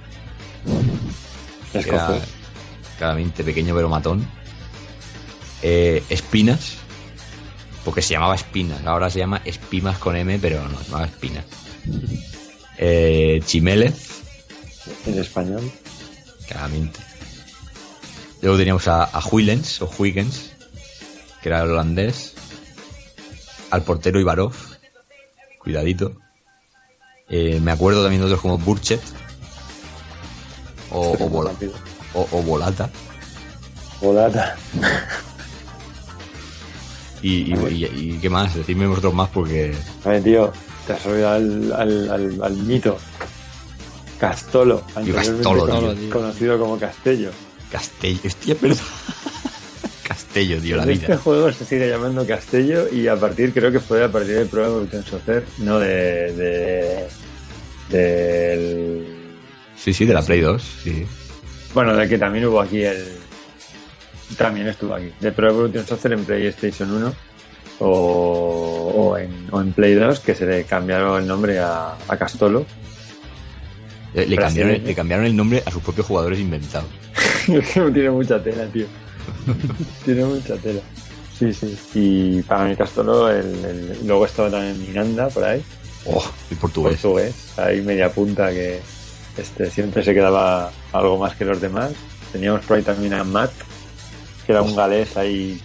que era claramente pequeño pero matón. Eh, Espinas, porque se llamaba Espinas, ahora se llama Espimas con M, pero no, se llamaba Espinas. Eh, Chimélez, En español. Claramente. Luego teníamos a, a Huylens, o Huygens, que era el holandés. Al portero Ivarov, cuidadito. Eh, me acuerdo también de otros como Burchet, o, Rápido. o- o Volata. Volata. Y, y, y- y qué más, decidme vosotros más porque... A ver, tío, te has olvidado al, al, al, al mito. Castolo, anteriormente Castolo, conocido como Castello. Castello, hostia, perdón. Castello, tío, la En este vida. juego se sigue llamando Castello y a partir, creo que fue a partir del Pro Evolution Soccer, no de, de del Sí, sí, de la Play 2, sí. bueno, de que también hubo aquí el también estuvo aquí, de Pro Evolution Soccer en PlayStation 1 o, o, en, o en Play 2 que se le cambiaron el nombre a, a Castolo. Eh, Le cambiaron, le cambiaron el nombre a sus propios jugadores inventados. Tiene mucha tela, tío. tiene mucha tela. Sí, sí. Y para mí Castolo, el, el- luego estaba también Miranda por ahí. Oh, el portugués. portugués, ahí media punta que este siempre se quedaba algo más que los demás. Teníamos por ahí también a Matt, que era un galés ahí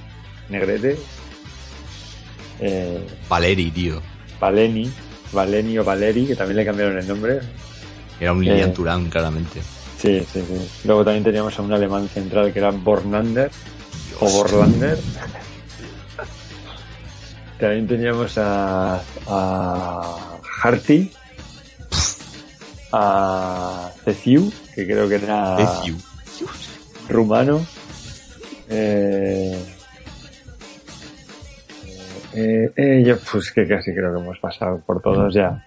negrete. Eh, Valeri, tío. Valeni, Valeni o Valeri, que también le cambiaron el nombre. Era un Lilian. Turán, claramente. Sí, sí, sí. Luego también teníamos a un alemán central que era Bornander o Borlander. También teníamos a, a Harty, a Ceciu, que creo que era Eziu. rumano. Eh, eh, eh, yo, pues que casi creo que hemos pasado por todos ya.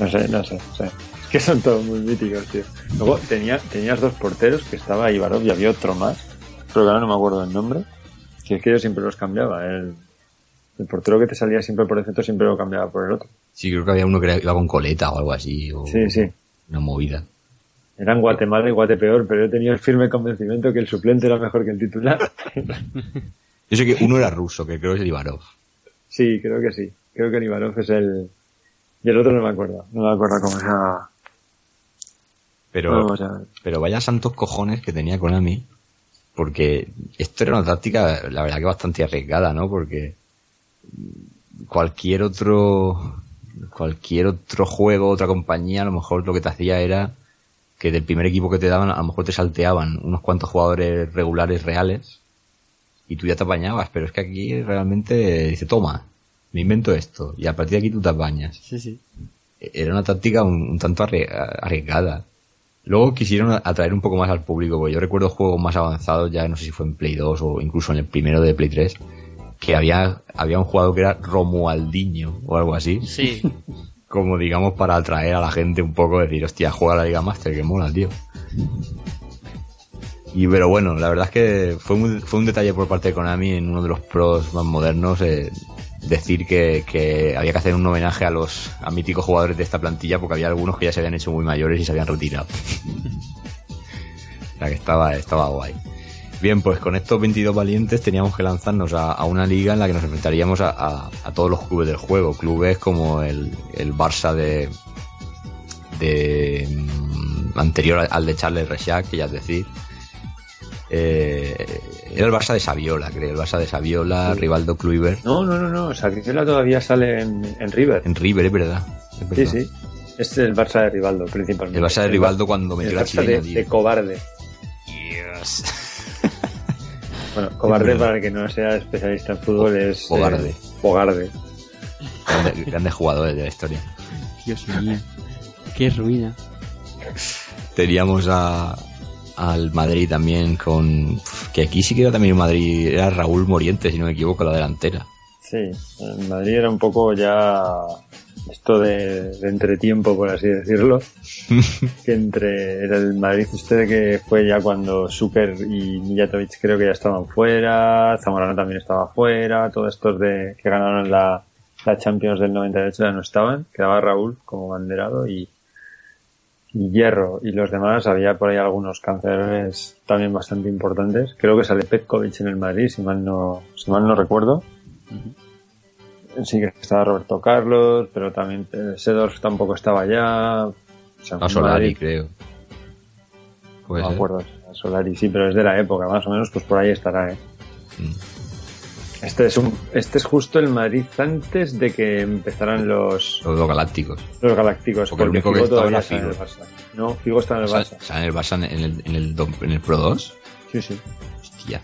No sé, no sé, no sé. Es que son todos muy míticos, tío. Luego tenía, tenías dos porteros, que estaba Ivarov y había otro más, pero que ahora no me acuerdo del nombre. Que es que yo siempre los cambiaba. El, el portero que te salía siempre por defecto siempre lo cambiaba por el otro. Sí, creo que había uno que iba con coleta o algo así. O Sí, sí. Una movida. Eran Guatemala y Guatepeor, pero yo tenía el firme convencimiento que el suplente era mejor que el titular. Yo sé que uno era ruso, que creo que es el Ivarov. sí, creo que sí. Creo que el Ivanov es el... Y el otro no me acuerdo. No me acuerdo cómo se llama. Pero, pero vaya santos cojones que tenía Konami. Porque esto era una táctica, la verdad que bastante arriesgada, ¿no? Porque cualquier otro, cualquier otro juego, otra compañía, a lo mejor lo que te hacía era que del primer equipo que te daban, a lo mejor te salteaban unos cuantos jugadores regulares reales y tú ya te apañabas, pero es que aquí realmente dice, toma, me invento esto y a partir de aquí tú te apañas. Sí, sí. Era una táctica un, un tanto arrie- arriesgada. Luego quisieron atraer un poco más al público, porque yo recuerdo juegos más avanzados, ya no sé si fue en Play 2 o incluso en el primero de Play 3, que había, había un jugador que era Romualdinho o algo así, Sí. como digamos para atraer a la gente un poco, decir, hostia, juega la Liga Master, que mola, tío. Y pero bueno, la verdad es que fue un, fue un detalle por parte de Konami en uno de los pros más modernos eh, decir que, que había que hacer un homenaje a los a míticos jugadores de esta plantilla porque había algunos que ya se habían hecho muy mayores y se habían retirado. o sea que estaba, estaba guay. Bien, pues con estos 22 valientes teníamos que lanzarnos a, una liga en la que nos enfrentaríamos a, a- a todos los clubes del juego. Clubes como el, el Barça de, de mm, anterior al de Charles Rechac, que ya es decir. Eh, era el Barça de Saviola, creo. El Barça de Saviola, Rivaldo Kluivert. No, no, no, no. Sacrifiola todavía sale en, en River. En River, es verdad. es Sí, verdad. sí. Este es el Barça de Rivaldo, principalmente. El Barça de Rivaldo cuando metió el la Barça chilena, de, cobarde. Dios. Bueno, cobarde para el que no sea especialista en fútbol es... Bogarde. eh, Bogarde. Grande- grandes jugadores de la historia. Dios mío. Qué ruina. Teníamos a, al Madrid también con... Que aquí sí que era también un Madrid, era Raúl Moriente, si no me equivoco, la delantera. Sí, en Madrid era un poco ya esto de, de entretiempo, por así decirlo. que entre era el Madrid este que fue ya cuando Zucker y Mijatovic creo que ya estaban fuera, Zamorano también estaba fuera, todos estos de que ganaron la, la Champions del 98 ya no estaban, quedaba Raúl como banderado y, y Hierro y los demás, había por ahí algunos cancerones también bastante importantes. Creo que sale Petkovic en el Madrid, si mal no, si mal no recuerdo. Sí que estaba Roberto Carlos, pero también eh, Sedorf tampoco estaba ya. O sea, A Solari, Madrid- creo. No me acuerdo, Solari, sí, pero es de la época, más o menos, pues por ahí estará, ¿eh? Mm. Este es un, este es justo el Madrid antes de que empezaran los, Los galácticos. los galácticos, Porque el porque, único que Figo estaba todavía está en el Figo. Barça. No, Figo está en el Barça. sea, en el Barça en el, en el, en el Pro 2. Sí, sí. Hostia.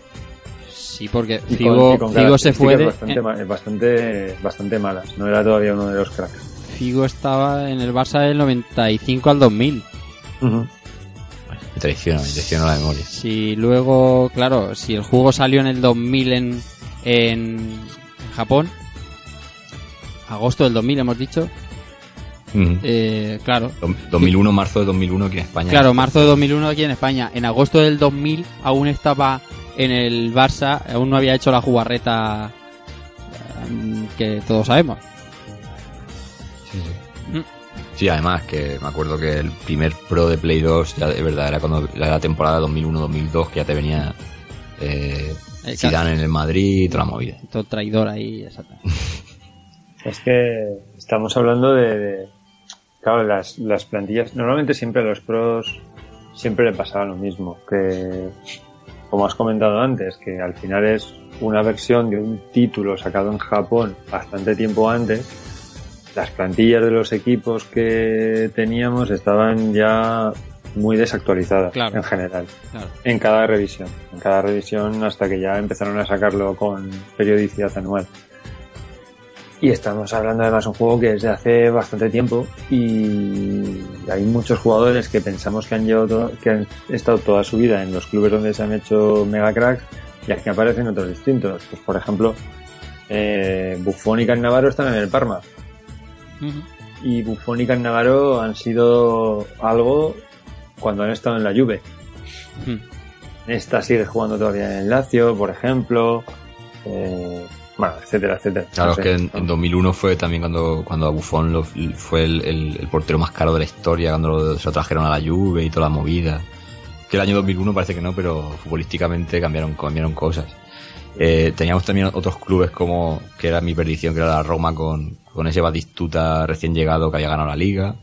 Sí, porque Y Figo, con- Figo se fue de, bastante, bastante, bastante malas. No era todavía uno de los cracks. Figo estaba en el Barça del 95 al 2000. Me traiciona, me traiciona la memoria. Si luego, claro, si el juego salió en el 2000 en, en Japón, agosto del 2000 hemos dicho, eh, claro, Dom- 2001, marzo de 2001 aquí en España. claro, marzo de 2001 aquí en España. En agosto del 2000 aún estaba en el Barça, aún no había hecho la jugarreta eh, que todos sabemos. Sí, sí. Mm. Sí, además que me acuerdo que el primer Pro de Play 2, ya de verdad, era cuando era la temporada 2001-2002 que ya te venía Eh, Zidane en el Madrid y toda la movida. Todo traidor ahí, exacto. Es que estamos hablando de, de- claro, las, las plantillas, normalmente siempre a los pros siempre le pasaba lo mismo, que como has comentado antes, que al final es una versión de un título sacado en Japón bastante tiempo antes, las plantillas de los equipos que teníamos estaban ya muy desactualizadas Claro. en general, Claro. en cada revisión, en cada revisión hasta que ya empezaron a sacarlo con periodicidad anual. Y estamos hablando además de un juego que es de hace bastante tiempo y hay muchos jugadores que pensamos que han, llevado que han estado toda su vida en los clubes donde se han hecho mega cracks y aquí aparecen otros distintos. Pues por ejemplo, eh, Buffon y Cannavaro están en el Parma y Buffon y Cannavaro han sido algo cuando han estado en la Juve. Hmm. Esta sigue jugando todavía en el Lazio, por ejemplo. Eh, bueno, etcétera, etcétera. Claro, No es que en, en 2001 fue también cuando, cuando a Buffon lo- fue el, el- el portero más caro de la historia, cuando lo, se lo trajeron a la Juve y toda la movida. Que el año 2001 parece que no, pero futbolísticamente cambiaron, cambiaron cosas. Eh, teníamos también otros clubes como, que era mi perdición, que era la Roma con, con ese Batistuta recién llegado que había ganado la liga.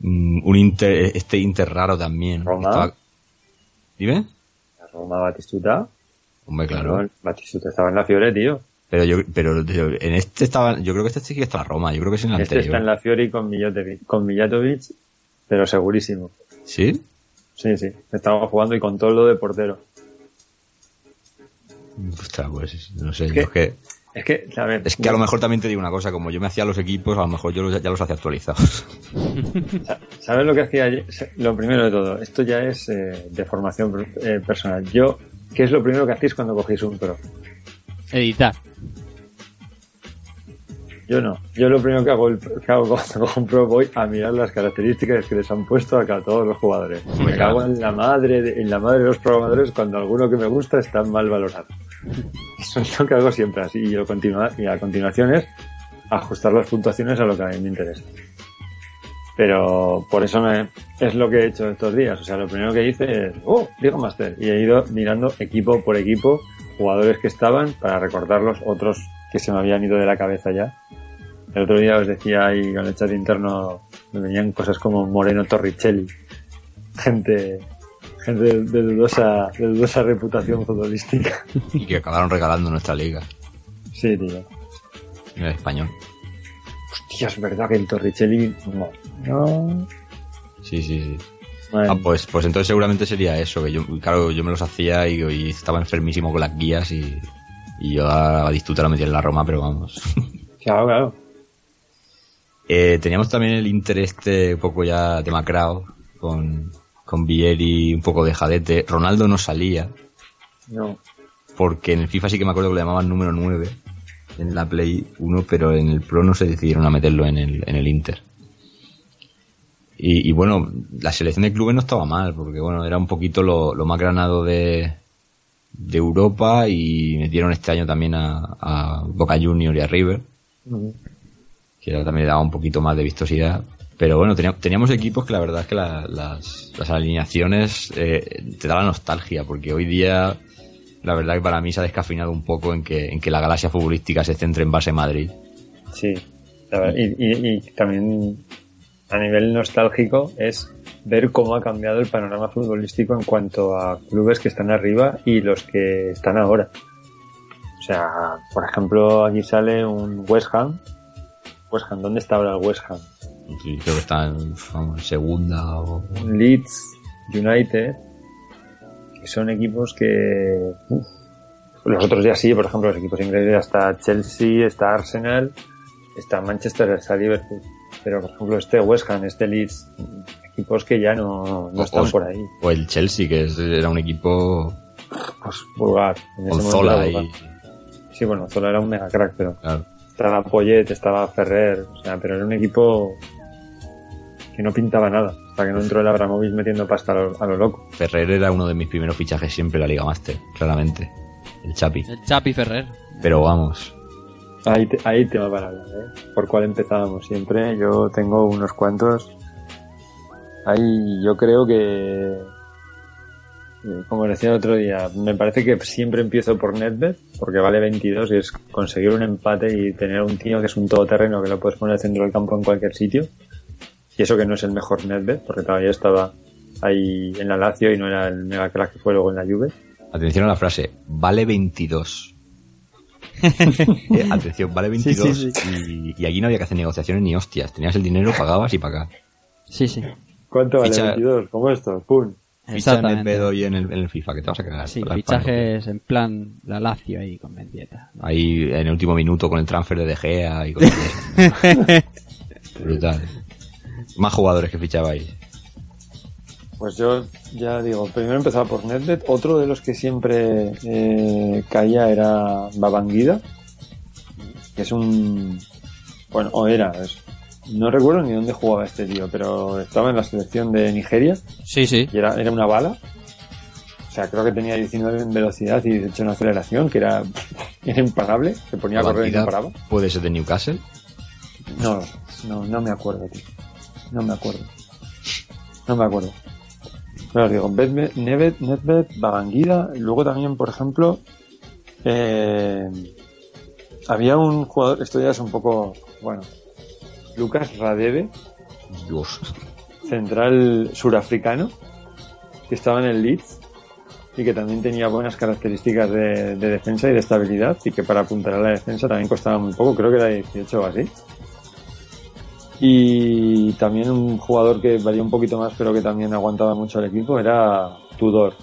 Mm, un Inter, este Inter raro también. Roma. Estaba- Dime. La Roma Batistuta. Hombre, claro. el Batistuta estaba en la Fiore, tío. Pero yo, pero en este estaba, yo creo que este sí que está la Roma, yo creo que es en el Este anterior. está en la Fiore con Mijatovic, con Mijatovic, pero segurísimo. ¿Sí? Sí, sí. Estaba jugando y con todo lo de portero. Ostras, pues no sé, ¿Qué? yo es que Es que, a ver, es que a lo mejor también te digo una cosa, como yo me hacía los equipos, a lo mejor yo los- ya los hacía actualizados. ¿Sabes lo que hacía ayer? Lo primero de todo, esto ya es eh, de formación eh, personal. Yo, ¿qué es lo primero que hacéis cuando cogéis un pro? Editar. Yo no. Yo lo primero que hago, el- que hago cuando cojo un pro voy a mirar las características que les han puesto acá a todos los jugadores. Me cago en la madre, de, en la madre de los programadores cuando alguno que me gusta está mal valorado. Eso es lo que hago siempre así y, lo continua, y a continuación es ajustar las puntuaciones a lo que a mí me interesa. Pero por eso me, es lo que he hecho estos días. O sea, lo primero que hice es, oh, Diego Master. Y he ido mirando equipo por equipo, jugadores que estaban, para recordarlos, otros que se me habían ido de la cabeza ya. El otro día os decía ahí con el chat interno, me venían cosas como Moreno Torricelli. Gente, gente de, de dudosa, de dudosa reputación futbolística. y que acabaron regalando nuestra liga Sí, tío. en el español. Hostia, es verdad que el Torricelli, no. No. Sí, sí, sí. Ah, pues, pues entonces seguramente sería eso, que yo, claro, yo me los hacía y, y estaba enfermísimo con las guías y, y yo a Batistuta lo metía en la Roma, pero vamos. Claro, claro. Eh, teníamos también el Inter este un poco ya demacrado, con, con Vieri un poco de jadete. Ronaldo no salía, No. porque en el FIFA sí que me acuerdo que le llamaban número 9 en la Play 1, pero en el Pro no se decidieron a meterlo en el, en el Inter. Y, y bueno, la selección de clubes no estaba mal, porque bueno, era un poquito lo, lo más granado de, de Europa y metieron este año también a, a Boca Junior y a River, que era- también le daba un poquito más de vistosidad. Pero bueno, teníamos, teníamos equipos que la verdad es que la- las, las alineaciones eh, te daban nostalgia, porque hoy día la verdad que para mí se ha descafeinado un poco en que, en que la galaxia futbolística se centre en base Madrid. Sí. La verdad, Y, y- y también a nivel nostálgico es ver cómo ha cambiado el panorama futbolístico en cuanto a clubes que están arriba y los que están ahora. O sea, por ejemplo, aquí sale un West Ham. West Ham, ¿dónde está ahora el West Ham? Sí, creo que está en, vamos, en segunda o... Un Leeds United, que son equipos que... uf, los otros ya sí, por ejemplo, los equipos ingleses está Chelsea, está Arsenal, está Manchester, está Liverpool. Pero, por ejemplo, este West Ham, este Leeds, equipos que ya no, no están o- por ahí. O el Chelsea, que es- era un equipo Pues vulgar. En ese con Zola vulgar. Sí, bueno, Zola era un mega crack, pero Claro. estaba Poyet, estaba Ferrer, o sea, pero era un equipo que no pintaba nada. Hasta que no entró el Abramovich metiendo pasta a lo, a lo loco. Ferrer era uno de mis primeros fichajes siempre en la Liga Master, claramente. El Chapi. El Chapi Ferrer. Pero vamos, Ahí, te, ahí tema para hablar, ¿eh? ¿Por cuál empezábamos siempre? Yo tengo unos cuantos. Ahí yo creo que, eh, como decía el otro día, me parece que siempre empiezo por Nedved, porque vale 22 y es conseguir un empate y tener un tío que es un todoterreno que lo puedes poner al centro del campo en cualquier sitio. Y eso que no es el mejor Nedved, porque todavía estaba ahí en la Lazio y no era el mega crack que fue luego en la Juve. atención a la frase, vale 22. Eh, atención, vale 22 Sí, Y, y aquí no había que hacer negociaciones ni hostias. Tenías el dinero, pagabas y para acá. Sí, sí. ¿Cuánto vale Ficha- 22? ¿Cómo esto? ¡Pum! Ficha en el pedo y en el, en el FIFA, que te vas a cagar. Sí, Con fichajes en plan la Lazio ahí con Mendieta. Ahí en el último minuto con el transfer de De Gea y esas. Brutal. Más jugadores que fichabais. Pues yo ya digo, primero empezaba por Nedved, otro de los que siempre eh, caía era Babangida, que es un... Bueno, o era, es- no recuerdo ni dónde jugaba este tío, pero estaba en la selección de Nigeria Sí, sí. y era, era una bala. O sea, creo que tenía 19 en velocidad y 18 en aceleración, que era, era imparable, se ponía a correr y no paraba. Puede ser de Newcastle. No, no, no me acuerdo, tío. No me acuerdo. No me acuerdo. Pero os digo, Nedved, Nedved, y luego también, por ejemplo, eh, había un jugador, esto ya es un poco, bueno, Lucas Radebe, Dios. central surafricano, que estaba en el Leeds y que también tenía buenas características de, de defensa y de estabilidad y que para apuntar a la defensa también costaba muy poco, creo que era 18 o así. Y también un jugador que valía un poquito más pero que también aguantaba mucho al equipo era Tudor,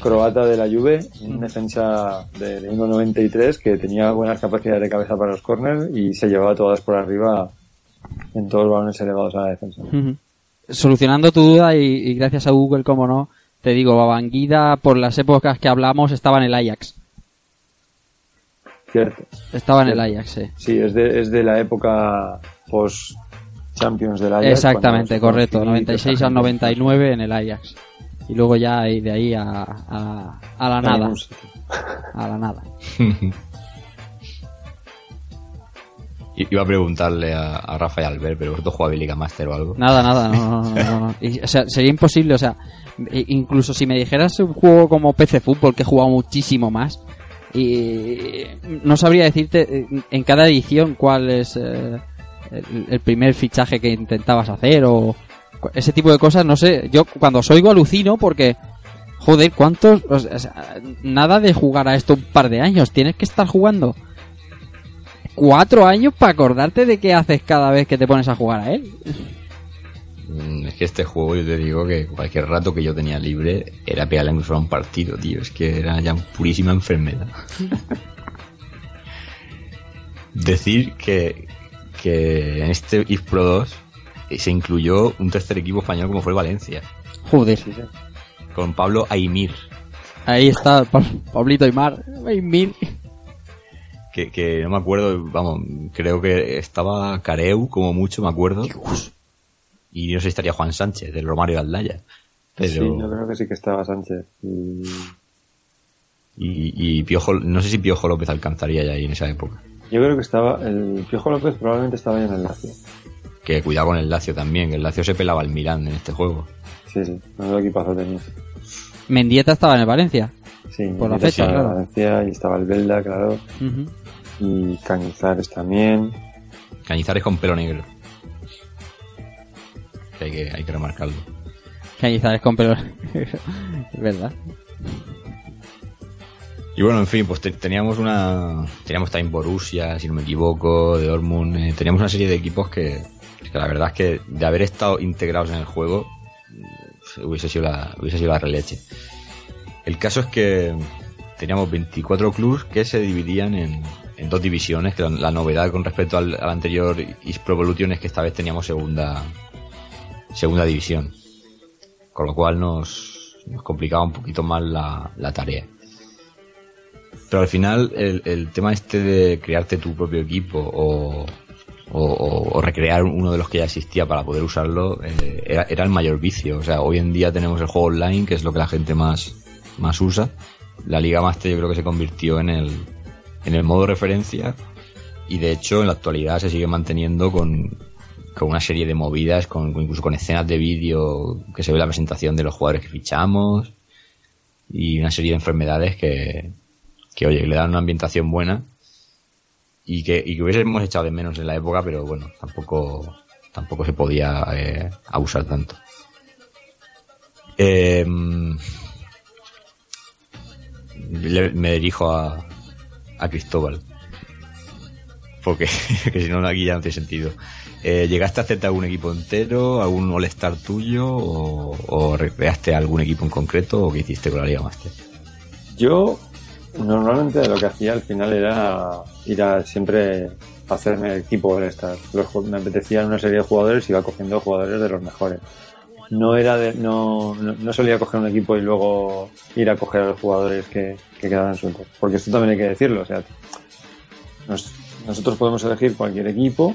croata de la Juve, un defensa de, de 1.93 que tenía buenas capacidades de cabeza para los corners y se llevaba todas por arriba en todos los balones elevados a la defensa. Solucionando tu duda y, y gracias a Google, como no, te digo, Babanguida, por las épocas que hablamos, estaba en el Ajax. Cierto. Estaba en el Ajax, sí. Sí, es de, es de la época post Champions del Ajax. Exactamente, correcto. conoció y 96 toda al esa gente. 99 en el Ajax. Y luego ya de ahí a, a, a la nada. A la nada. Iba a preguntarle a, a Rafa y Albert, pero vosotros jugáis Liga Master o algo. Nada, nada, no, no, no, no, no. Y, o sea, sería imposible, o sea, incluso si me dijeras un juego como PC Fútbol, que he jugado muchísimo más, y no sabría decirte eh, en cada edición cuál es eh, el, el primer fichaje que intentabas hacer o ese tipo de cosas, no sé. Yo cuando os alucino porque, joder, ¿cuántos? nada de jugar a esto un par de años, tienes que estar jugando cuatro años para acordarte de qué haces cada vez que te pones a jugar a él. Mm, Es que este juego, yo te digo que cualquier rato que yo tenía libre era pegarle incluso a un partido, tío. Es que era ya purísima enfermedad. Decir que, que en este IF Pro 2 se incluyó un tercer equipo español como fue el Valencia, Joder. Sí, sí. con Pablo Aimir, Ahí está Pa- Pablito Aymar. Aymir. que, que no me acuerdo, vamos, creo que estaba Careu como mucho, me acuerdo. Y no sé si estaría Juan Sánchez, del Romario de Aldaya. Pero... Sí, yo creo que sí que estaba Sánchez. Y... Y, y Piojo, no sé si Piojo López alcanzaría ya ahí en esa época. Yo creo que estaba, el Piojo López probablemente estaba ya en el Lazio. Que cuidado con el Lazio también, que el Lazio se pelaba al Milán en este juego. Sí, sí, menudo equipazo tenía. Mendieta estaba en el Valencia. Sí, Por la fecha, estaba en claro. Valencia y estaba el Belda, claro. Y Cañizares también. Cañizares con pelo negro. Que hay que, hay que remarcarlo. Cañizares con pelo. es verdad. Y bueno, en fin, pues te- teníamos una. Teníamos también Borussia, si no me equivoco, de Dortmund. eh, teníamos una serie de equipos que, que la verdad es que de haber estado integrados en el juego eh, hubiese sido la, hubiese sido la releche. El caso es que teníamos 24 clubs que se dividían en, en dos divisiones, que la, novedad con respecto al, al anterior East Pro Evolution es que esta vez teníamos segunda, segunda división. Con lo cual nos, nos complicaba un poquito más la, la tarea. Pero al final el, el tema este de crearte tu propio equipo o, o, recrear uno de los que ya existía para poder usarlo eh, era, el mayor vicio. O sea, hoy en día tenemos el juego online, que es lo que la gente más, más usa. La Liga Master yo creo que se convirtió en el, en el modo referencia y de hecho en la actualidad se sigue manteniendo con, con una serie de movidas, con, incluso con escenas de vídeo que se ve la presentación de los jugadores que fichamos y una serie de enfermedades que, que oye, le dan una ambientación buena y que, y que hubiésemos echado de menos en la época, pero bueno, tampoco, tampoco se podía eh, abusar tanto. Eh, me dirijo a, a Cristóbal. Porque que si no aquí ya no tiene sentido. Eh, ¿Llegaste a hacerte algún equipo entero, algún All-Star tuyo o, o recreaste algún equipo en concreto o qué hiciste con la Liga Master? Yo normalmente lo que hacía al final era ir a siempre hacerme equipo all Star. Los me apetecían una serie de jugadores y iba cogiendo jugadores de los mejores. No era de, no, no, no solía coger un equipo y luego ir a coger a los jugadores que, que quedaban sueltos. Porque esto también hay que decirlo. O sea, nos- nosotros podemos elegir cualquier equipo,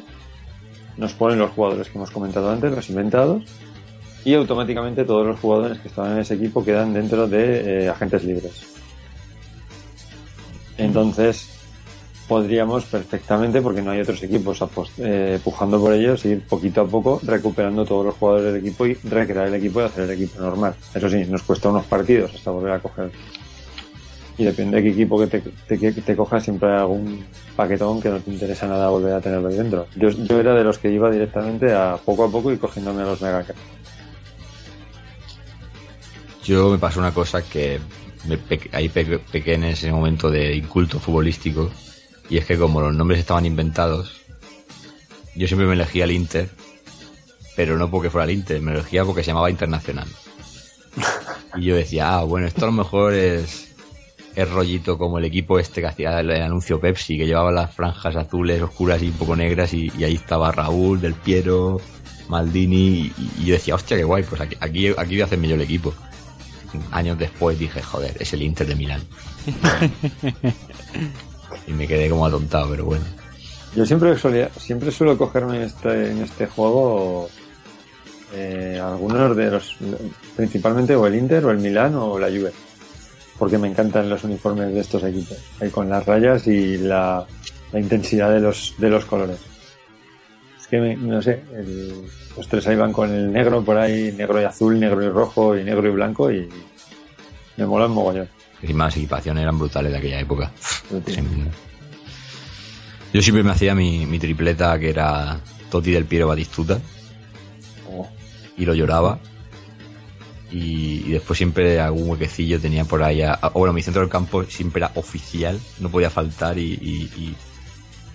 nos ponen los jugadores que hemos comentado antes, los inventados, y automáticamente todos los jugadores que estaban en ese equipo quedan dentro de eh, agentes libres. Entonces, podríamos perfectamente, porque no hay otros equipos eh, pujando por ellos, ir poquito a poco recuperando todos los jugadores del equipo y recrear el equipo y hacer el equipo normal. Eso sí, nos cuesta unos partidos hasta volver a coger. Y depende de qué equipo que te, te, te cojas, siempre hay algún paquetón que no te interesa nada volver a tenerlo ahí dentro. Yo, yo era de los que iba directamente a poco a poco y cogiéndome a los mega. Yo me pasó una cosa que ahí pe- pequé en ese momento de inculto futbolístico y es que como los nombres estaban inventados, yo siempre me elegía el Inter, pero no porque fuera el Inter, me elegía porque se llamaba Internacional. Y yo decía, ah, bueno, esto a lo mejor es, es rollito como el equipo este que hacía el anuncio Pepsi, que llevaba las franjas azules, oscuras y un poco negras, y, y ahí estaba Raúl, Del Piero, Maldini, y, y yo decía, hostia, qué guay, pues aquí, aquí, aquí voy a hacerme yo el equipo. Años después dije, joder, es el Inter de Milán. y me quedé como atontado, pero bueno. Yo siempre solía, siempre suelo cogerme en este, en este juego eh, algunos de los, principalmente o el Inter o el Milán o la Juve, porque me encantan los uniformes de estos equipos, ahí con las rayas y la, la intensidad de los, de los colores. Que me- no sé, el- los tres ahí van con el negro por ahí, negro y azul, negro y rojo y negro y blanco y me molan mogollón. Encima las equipaciones eran brutales de aquella época. Yo siempre me hacía mi, mi tripleta que era Totti del Piero Batistuta Oh. y lo lloraba. Y, y después siempre algún huequecillo tenía por ahí. a- a- bueno, mi centro del campo siempre era oficial, no podía faltar y, y- y-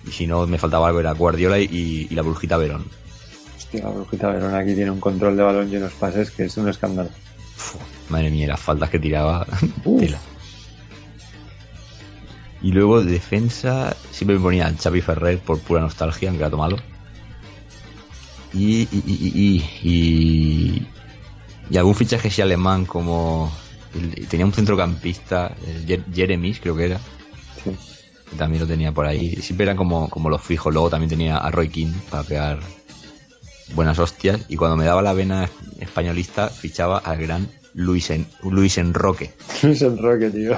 y si no me faltaba algo era Guardiola y, y la brujita Verón. Hostia, la brujita Verona aquí tiene un control de balón y unos pases que es un escándalo. Madre mía, las faltas que tiraba. tela. Y luego defensa, siempre me ponía al Xavi Ferrer por pura nostalgia, aunque era todo malo. Y, y, y, y, algún fichaje así alemán como... tenía un centrocampista, Jeremis creo que era. Sí. Que También lo tenía por ahí. Siempre eran como, como los fijos. Luego también tenía a Roy King para pegar buenas hostias. Y cuando me daba la vena españolista, fichaba al gran Luis, en, Luis Enroque. Luis Enroque, tío.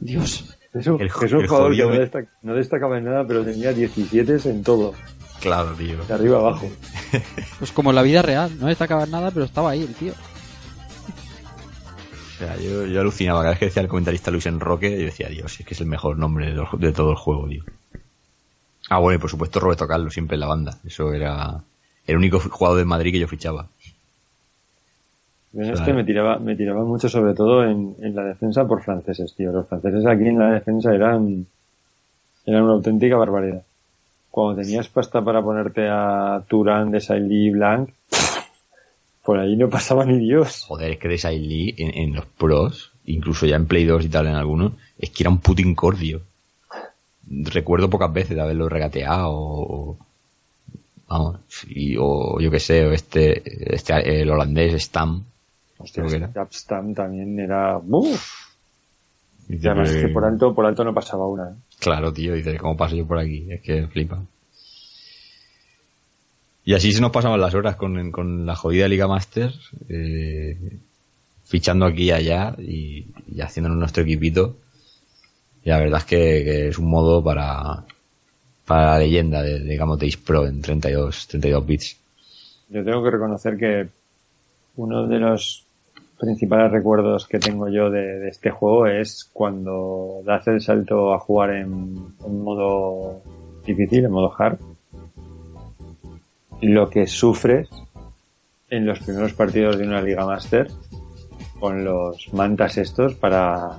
Dios. Es un, El es un jugador que jodido no, destaca- no destacaba en nada, pero tenía 17 en todo, Claro, tío. de arriba abajo. Pues como en la vida real, no destacaba en nada, pero estaba ahí el tío. O sea, yo, yo alucinaba. Cada vez que decía el comentarista Luis Enroque, yo decía, Dios, es que es el mejor nombre de, de todo el juego, tío. Ah, bueno, y por supuesto Roberto Carlos, siempre en la banda. Eso era el único jugador de Madrid que yo fichaba. Yo este me tiraba, me tiraba mucho, sobre todo en, en la defensa por franceses, tío. Los franceses aquí en la defensa eran, eran una auténtica barbaridad. Cuando tenías pasta para ponerte a Turán, de Sailly, Blanc, por ahí no pasaba ni Dios. Joder, es que de Lee en, en los pros, incluso ya en Play 2 y tal en algunos, es que era un puto incordio. Recuerdo pocas veces de haberlo regateado o... Vamos, y- o yo que sé, o este, este el holandés Stam. Hostia, era. Capstam también era, ¡buf! Y además que por alto, por alto no pasaba una. ¿eh? Claro, tío, dices, ¿cómo paso yo por aquí? Es que flipa. Y así se nos pasaban las horas con, con la jodida Liga Master, eh, fichando aquí y allá y, y haciéndonos nuestro equipito. Y la verdad es que, es un modo para, para la leyenda de, de Pro en 32, 32 bits. Yo tengo que reconocer que uno de los principales recuerdos que tengo yo de, de este juego es cuando das el salto a jugar en, en modo difícil, en modo hard. Lo que sufres en los primeros partidos de una Liga Master con los mantas estos para,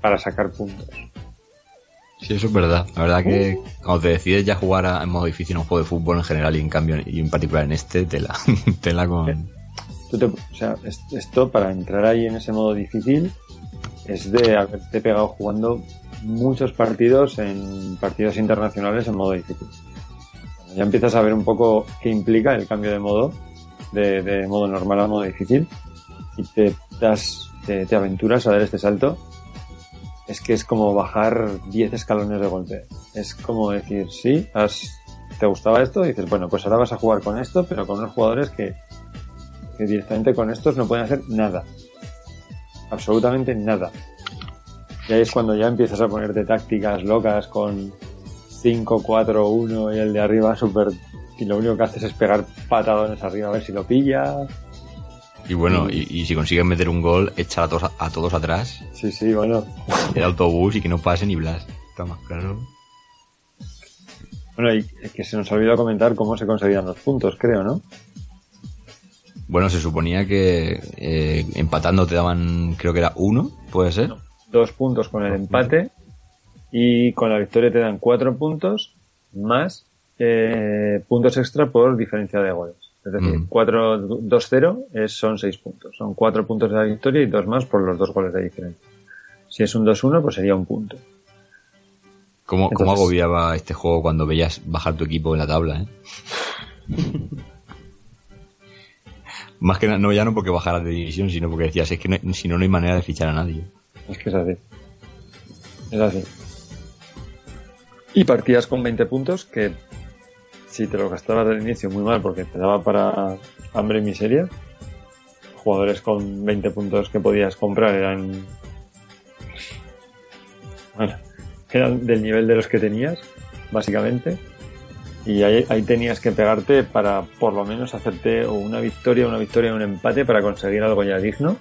para sacar puntos. Sí, eso es verdad. La verdad que cuando te decides ya jugar a- en modo difícil un juego de fútbol en general y en cambio y en particular en este, tela, tela con... Tú te- o sea, es- esto para entrar ahí en ese modo difícil es de haberte pegado jugando muchos partidos en partidos internacionales en modo difícil. Ya empiezas a ver un poco qué implica el cambio de modo, de, modo normal a modo difícil, y te das, te, te aventuras a dar este salto, es que es como bajar 10 escalones de golpe. Es como decir, sí, has, te gustaba esto, y dices, bueno, pues ahora vas a jugar con esto, pero con unos jugadores que que directamente con estos no pueden hacer nada. Absolutamente nada. Y ahí es cuando ya empiezas a ponerte tácticas locas con 5, 4, 1 y el de arriba super y lo único que haces es pegar patadones arriba a ver si lo pilla. Y bueno, y, y si consigues meter un gol, echar a todos, a todos atrás, Sí, sí, bueno. el autobús y que no pase ni Blas. Está más claro. Bueno, y que se nos olvidó comentar cómo se conseguían los puntos, creo, ¿no? Bueno, se suponía que eh, empatando te daban, creo que era uno, puede ser. Dos puntos con el empate y con la victoria te dan cuatro puntos más eh, puntos extra por diferencia de goles. Es decir, Mm. 4-2-0 es- son seis puntos. Son cuatro puntos de la victoria y dos más por los dos goles de diferencia. Si es un 2-1, pues sería un punto. ¿Cómo, cómo Entonces- agobiaba este juego cuando veías bajar tu equipo en la tabla, eh? Más que no ya no porque bajaras de división, sino porque decías, es que no- si no, no hay manera de fichar a nadie. Es que es así. Es así. Y partidas con 20 puntos que si te lo gastabas del inicio muy mal porque te daba para hambre y miseria, jugadores con 20 puntos que podías comprar eran bueno, eran del nivel de los que tenías, básicamente. Y ahí, ahí tenías que pegarte para por lo menos hacerte una victoria, una victoria un empate para conseguir algo ya digno.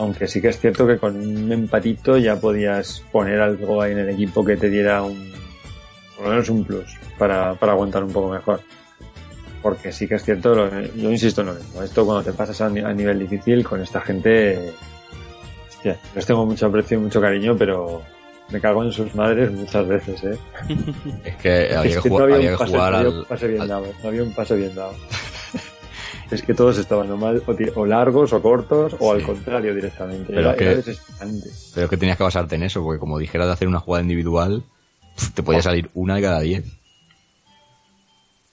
Aunque sí que es cierto que con un empatito ya podías poner algo ahí en el equipo que te diera un, por lo menos un plus para, para aguantar un poco mejor. Porque sí que es cierto, lo- yo insisto en lo mismo. Esto cuando te pasas a, ni- a nivel difícil con esta gente, hostia, les tengo mucho aprecio y mucho cariño, pero me cago en sus madres muchas veces, ¿eh? Es que había Es que no jugar, había había un que pase- jugar no había al, un pase bien al- dado, no había un pase bien dado. Es que todos estaban o, mal, o, largos o cortos o al contrario directamente. Pero era, que- era. Pero que tenías que basarte en eso, porque como dijeras de hacer una jugada individual, te podía salir una de cada diez.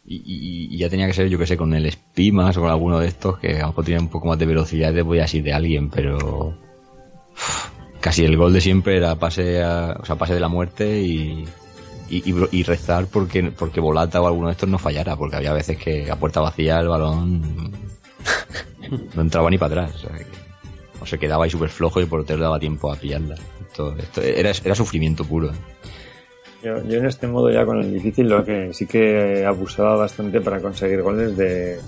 Y, y- y ya tenía que ser, yo que sé, con el Spimas o con alguno de estos que a lo mejor tenía un poco más de velocidad, te podías ir de alguien, pero casi el gol de siempre era pase, a- o sea, pase de la muerte y, y, y y rezar porque, porque Volata o alguno de estos no fallara, porque había veces que a puerta vacía el balón no entraba ni para atrás. O, sea, o se quedaba ahí súper flojo y el portero daba tiempo a pillarla. Esto, era, sufrimiento puro. Yo, yo en este modo ya con el difícil lo que sí que abusaba bastante para conseguir goles de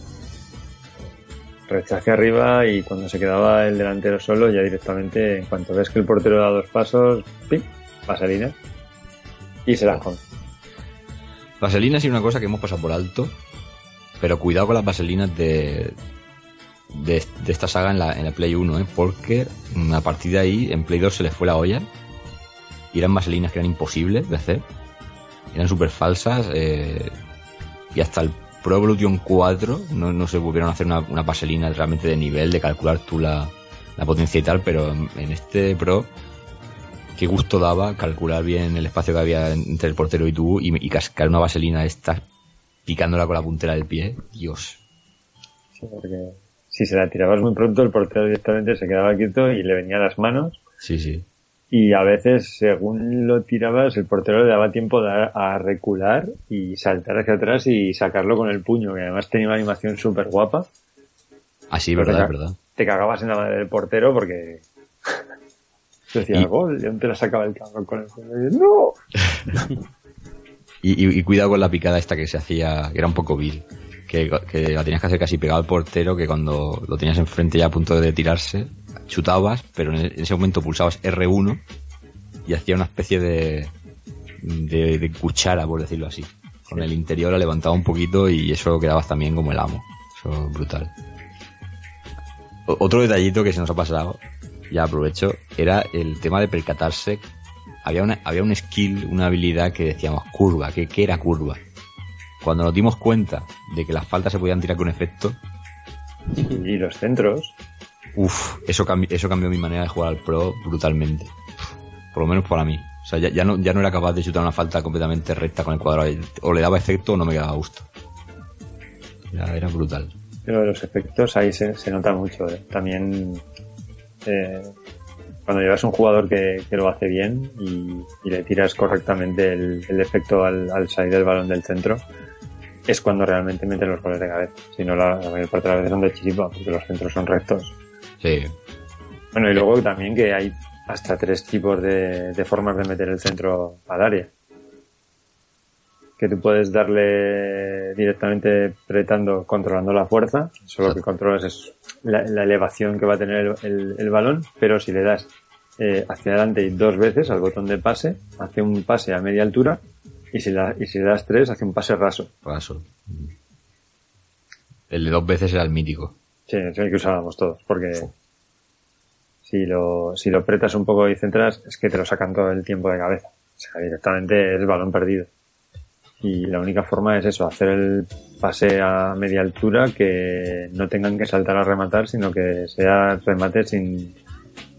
rechace arriba y cuando se quedaba el delantero solo ya directamente en cuanto ves que el portero da dos pasos, ¡pim! vaselina y se las con. Vaselina es una cosa que hemos pasado por alto, pero cuidado con las vaselinas de, de, esta saga en la, en la Play 1, ¿eh? porque mm, a partir de ahí en Play 2 se les fue la olla y eran vaselinas que eran imposibles de hacer, eran súper falsas eh, y hasta el Pro Evolution 4 no, no se volvieron a hacer una, una vaselina realmente de nivel, de calcular tú la, la potencia y tal, pero en este Pro qué gusto daba calcular bien el espacio que había entre el portero y tú y, y cascar una vaselina esta picándola con la puntera del pie. Dios. Sí, porque si se la tirabas muy pronto el portero directamente se quedaba quieto y le venían las manos Sí, sí. y a veces según lo tirabas el portero le daba tiempo de- a recular y saltar hacia atrás y sacarlo con el puño que además tenía una animación súper guapa Así, Pero verdad, te, verdad. te cagabas en la madre del portero porque decía Y- gol y aún te la sacaba el cabrón con el y ¡No! Y, y- y cuidado con la picada esta que se hacía, que era un poco vil. Que, que la tenías que hacer casi pegado al portero, que cuando lo tenías enfrente ya a punto de tirarse, chutabas, pero en, en ese momento pulsabas R1 y hacía una especie de, de, de cuchara, por decirlo así. Con el interior la levantaba un poquito y eso quedabas también como el amo. Eso brutal. O- Otro detallito que se nos ha pasado, ya aprovecho, era el tema de percatarse había, una, había un skill, una habilidad que decíamos curva, que, que era curva. Cuando nos dimos cuenta de que las faltas se podían tirar con efecto, Y los centros. uff, eso, cambi- eso cambió mi manera de jugar al pro brutalmente. Por lo menos para mí. O sea, ya, ya no, ya no era capaz de chutar una falta completamente recta con el cuadrado. O le daba efecto o no me quedaba a gusto. Era, era brutal. Pero los efectos ahí se, se nota mucho. ¿eh? También eh, cuando llevas un jugador que, que lo hace bien y, y le tiras correctamente el, el efecto al, al salir del balón del centro, es cuando realmente meten los goles de cabeza. Si no, la, la mayor parte de las veces son de chiripa, porque los centros son rectos. Sí. Bueno, y luego también que hay hasta tres tipos de, de formas de meter el centro al área. Que tú puedes darle directamente apretando, controlando la fuerza. Eso lo que controlas es la, la elevación que va a tener el, el- el balón. Pero si le das eh, hacia adelante y dos veces al botón de pase, hace un pase a media altura. Y si, la- y si le das tres, hace un pase raso. Paso. El de dos veces era el mítico. Sí, es el que usábamos todos, porque si lo, si lo apretas un poco y centras, es que te lo sacan todo el tiempo de cabeza. O sea, directamente es balón perdido. Y la única forma es eso, hacer el pase a media altura, que no tengan que saltar a rematar, sino que sea remate sin,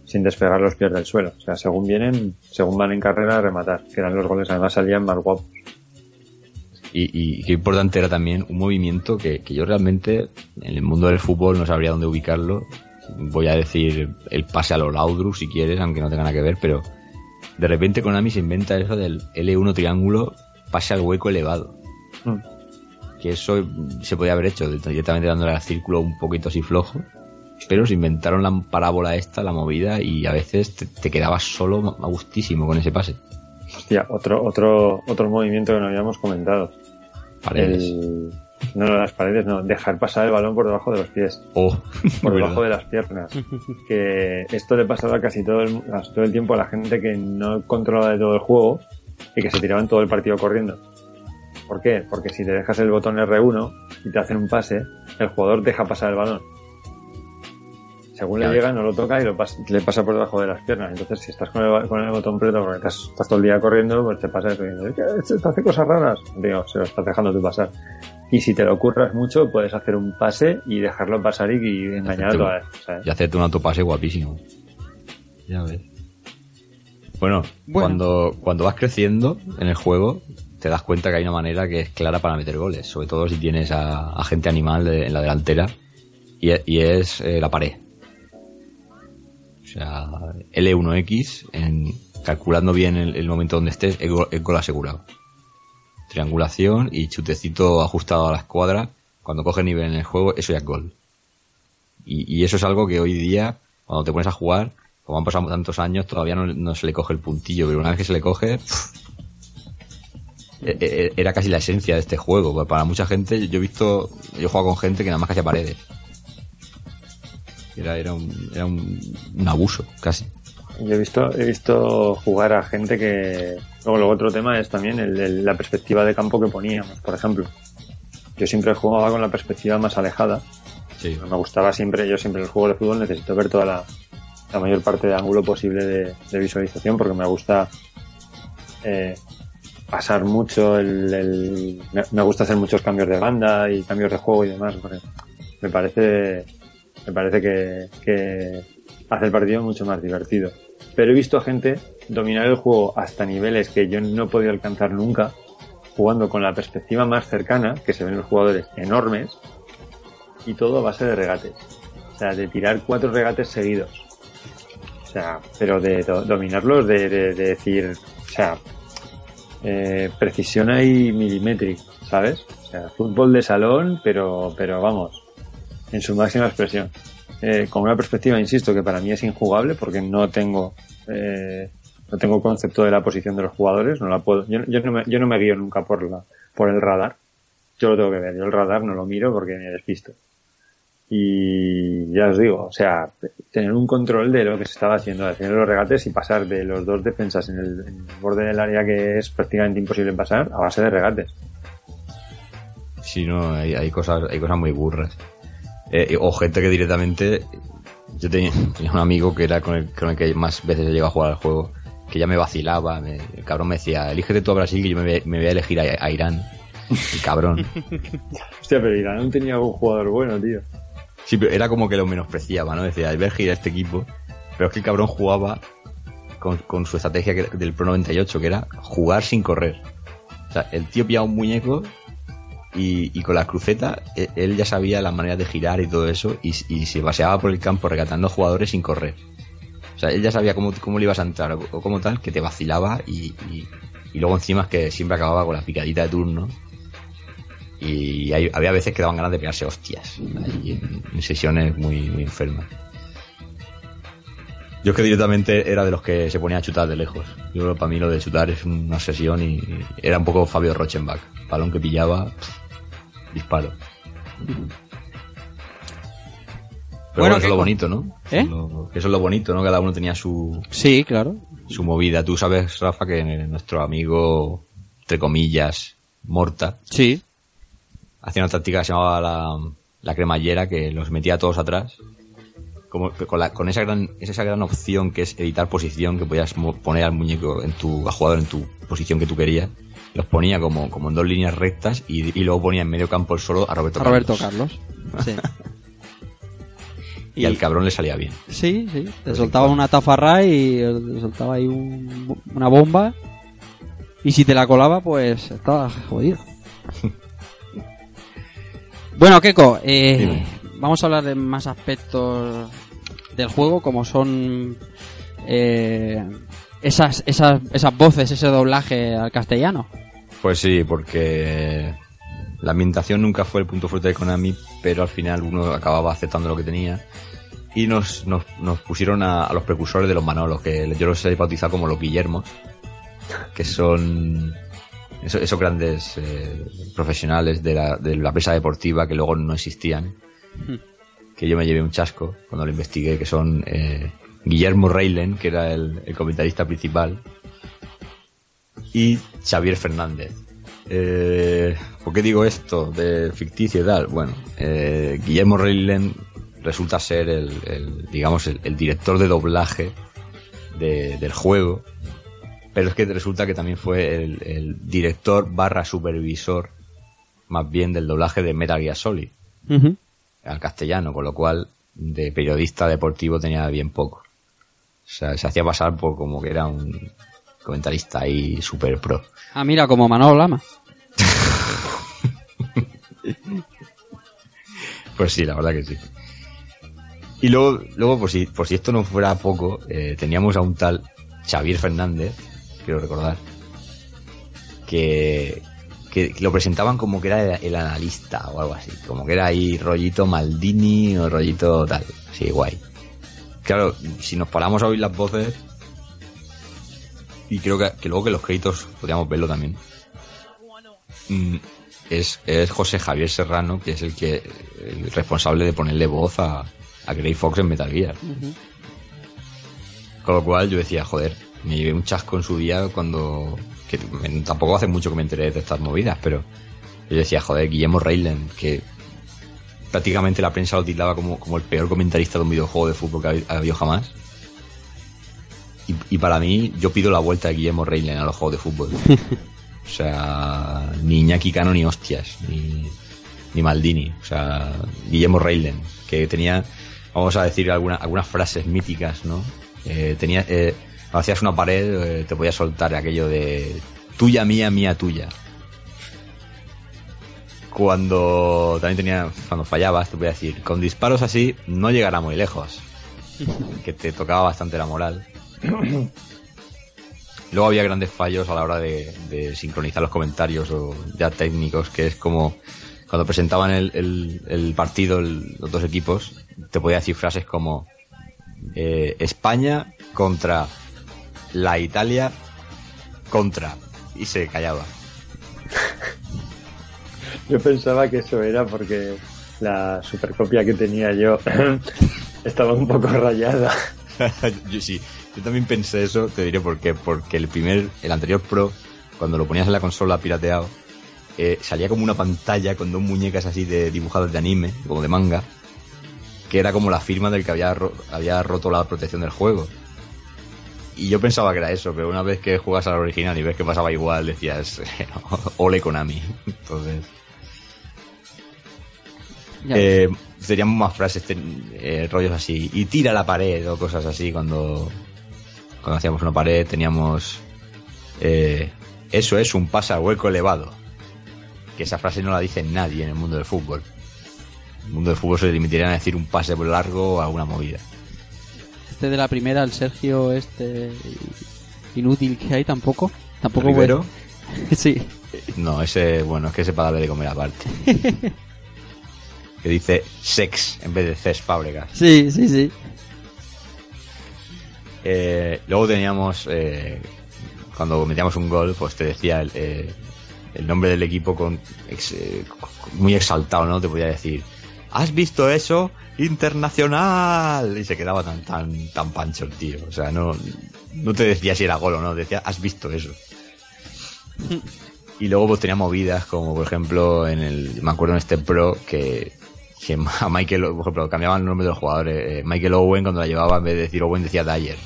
sin despegar los pies del suelo. O sea, según vienen, según van en carrera a rematar, que eran los goles, además salían más guapos. Y, y qué importante era también un movimiento que, que yo realmente en el mundo del fútbol no sabría dónde ubicarlo. Voy a decir el pase a los Laudrup si quieres, aunque no tenga nada que ver, pero de repente Konami se inventa eso del L1 triángulo pase al hueco elevado. Mm. Que eso se podía haber hecho directamente dándole al círculo un poquito así flojo. Pero se inventaron la parábola esta, la movida, y a veces te, te quedabas solo a gustísimo con ese pase. Hostia, otro, otro, otro movimiento que no habíamos comentado. Paredes. El, no, las paredes, no. Dejar pasar el balón por debajo de los pies. Oh, Por verdad. debajo de las piernas. que esto le pasaba casi todo el, todo el tiempo a la gente que no controlaba de todo el juego y que se tiraban todo el partido corriendo. ¿Por qué? Porque si te dejas el botón R1 y te hacen un pase, el jugador deja pasar el balón. Según Claro. le llega, no lo toca y lo pas- le pasa por debajo de las piernas. Entonces, si estás con el, con el botón preto porque estás, estás todo el día corriendo, pues te pasa eso. y dices, "¿Qué? Este te hace cosas raras. Digo, se lo estás dejando tú pasar. Y si te lo curras mucho, puedes hacer un pase y dejarlo pasar y, y engañar a toda la ¿sabes? y hacerte un autopase guapísimo. Ya ves. Bueno, Bueno. Cuando, cuando vas creciendo en el juego, te das cuenta que hay una manera que es clara para meter goles, sobre todo si tienes a, a gente animal de- en la delantera, y, y es eh, la pared. O sea, L1X, en, calculando bien el, el momento donde estés, es gol, asegurado. Triangulación y chutecito ajustado a la escuadra, cuando coge nivel en el juego, eso ya es gol. Y, y eso es algo que hoy día, cuando te pones a jugar, como han pasado tantos años, todavía no, no se le coge el puntillo, pero una vez que se le coge, pff, e- e- era casi la esencia de este juego. Para mucha gente, yo he visto, yo he jugado con gente que nada más que hacía paredes. Era, era, un, era un, un abuso, casi. Yo he visto, he visto jugar a gente que. Luego, luego otro tema es también el, el- la perspectiva de campo que poníamos, por ejemplo. Yo siempre jugaba con la perspectiva más alejada. Sí. Me gustaba siempre, yo siempre en el juego de fútbol necesito ver toda la, la mayor parte de ángulo posible de, visualización porque me gusta eh, pasar mucho el, me gusta hacer muchos cambios de banda y cambios de juego y demás porque me parece me parece que, que hace el partido mucho más divertido. Pero he visto a gente dominar el juego hasta niveles que yo no he podido alcanzar nunca jugando con la perspectiva más cercana que se ven los jugadores enormes y todo a base de regates. O sea de tirar cuatro regates seguidos o sea, pero de do- dominarlos, de, de- de decir, o sea, eh, precisión ahí milimétrica, ¿sabes? O sea, fútbol de salón, pero, pero vamos, en su máxima expresión. Eh, con una perspectiva, insisto, que para mí es injugable porque no tengo, eh, no tengo concepto de la posición de los jugadores, no la puedo, yo, yo no me, yo no me guío nunca por la, por el radar. Yo lo tengo que ver, yo el radar no lo miro porque me despisto. Y ya os digo, o sea, tener un control de lo que se estaba haciendo, de hacer los regates y pasar de los dos defensas en el, en el borde del área que es prácticamente imposible pasar a base de regates. Si no, hay, hay cosas, hay cosas muy burras. Eh, o gente que directamente, yo tenía, tenía un amigo que era con el, con el que más veces he llegado a jugar al juego, que ya me vacilaba. me- el cabrón me decía, elígete tú a Brasil que yo me me voy a elegir a, a Irán. El cabrón. Hostia, pero Irán no tenía algún jugador bueno, tío. Sí, pero era como que lo menospreciaba, ¿no? Decía, voy a este equipo. Pero es que el cabrón jugaba con, con su estrategia del Pro 98, que era jugar sin correr. O sea, el tío pillaba un muñeco y, y con la cruceta e- él ya sabía las maneras de girar y todo eso y, y se paseaba por el campo recatando jugadores sin correr. O sea, él ya sabía cómo, cómo le ibas a entrar o, o como tal, que te vacilaba y, y, y luego encima es que siempre acababa con la picadita de turno. Y hay- había veces que daban ganas de pegarse hostias en, en sesiones muy, muy enfermas. Yo es que directamente era de los que se ponía a chutar de lejos. Yo para mí lo de chutar es una obsesión y era un poco Fabio Rochenbach. Balón que pillaba, pff, disparo. Pero Bueno, bueno, eso es ¿qué lo bonito, ¿no? ¿Eh? Eso es lo- Eso es lo bonito, ¿no? Cada uno tenía su, Sí, claro. su movida. Tú sabes, Rafa, que nuestro amigo, entre comillas, Morta, Sí. Hacía una táctica que se llamaba la, la cremallera, que los metía a todos atrás. Como, con, la- con esa gran esa gran opción que es editar posición, que podías poner al muñeco, en tu, al jugador en tu posición que tú querías. Los ponía como, como en dos líneas rectas y, y luego ponía en medio campo el solo a Roberto A Roberto Carlos. Carlos. Sí. Y al cabrón le salía bien. Sí, sí. Te soltaba una tafarra y te soltaba ahí un- una bomba. Y si te la colaba, pues estaba jodido. bueno, Keko, eh, vamos a hablar de más aspectos del juego, como son eh, esas, esas, esas voces, ese doblaje al castellano. Pues sí, porque la ambientación nunca fue el punto fuerte de Konami, pero al final uno acababa aceptando lo que tenía. Y nos, nos, nos pusieron a, a los precursores de los Manolos, que yo los he bautizado como los Guillermos, que son eso- esos, grandes eh, profesionales de la, de la prensa deportiva que luego no existían. Que yo me llevé un chasco cuando lo investigué, que son eh, Guillermo Reilen, que era el, el comentarista principal, y Xavier Fernández. Eh, ¿Por qué digo esto de ficticio y tal? Bueno, eh, Guillermo Reilen resulta ser el, el, digamos, el, el director de doblaje de- del juego, pero es que resulta que también fue el, el director barra supervisor, más bien del doblaje de Metal Gear Solid al castellano, con lo cual de periodista deportivo tenía bien poco. O sea, se hacía pasar por como que era un comentarista ahí super pro. Ah, mira, como Manolo Lama. Pues sí, la verdad que sí. Y luego, luego por, si, por si esto no fuera poco, eh, teníamos a un tal Xavier Fernández, quiero recordar, que, que lo presentaban como que era el, el analista o algo así, como que era ahí rollito Maldini o rollito tal, así guay. Claro, si nos paramos a oír las voces, y creo que, que luego que los créditos podríamos verlo también. Mm, es, es José Javier Serrano, que es el que el responsable de ponerle voz a, a Grey Fox en Metal Gear. Con lo cual yo decía, joder, me llevé un chasco en su día cuando... que me- tampoco hace mucho que me enteré de estas movidas, pero yo decía, joder, Guillermo Reilen, que prácticamente la prensa lo tildaba como, como el peor comentarista de un videojuego de fútbol que ha, habi- ha habido jamás. Y, y para mí, yo pido la vuelta de Guillermo Reilen a los juegos de fútbol. O sea, ni Iñaki Cano ni hostias, ni, ni Maldini. O sea, Guillermo Reilen, que tenía, vamos a decir, alguna- algunas frases míticas, ¿no? Eh, tenía, eh, hacías una pared, eh, te podía soltar aquello de tuya, mía, mía, tuya. Cuando también tenía, cuando fallabas, te podía decir, con disparos así no llegará muy lejos. Que te tocaba bastante la moral. Luego había grandes fallos a la hora de, de sincronizar los comentarios o ya técnicos, que es como cuando presentaban el, el- el partido el- los dos equipos, te podía decir frases como eh, España contra la Italia contra y se callaba. Yo pensaba que eso era porque la supercopia que tenía yo estaba un poco rayada. yo sí, yo también pensé eso, te diré por qué, porque el primer, el anterior Pro, cuando lo ponías en la consola pirateado, eh, salía como una pantalla con dos muñecas así de dibujadas de anime, como de manga, que era como la firma del que había, ro- había roto la protección del juego. Y yo pensaba que era eso, pero una vez que juegas al original y ves que pasaba igual, decías, ole Konami. Entonces, eh, teníamos más frases, eh, rollos así, y tira la pared o cosas así cuando, cuando hacíamos una pared, teníamos, eh, eso es un pasa hueco elevado. Que esa frase no la dice nadie en el mundo del fútbol. En el mundo del fútbol se limitarían a decir un pase por largo o alguna movida. Este de la primera, el Sergio, este inútil que hay tampoco. Tampoco Rivero. bueno. sí. No, ese, bueno, es que ese para darle de comer aparte. que dice sex en vez de Cés Fábregas. Sí, sí, sí. Eh, luego teníamos, eh, cuando metíamos un gol, pues te decía el, eh, el nombre del equipo con ex- eh, muy exaltado, ¿no? Te podía decir, ¿has visto eso? Internacional. Y se quedaba tan, tan, tan pancho el tío. O sea, no, no te decía si era gol o no, decía, ¿has visto eso? Y luego pues tenía movidas como por ejemplo en el, me acuerdo en este pro que, que a Michael, por ejemplo, cambiaban el nombre de los jugadores. Eh, Michael Owen cuando la llevaba en vez de decir Owen decía Dyer.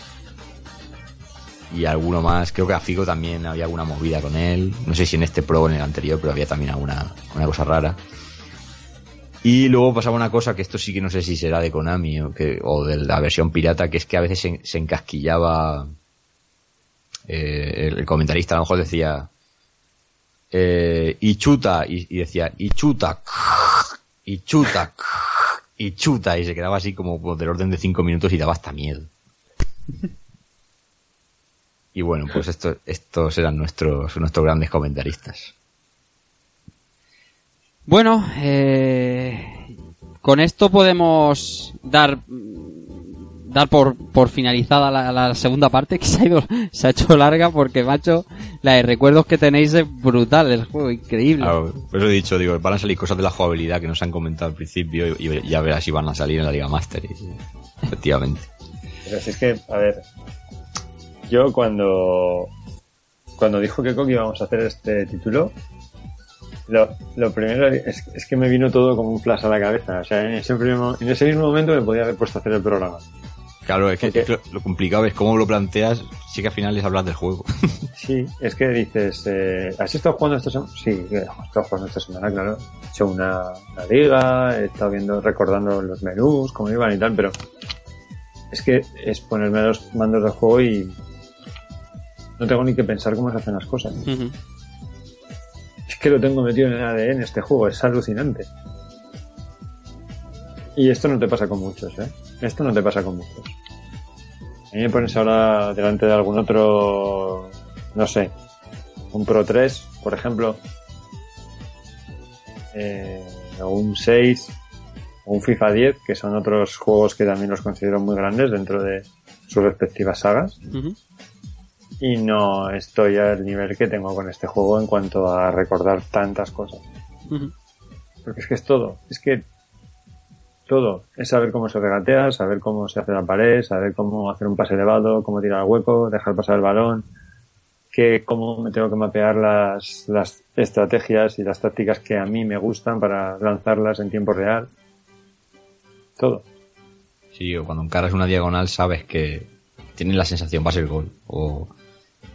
Y alguno más, creo que a Figo también había alguna movida con él. No sé si en este pro o en el anterior, pero había también alguna una cosa rara. Y luego pasaba una cosa que esto sí que no sé si será de Konami o, que, o de la versión pirata, que es que a veces se, encasquillaba eh, el, comentarista, a lo mejor decía eh, y chuta, y, y decía y chuta, y chuta, y chuta, y se quedaba así como del orden de cinco minutos y daba hasta miedo. Y bueno, pues esto, estos eran nuestros, nuestros grandes comentaristas. Bueno, eh, con esto podemos dar dar por, por finalizada la, la segunda parte que se ha ido se ha hecho larga porque macho la de recuerdos que tenéis es brutal el juego increíble Claro, por eso he dicho, digo, van a salir cosas de la jugabilidad que nos han comentado al principio y, y ya verás si van a salir en la Liga Master. y- efectivamente. Pero si es que, a ver, yo cuando, cuando dijo que Coqui íbamos a hacer este título, lo, lo primero es, es que me vino todo como un flash a la cabeza. O sea, en ese, primer en ese mismo momento me podía haber puesto a hacer el programa. Claro, es que es lo, lo complicado es cómo lo planteas, sí que al final es hablar del juego. Sí, es que dices, eh, ¿has estado jugando esta semana? Sí, he estado jugando esta semana, claro. He hecho una, una liga, he estado viendo, recordando los menús, cómo iban y tal, pero es que es ponerme a los mandos del juego y no tengo ni que pensar cómo se hacen las cosas. Es que lo tengo metido en el ADN este juego, es alucinante. Y esto no te pasa con muchos, ¿eh? Esto no te pasa con muchos. A mí me pones ahora delante de algún otro, no sé, un Pro 3, por ejemplo, eh, o un 6, o un FIFA 10, que son otros juegos que también los considero muy grandes dentro de sus respectivas sagas. Y no estoy al nivel que tengo con este juego en cuanto a recordar tantas cosas. Porque es que es todo, es que todo, es saber cómo se regatea, saber cómo se hace la pared, saber cómo hacer un pase elevado, cómo tirar al hueco, dejar pasar el balón, que cómo me tengo que mapear las, las estrategias y las tácticas que a mí me gustan para lanzarlas en tiempo real. Todo. Sí, o cuando encaras una diagonal sabes que tienes la sensación va a ser gol. O,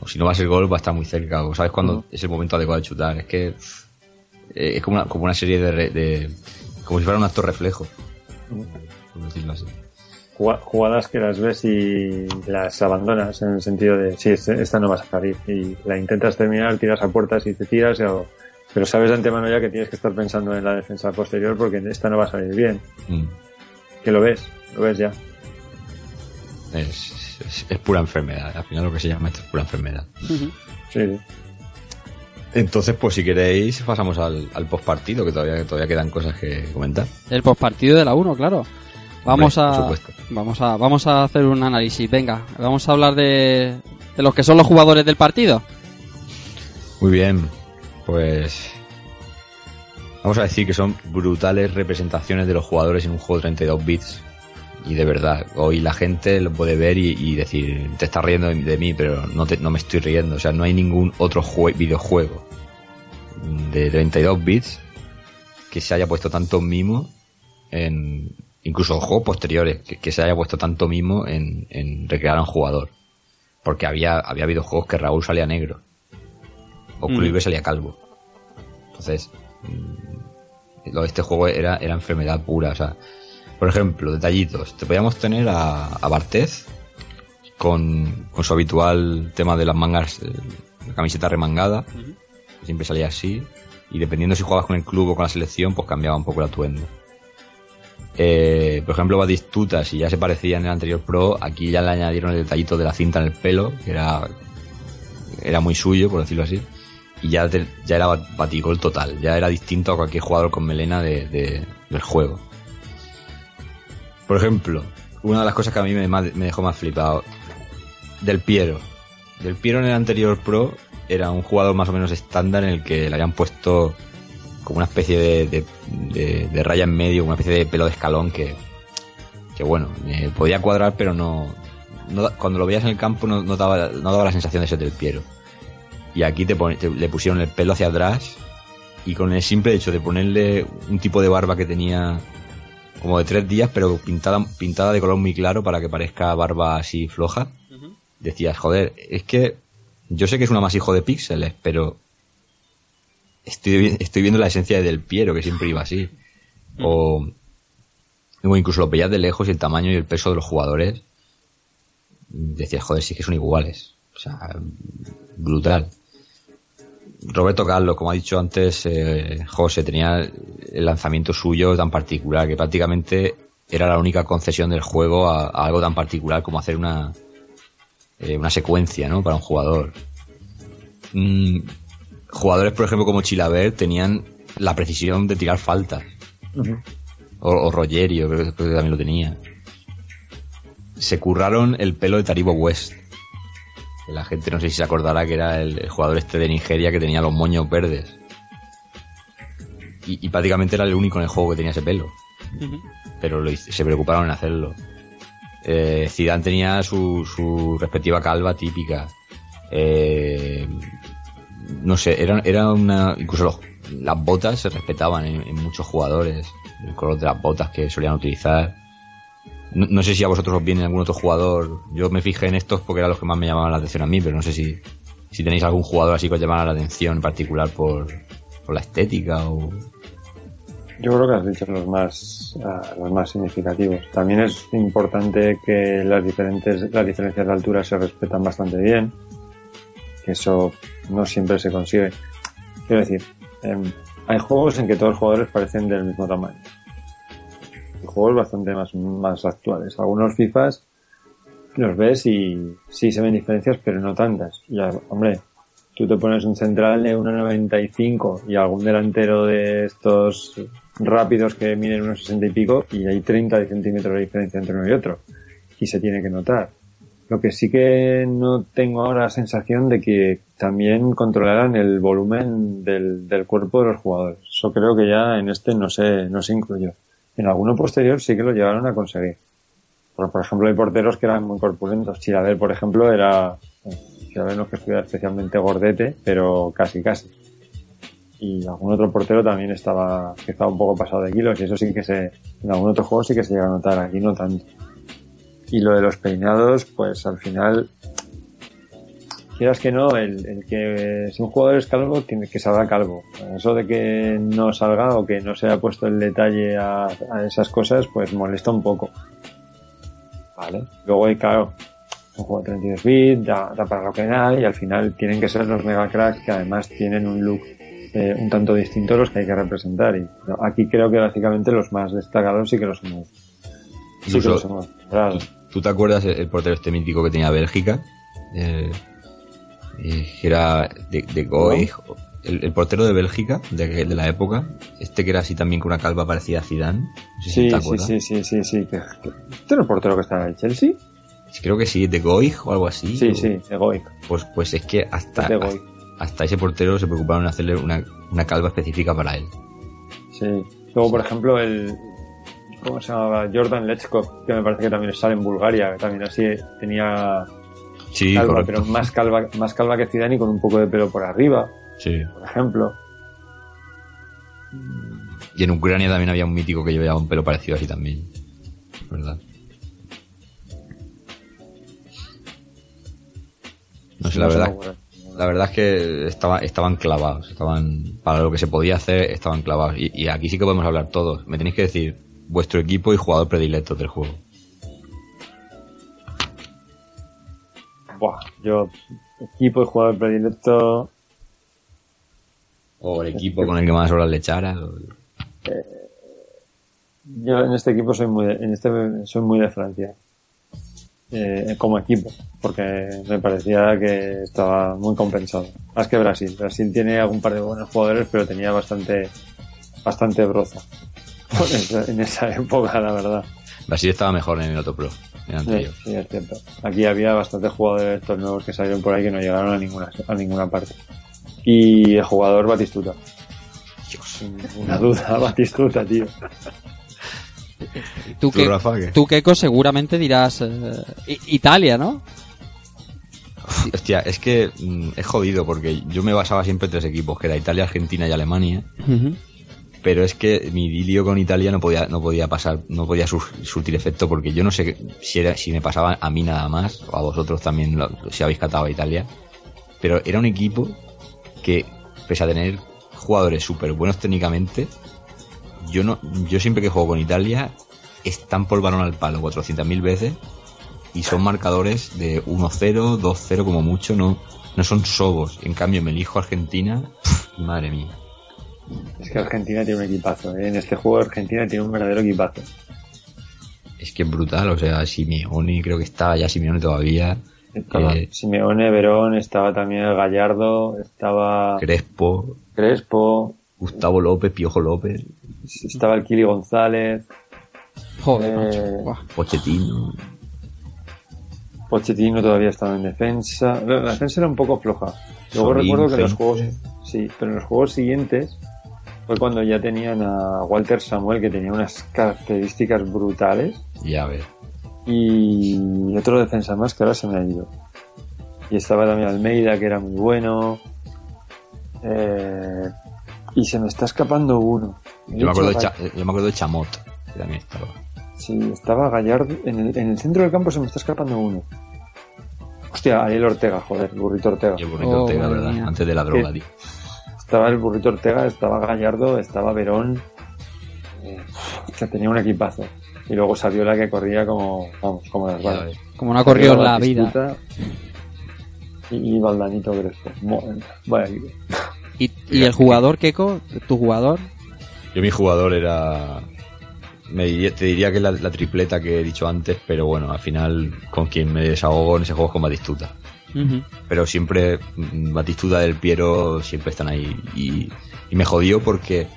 o si no va a ser gol va a estar muy cerca. O sabes cuando Ujú. es el momento adecuado de chutar. Es que eh, es como una, como una serie de, re- de- como si fuera un acto reflejo. Por decirlo así. Juga- Jugadas que las ves y las abandonas en el sentido de, sí, este- esta no vas a salir. Y la intentas terminar, tiras a puertas y te tiras, o- pero sabes de antemano ya que tienes que estar pensando en la defensa posterior porque esta no va a salir bien. Mm. Que lo ves, lo ves ya. Es, es- es pura enfermedad. Al final lo que se llama esto es pura enfermedad. Sí. Entonces, pues si queréis, pasamos al, al postpartido, que todavía, todavía quedan cosas que comentar. el postpartido de la 1 claro vamos Hombre, a vamos a vamos a hacer un análisis venga vamos a hablar de de los que son los jugadores del partido Muy bien, pues vamos a decir que son brutales representaciones de los jugadores en un juego de 32 bits. Y de verdad, hoy la gente lo puede ver y, y decir, te estás riendo de, de mí, pero no, te- no me estoy riendo. O sea, no hay ningún otro jue- videojuego de 32 bits que se haya puesto tanto mimo en... Incluso juegos posteriores, que, que se haya puesto tanto mimo en, en recrear a un jugador. Por Porque había, había habido juegos que Raúl salía negro. O Mm. Kluivert salía calvo. Entonces, mm, lo de este juego era, era enfermedad pura. O sea, por ejemplo, detallitos. Te podíamos tener a, a Barthez con, con su habitual tema de las mangas, eh, la camiseta remangada. que Siempre salía así. Y dependiendo si jugabas con el club o con la selección, pues cambiaba un poco el atuendo. Eh, por ejemplo, Batistuta, si ya se parecía en el anterior Pro, aquí ya le añadieron el detallito de la cinta en el pelo, que era, era muy suyo, por decirlo así. Y ya, te- ya era bat- batigol total, ya era distinto a cualquier jugador con melena de- de- del juego. Por ejemplo, una de las cosas que a mí me, dejó más flipado, Del Piero. Del Piero en el anterior Pro era un jugador más o menos estándar en el que le habían puesto como una especie de, de, raya en medio, una especie de pelo de escalón que, que bueno, eh, podía cuadrar, pero no, cuando lo veías en el campo no, daba, la sensación de ser del Piero. Y aquí te, te- le pusieron el pelo hacia atrás y con el simple hecho de ponerle un tipo de barba que tenía como de tres días, pero pintada, pintada de color muy claro para que parezca barba así floja, decías, joder, es que yo sé que es un amasijo de píxeles, pero estoy, estoy viendo la esencia de Del Piero, que siempre iba así. O, o incluso lo veías de lejos y el tamaño y el peso de los jugadores. Decías, joder, sí que son iguales. O sea, brutal. Roberto Carlos, como ha dicho antes eh, José, tenía el lanzamiento suyo tan particular que prácticamente era la única concesión del juego a, a algo tan particular como hacer una, eh, una secuencia, ¿no? Para un jugador. Mm, jugadores, por ejemplo, como Chilaver tenían la precisión de tirar faltas. O, o Rogerio, creo que también lo tenía. Se curraron el pelo de Taribo West. Que La gente no sé si se acordará que era el, el jugador este de Nigeria que tenía los moños verdes. Y, y prácticamente era el único en el juego que tenía ese pelo. Pero lo se preocuparon en hacerlo. Eh, Zidane tenía su, su respectiva calva típica. Eh, no sé, era, era una. Incluso los- las botas se respetaban en, en muchos jugadores. El color de las botas que solían utilizar. No, sé si a vosotros os viene algún otro jugador. Yo me fijé en estos porque eran los que más me llamaban la atención a mí, pero no sé si, si tenéis algún jugador así que os llamara la atención en particular por, por la estética o. Yo creo que has dicho los más, ah, los más significativos. También es importante que las diferentes, las diferencias de altura se respetan bastante bien. Que eso no siempre se consigue. Quiero decir, em, hay juegos en que todos los jugadores parecen del mismo tamaño. Juegos bastante más, más actuales. Algunos FIFAs los ves y sí se ven diferencias, pero no tantas. Ya, hombre, tú te pones un central de 1,95 y algún delantero de estos rápidos que miden unos 60 y pico y hay 30 centímetros de diferencia entre uno y otro. Y se tiene que notar. Lo que sí que no tengo ahora la sensación de que también controlaran el volumen del, del cuerpo de los jugadores. Eso creo que ya en este no se, no se incluyó. En alguno posterior sí que lo llegaron a conseguir. Por, ejemplo, hay porteros que eran muy corpulentos. Chilaver, por ejemplo, era, Chilaver no es que estuviera especialmente gordete, pero casi casi. Y algún otro portero también estaba, que estaba un poco pasado de kilos, y eso sí que se, en algún otro juego sí que se llega a notar, aquí no tanto. Y lo de los peinados, pues al final, quieras que no, el, el que si un jugador es calvo, tiene que salga calvo. Eso de que no salga o que no se haya puesto el detalle a, a esas cosas, pues molesta un poco. Vale. Luego hay, claro, un juego de 32 bits, da, da para lo que da, y al final tienen que ser los mega cracks que además tienen un look eh, un tanto distinto a los que hay que representar. Y no, aquí creo que básicamente los más destacados sí que los hemos, sí que los hemos nombrado. ¿Tú te acuerdas el, el portero este mítico que tenía Bélgica? Eh, eh, que era de, de Goig, el, el portero de Bélgica, de, de la época, este que era así también con una calva parecida a Zidane. No sé si Sí, sí, sí, sí, sí, sí. ¿Este era el portero que estaba en el Chelsea? Creo que sí, de Goig o algo así. Sí, o- sí, egoic. Pues, pues es que hasta, De hasta ese portero se preocuparon en hacerle una, una calva específica para él. Sí. Luego, por ejemplo, el. ¿Cómo se llamaba? Jordan Lechkov, que me parece que también sale en Bulgaria, que también así tenía Sí, calva, correcto. pero más calva, más calva que Zidane y con un poco de pelo por arriba, Sí. por ejemplo. Y en Ucrania también había un mítico que llevaba un pelo parecido así también. ¿Verdad? No sé, la No verdad. La verdad es que estaba, estaban clavados, estaban para lo que se podía hacer, estaban clavados. Y, y aquí sí que podemos hablar todos. Me tenéis que decir vuestro equipo y jugador predilecto del juego. Buah, yo, equipo y jugador predilecto, O el equipo con el que más horas le echaras. o- yo en este equipo soy muy de, en este soy muy de Francia. Eh, como equipo, porque me parecía que estaba muy compensado. Más que Brasil. Brasil tiene algún par de buenos jugadores, pero tenía bastante, bastante broza. Por esa- en esa época, la verdad. Brasil estaba mejor en el otro pro, Sí, es cierto. Aquí había bastantes jugadores estos nuevos que salieron por ahí que no llegaron a ninguna, a ninguna parte. Y el jugador Batistuta. Dios. Sin ninguna duda, Batistuta, tío. Tú, ¿Tú, que, Rafa, qué? tú Keiko, seguramente dirás eh, Italia, ¿no? Hostia, es que mm, es jodido porque yo me basaba siempre en tres equipos, que era Italia, Argentina y Alemania. Pero es que mi idilio con Italia no podía, no podía pasar, no podía sur- surtir efecto porque yo no sé si era, si me pasaba a mí nada más, o a vosotros también, si habéis catado a Italia. Pero era un equipo que, pese a tener jugadores súper buenos técnicamente, yo no, yo siempre que juego con Italia, están por balón al palo 400.000 veces y son marcadores de 1-0, 2-0 como mucho, no, no son sobos. En cambio, me elijo Argentina, madre mía. Es que Argentina tiene un equipazo, ¿eh? En este juego Argentina tiene un verdadero equipazo. Es que es brutal, o sea, Simeone, creo que estaba ya Simeone todavía. Estaba Eh, Simeone, Verón, estaba también el Gallardo, estaba Crespo, Crespo, Gustavo López, Piojo López, estaba el Kili González, Joder, Eh. Pochettino. Pochettino todavía estaba en defensa. La defensa era un poco floja. Luego Solín, recuerdo que en los juegos, sí, pero en los juegos siguientes fue cuando ya tenían a Walter Samuel que tenía unas características brutales Ya ves. y otro defensa más que ahora se me ha ido. Y estaba también Almeida que era muy bueno. Eh, y se me está escapando uno. Yo me acuerdo de, He dicho Cha- yo me acuerdo de Chamot, que también estaba. Sí, estaba Gallardo. En el, en el centro del campo se me está escapando uno. Hostia, Ariel Ortega, joder, el burrito Ortega. Y el burrito Oh, Ortega, madre ¿verdad? mía. Antes de la droga, tío. Estaba el burrito Ortega, estaba Gallardo, estaba Verón. Eh, que tenía un equipazo. Y luego Saviola que corría como, vamos, como las balas. Como no ha corrido la vida. Y, y Valdanito Crespo. Vaya. ¿Y, y el jugador, Keiko? ¿Tu jugador? Yo mi jugador era... Me diría- te diría que la, la tripleta que he dicho antes, pero bueno, al final con quien me desahogo en ese juego es con Batistuta. Pero siempre mm, Batistuta del Piero siempre están ahí. Y, me jodió porque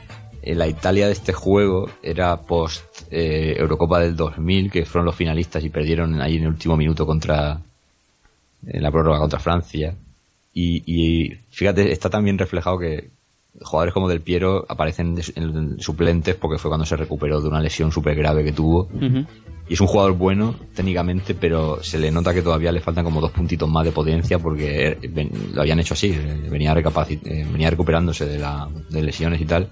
la Italia de este juego era post eh, Eurocopa del 2000 que fueron los finalistas y perdieron ahí en el último minuto contra en la prórroga contra Francia. Y fíjate está también reflejado que jugadores como del Piero aparecen en suplentes porque fue cuando se recuperó de una lesión súper grave que tuvo y es un jugador bueno técnicamente, pero se le nota que todavía le faltan como dos puntitos más de potencia porque eh, lo habían hecho así, eh, venía, eh, venía recuperándose de, la, de lesiones y tal.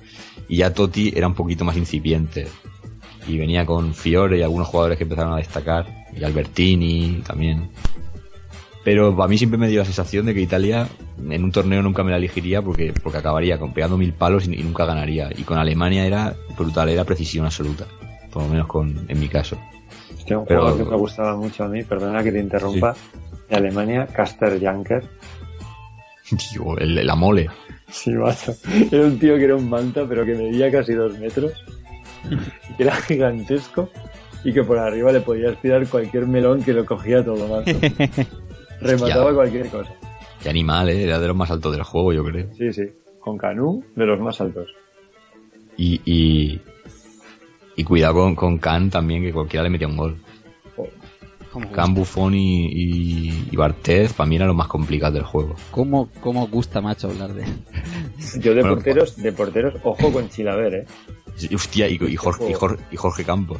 Y ya Totti era un poquito más incipiente. Y venía con Fiore y algunos jugadores que empezaron a destacar, y Albertini también. Pero a mí siempre me dio la sensación de que Italia en un torneo nunca me la elegiría porque, porque acabaría con, pegando mil palos y, y nunca ganaría. Y con Alemania era brutal, era precisión absoluta. Por lo menos con, en mi caso. Un Pero- jugador que me gustaba mucho a mí, perdona que te interrumpa, de Alemania, Caster Janker. Tío, el, la mole. Sí, macho. Era un tío que era un manta, pero que medía casi dos metros. que era gigantesco. Y que por arriba le podías tirar cualquier melón que lo cogía todo, macho. Remataba cualquier cosa. Qué animal, ¿eh? Era de los más altos del juego, yo creo. Sí, sí. Con Canú, de los más altos. Y, y, y cuidado con, con Khan también, que cualquiera le metía un gol. ¿Cómo, Khan, Buffon y, y, y Barthez, para mí eran los más complicados del juego. cómo, cómo gusta, macho, hablar de... Yo de Bueno, porteros, de porteros, ojo con Chilaver, eh. Hostia, y, y Jorge, y, Jorge, y Jorge Campos.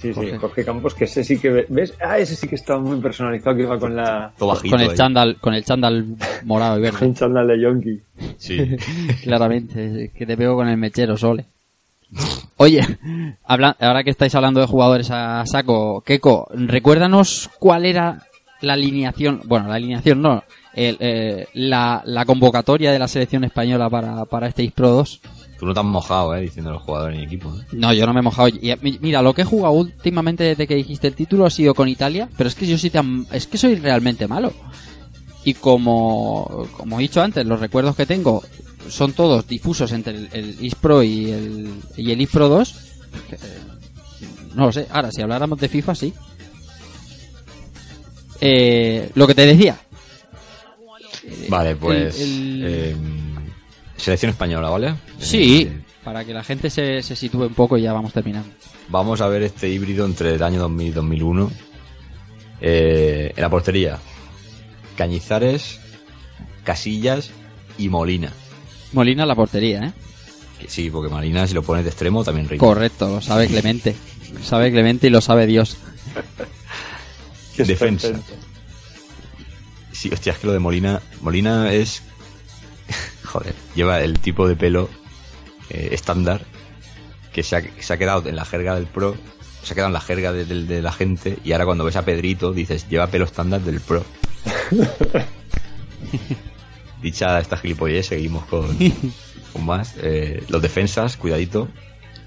Sí, sí, Jorge. Jorge Campos, que ese sí que ve- ves, ah, ese sí que estaba muy personalizado, que iba con la Todo bajito. Con el chándal, con el chándal morado y verde. con chándal de Yonki. Sí. Claramente, que te pego con el mechero, Sole. Oye, habla- ahora que estáis hablando de jugadores a saco, Keiko, recuérdanos cuál era la alineación, bueno, la alineación no, el, eh, la, la convocatoria de la selección española para, para este Pro 2. Tú no te has mojado, eh, diciendo los jugadores en equipo. ¿eh? No, yo no me he mojado. Y, mi- mira, lo que he jugado últimamente desde que dijiste el título ha sido con Italia, pero es que yo sí tan, es que soy realmente malo. Y como, como he dicho antes, los recuerdos que tengo son todos difusos entre el, el Ispro y el, y el Ispro 2. que, eh, no lo sé. Ahora, si habláramos de FIFA, sí. Eh, lo que te decía. Vale, pues. el- eh, selección española, ¿vale? Sí, Eh, para que la gente se, se sitúe un poco y ya vamos terminando. vamos a ver este híbrido entre el año 2000 y 2001. Eh, en la portería, Cañizares, Casillas y Molina. Molina la portería, ¿eh? Que sí, porque Molina, si lo pones de extremo, también rinde. Correcto, lo sabe Clemente. Lo sabe Clemente y lo sabe Dios. Defensa. Sí, hostia, es que lo de Molina. Molina es. Joder, lleva el tipo de pelo eh, estándar que se ha, se ha quedado en la jerga del pro, se ha quedado en la jerga de, de- de la gente y ahora cuando ves a Pedrito dices, lleva pelo estándar del pro. Dicha esta gilipollez, seguimos con, con más. Eh, los defensas, cuidadito.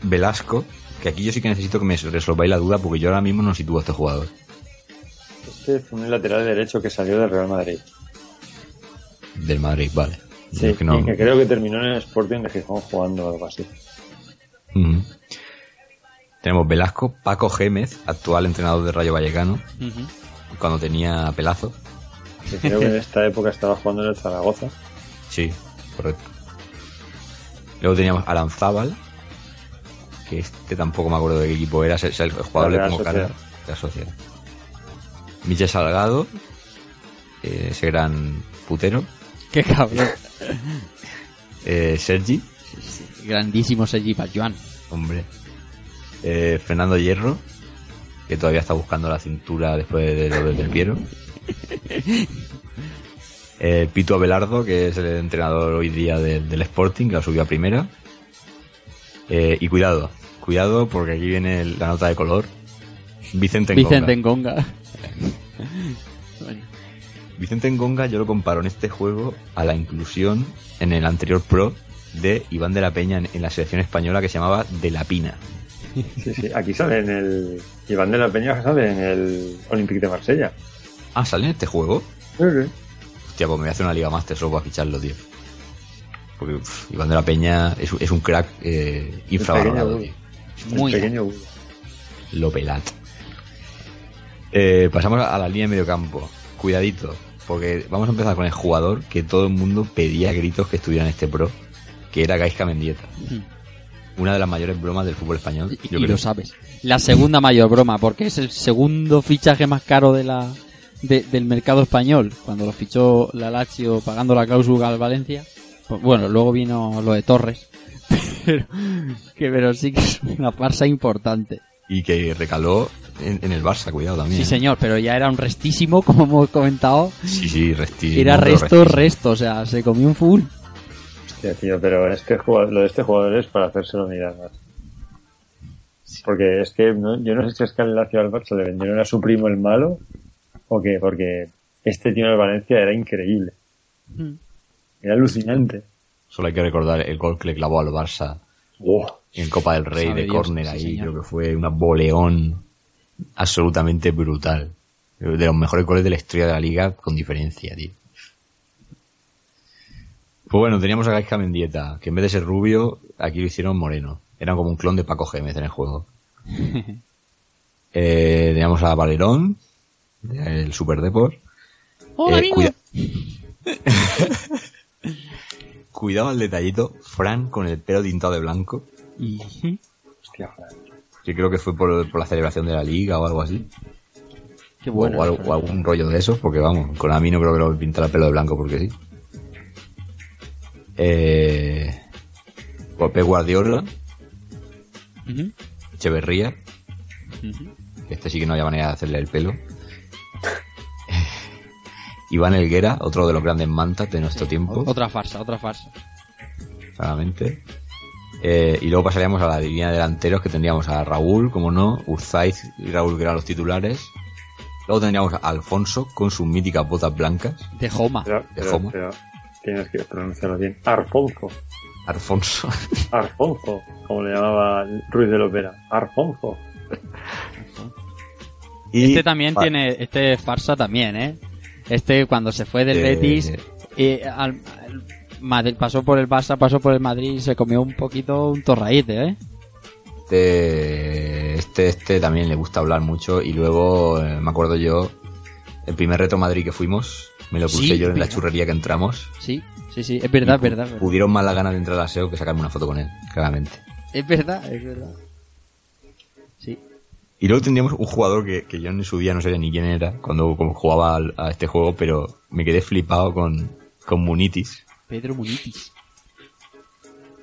Velasco, que aquí yo sí que necesito que me resolváis la duda porque yo ahora mismo no sitúo a este jugador. Este fue un lateral derecho que salió del Real Madrid. Del Madrid, vale. Sí, Es que no- y que creo que terminó en el Sporting de Gijón jugando algo así. Tenemos Velasco, Paco Gémez, actual entrenador de Rayo Vallecano, cuando tenía pelazo. Creo que en esta época estaba jugando en el Zaragoza. Sí, correcto. Luego teníamos Aranzábal, que este tampoco me acuerdo de qué equipo era, es el jugador Real pongo cara de la sociedad. Michel Salgado, eh, ese gran putero. Qué cabrón. Eh, Sergi, Grandísimo Sergi Pajuan. hombre. Eh, Fernando Hierro, que todavía está buscando la cintura después de lo del Piero. Eh, Pito Abelardo, que es el entrenador hoy día del- del Sporting, que lo subió a primera. Eh, y cuidado, cuidado porque aquí viene la nota de color. Vicente Ngonga. Vicente Ngonga. Vicente Ngonga yo lo comparo en este juego a la inclusión en el anterior Pro de Iván de la Peña en, en la selección española que se llamaba De la Pina. Sí, sí. Aquí sale en el. Iván de la Peña sale en el Olympique de Marsella. Ah, ¿sale en este juego? Sí, sí. Hostia, pues me voy a hacer una Liga Master solo para ficharlo, tío. Porque Iván de la Peña es, es un crack eh, infravalorado, tío. Muy pequeño. Lo pelat. Eh, pasamos a la línea de medio campo. Cuidadito, porque vamos a empezar con el jugador que todo el mundo pedía gritos que estuviera en este pro, que era Gaisca Mendieta. Una de las mayores bromas del fútbol español. Y, yo y creo. lo sabes. La segunda mayor broma, porque es el segundo fichaje más caro de la de- del mercado español. Cuando lo fichó la Lazio pagando la cláusula al Valencia. Pues bueno, luego vino lo de Torres. Pero, que, pero sí que es una farsa importante. Y que recaló en, en el Barça, cuidado también. Sí, señor, pero ya era un restísimo, como hemos comentado. Sí, sí, resti- Era resto, restísimo. resto, o sea, se comió un full. Hostia, tío, pero este jugador, lo de este jugador es para hacérselo mirar más. Porque es que no- yo no sé si es que al Lazio al Barça le vendieron a su primo el malo o qué, porque este tío el Valencia era increíble. Era alucinante. Solo hay que recordar el gol que le clavó al Barça Oh, en Copa del Rey Sabe de Dios, córner sí, ahí. señor. Creo que fue una boleón absolutamente brutal. De los mejores goles de la historia de la liga, con diferencia, tío. Pues bueno, teníamos a Gaisca Mendieta, que en vez de ser rubio, aquí lo hicieron moreno. Era como un clon de Paco Gémez en el juego. Eh, teníamos a Valerón, del Super Deport. Eh, cuida- Cuidado al detallito, Fran con el pelo tintado de blanco. hostia, Fran. Yo creo que fue por, por la celebración de la liga o algo así. Qué bueno. o, o algún rollo de esos, porque vamos, con a mí no creo que lo pintara el pelo de blanco porque sí. Eh, pues Pep Guardiola, Ujú, Echeverría, ujú. que este sí que no había manera de hacerle el pelo. Iván Elguera, otro de los grandes mantas de nuestro tiempo, Otra farsa, otra farsa. claramente. Eh, y luego pasaríamos a la línea de delanteros que tendríamos a Raúl, como no, Urzaiz y Raúl que eran los titulares. Luego tendríamos a Alfonso con sus míticas botas blancas. De Joma. Pero, De pero, pero tienes que pronunciarlo bien. Arfonso. Alfonso. Arfonso, como le llamaba Ruiz de Lopera. Arfonso. Y Este también tiene, este es farsa también, ¿eh? Este cuando se fue del Eh, Betis, y al, al Madrid, pasó por el Barça, pasó por el Madrid y se comió un poquito un torraíte, ¿eh? Este, este, este también le gusta hablar mucho. Y luego, eh, me acuerdo yo, el primer reto Madrid que fuimos, me lo puse Sí, yo en la churrería que entramos. Sí, sí, sí, es verdad, es verdad. Pudieron más la gana de entrar al SEO que sacarme una foto con él, claramente. Es verdad, es verdad. Sí. Y luego tendríamos un jugador que, que yo en su día no sabía ni quién era cuando como jugaba al- a este juego, pero me quedé flipado con, con Munitis. Pedro Munitis.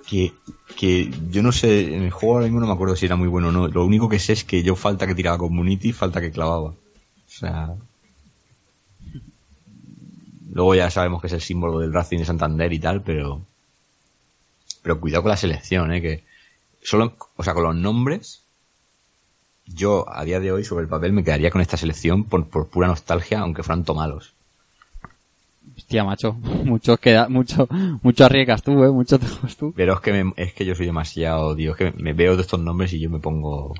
Que, que yo no sé, en el juego ahora mismo no me acuerdo si era muy bueno o no. Lo único que sé es que yo falta que tiraba con Munitis, falta que clavaba. O sea. Luego ya sabemos que es el símbolo del Racing de Santander y tal, pero. Pero cuidado con la selección, eh, que. Solo, o sea, con los nombres. Yo, a día de hoy, sobre el papel, me quedaría con esta selección por, por pura nostalgia, aunque fueran tomalos. Hostia, macho. Mucho queda, mucho, mucho arriesgas tú, eh. Mucho te tú. Pero es que, me- es que yo soy demasiado, tío, es que me veo de estos nombres y yo me pongo.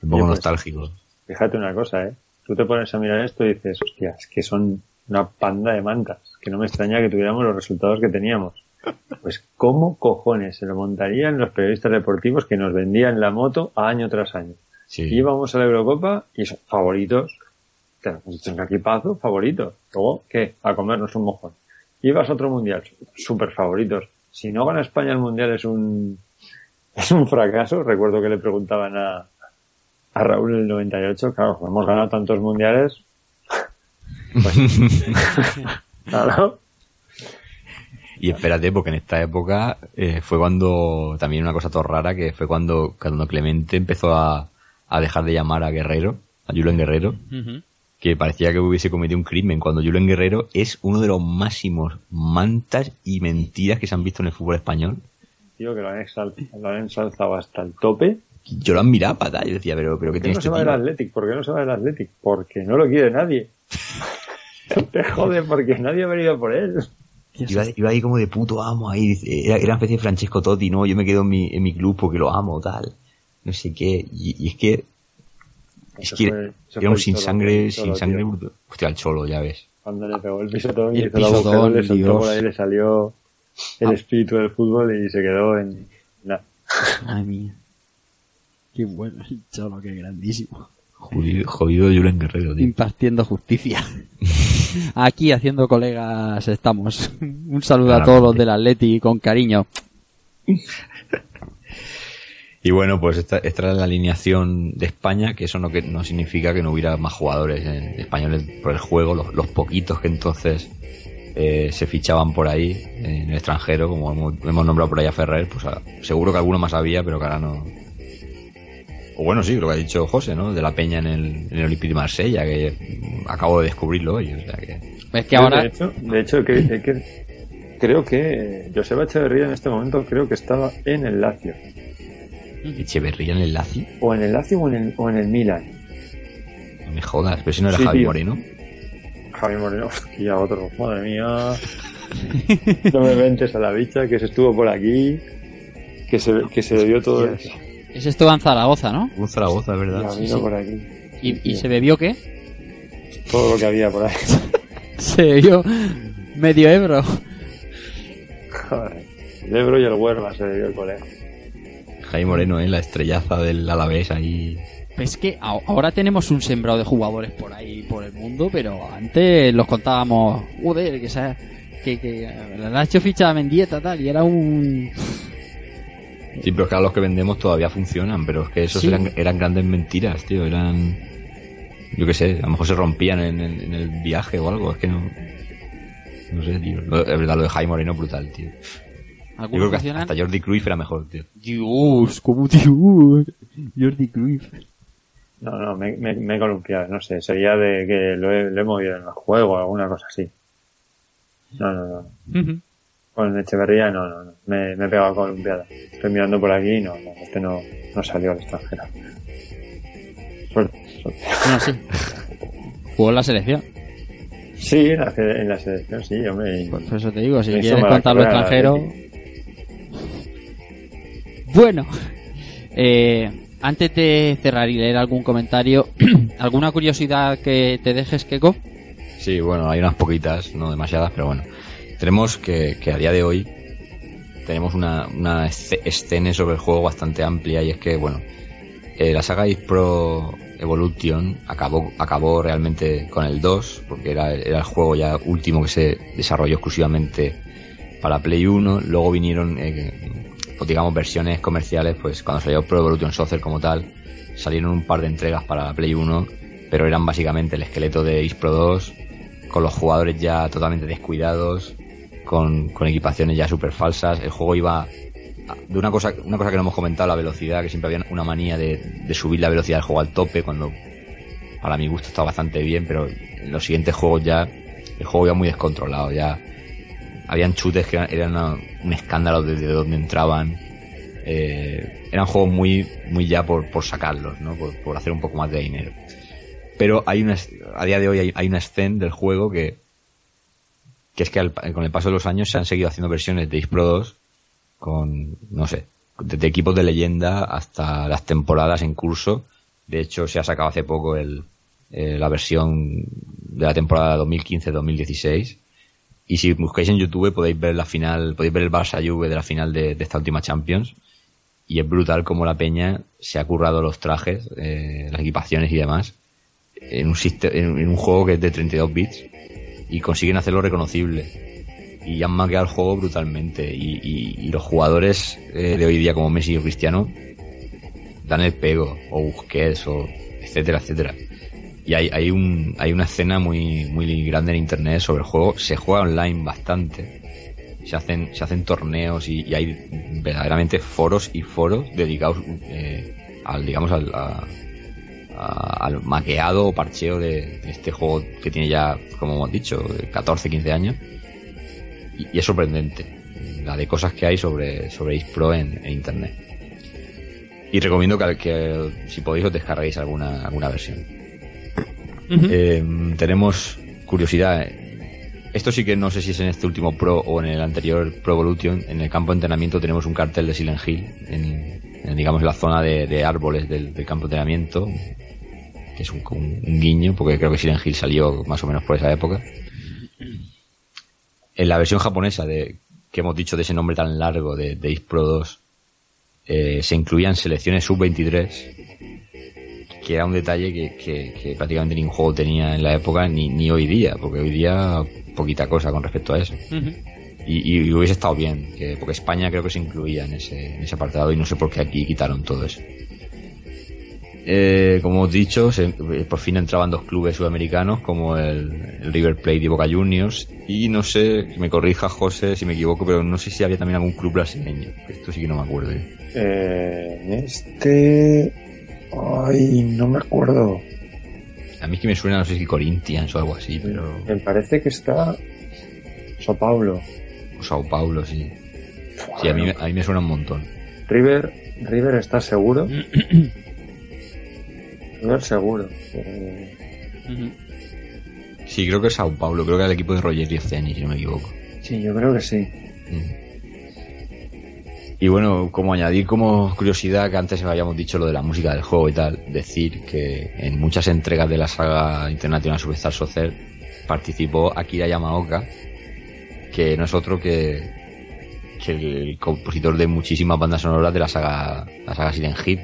Me pongo pues, nostálgico. Fíjate una cosa, ¿eh? Tú te pones a mirar esto y dices, hostia, es que son una panda de mantas. Que no me extraña que tuviéramos los resultados que teníamos. Pues, ¿cómo cojones se lo montarían los periodistas deportivos que nos vendían la moto año tras año? Sí. Íbamos a la Eurocopa y son favoritos. Un equipazo, favoritos. Luego, ¿qué? A comernos un mojón. Ibas a otro mundial, súper favoritos. Si no gana España el mundial es un, es un fracaso. Recuerdo que le preguntaban a, a Raúl en el 98, claro, hemos ganado tantos mundiales. Pues, claro. Y espérate, porque en esta época eh, fue cuando, también una cosa todo rara, que fue cuando, cuando Clemente empezó a, a dejar de llamar a Guerrero, a Julen Guerrero, que parecía que hubiese cometido un crimen, cuando Julen Guerrero es uno de los máximos mantas y mentiras que se han visto en el fútbol español. Tío, que lo han, lo han ensalzado hasta el tope. Yo lo admiraba, pata, y decía, pero, pero ¿qué ¿Por qué tiene no este se va del? Athletic? ¿Por qué no se va del Athletic? Porque no lo quiere nadie. Te jode porque nadie ha venido por él. Iba, iba ahí como de puto amo ahí, era, era una especie de Francesco Totti, no, yo me quedo en mi, en mi club porque lo amo, tal, no sé qué, y, y es que, es que fue- era un sin Cholo, sangre, Cholo, sin sangre, tío. hostia, el cholo, ya ves. Cuando le pegó el pisotón y El hizo pisotón, le soltó Dios. por ahí, le salió el Ah. espíritu del fútbol y se quedó en... nada. Ay, mía. Qué bueno el cholo, qué grandísimo. Jodido, jodido Julen Guerrero, tío. Impartiendo justicia. Aquí haciendo colegas estamos. Un saludo a todos los del Atleti con cariño. Y bueno, pues esta, esta era la alineación de España, que eso no, que, no significa que no hubiera más jugadores eh, españoles por el juego, los, los poquitos que entonces eh, se fichaban por ahí en el extranjero, como hemos, hemos nombrado por ahí a Ferrer, pues a- seguro que alguno más había, pero que ahora no. O bueno, sí, lo que ha dicho José, ¿no? De la Peña en el, en el Olympique de Marsella, que mm, acabo de descubrirlo hoy, o sea que. Es que ahora... De hecho, de hecho que, que- creo que Joseba Echeverría en este momento creo que estaba en el Lazio. Echeverría en el Lazio, O en el Lazio o en el, o en el Milan. no me jodas, pero si no era Sí, Javi tío. Moreno. Javi Moreno, hostia, otro, madre mía. No me ventes a la bicha, que se estuvo por aquí, que se, que se bebió todo el Ese estuvo en Zaragoza, ¿no? Un Zaragoza, ¿verdad? ya Sí, vino sí. por aquí. ¿Y, y se bebió qué? Todo lo que había por ahí. Se bebió medio ebro. Joder. El Ebro y el Huerva se bebió el colegio. Jaime Moreno, ¿eh? La estrellaza del Alavés ahí. Es que a- ahora tenemos un sembrado de jugadores por ahí, por el mundo, pero antes los contábamos, joder, que, sea, que, que el Lazio ficha a Mendieta tal, y era un... Sí, pero es que ahora los que vendemos todavía funcionan, pero es que esos Sí. eran, eran grandes mentiras, tío. Eran. Yo qué sé, a lo mejor se rompían en, el- en el viaje o algo, es que no. No sé, tío. Es verdad, lo de Jaime Moreno brutal, tío. Yo ¿Algunos creo que funcionan? hasta Jordi Cruyff era mejor, tío. Dios, como Dios. Jordi Cruyff. No, no, me, me, me he columpiado, no sé, sería de que lo he, lo he movido en el juego o alguna cosa así. No, no, no. Con Echeverría no, no, no. Me, me he pegado columpiada. Estoy mirando por aquí y no, no, este no, no salió al extranjero. Suerte, suerte. Bueno, sí. jugó en la selección. Sí, en la, en la selección, sí, hombre. Pues por eso te digo, si quieres contarlo carrera, extranjero. Bueno, eh, antes de cerrar y leer algún comentario, ¿alguna curiosidad que te dejes, Keko? Sí, bueno, hay unas poquitas, no demasiadas, pero bueno. Tenemos que, que a día de hoy tenemos una, una esce- escena sobre el juego bastante amplia y es que, bueno, eh, la saga Pro Evolution acabó, acabó realmente con el 2, porque era, era el juego ya último que se desarrolló exclusivamente para Play 1. Luego vinieron, eh, pues digamos, versiones comerciales, pues cuando salió Pro Evolution Soccer como tal, salieron un par de entregas para la Play 1, pero eran básicamente el esqueleto de Is Pro 2, con los jugadores ya totalmente descuidados, con, con equipaciones ya súper falsas. El juego iba de una cosa, una cosa que no hemos comentado, la velocidad, que siempre había una manía de, subir la velocidad del juego al tope, cuando para mi gusto está bastante bien, pero en los siguientes juegos ya el juego iba muy descontrolado, ya habían chutes que eran, un escándalo desde donde entraban. Eh, eran juegos muy, muy ya por, por sacarlos, ¿no? Por, por hacer un poco más de dinero. Pero hay una, a día de hoy hay, una escena del juego que, que es que al- con el paso de los años se han seguido haciendo versiones de X Pro 2 con, no sé, desde equipos de leyenda hasta las temporadas en curso. De hecho, se ha sacado hace poco el, eh, la versión de la temporada 2015-2016. Y si buscáis en YouTube podéis ver la final, podéis ver el Barça Juve de la final de, esta última Champions. Y es brutal como la peña se ha currado los trajes, eh, las equipaciones y demás en un, en, un juego que es de 32 bits y consiguen hacerlo reconocible. Y han maqueado el juego brutalmente. Y los jugadores eh, de hoy día, como Messi o Cristiano, dan el pego, o Busquets, o etcétera, etcétera. Y hay, hay, un, hay una escena muy, muy grande en internet sobre el juego. Se juega online bastante. Se hacen, se hacen torneos y, hay verdaderamente foros y foros dedicados eh, al, digamos, al, a- al maqueado o parcheo de, este juego que tiene ya, como hemos dicho, 14, 15 años. Y, es sorprendente la de cosas que hay sobre, sobre X Pro en, en internet. Y recomiendo que, que si podéis os descarguéis alguna, alguna versión. Eh, tenemos curiosidad. Esto sí que no sé si es en este último Pro o en el anterior Pro Evolution. En el campo de entrenamiento tenemos un cartel de Silent Hill, en, digamos, la zona de, árboles del, campo de entrenamiento, que es un, guiño, porque creo que Silent Hill salió más o menos por esa época. En la versión japonesa de que hemos dicho de ese nombre tan largo de, de X Pro 2, eh, se incluían selecciones sub-23 que era un detalle que, que- que prácticamente ningún juego tenía en la época ni, ni hoy día, porque hoy día poquita cosa con respecto a eso. Y, y hubiese estado bien, que, porque España creo que se incluía en ese, en ese apartado y no sé por qué aquí quitaron todo eso. Eh, como hemos dicho, se- eh, por fin entraban dos clubes sudamericanos como el, el River Plate y Boca Juniors y no sé, me corrija José si me equivoco, pero no sé si había también algún club brasileño. Esto sí que no me acuerdo. Eh, este. Ay, no me acuerdo. A mí es que me suena, no sé si Corinthians o algo así, pero... Me parece que está. Sao Paulo. O Sao Paulo, sí. Sí, a mí, me- a mí me suena un montón. River, River está seguro. River seguro. Sí, creo que es Sao Paulo, creo que era el equipo de Rogerio Ceni, si no me equivoco. sí, yo creo que sí. Y bueno, como añadir como curiosidad que antes habíamos dicho lo de la música del juego y tal, decir que en muchas entregas de la saga International Superstar Soccer participó Akira Yamaoka, que no es otro que, que el compositor de muchísimas bandas sonoras de la saga, la saga Silent Hill.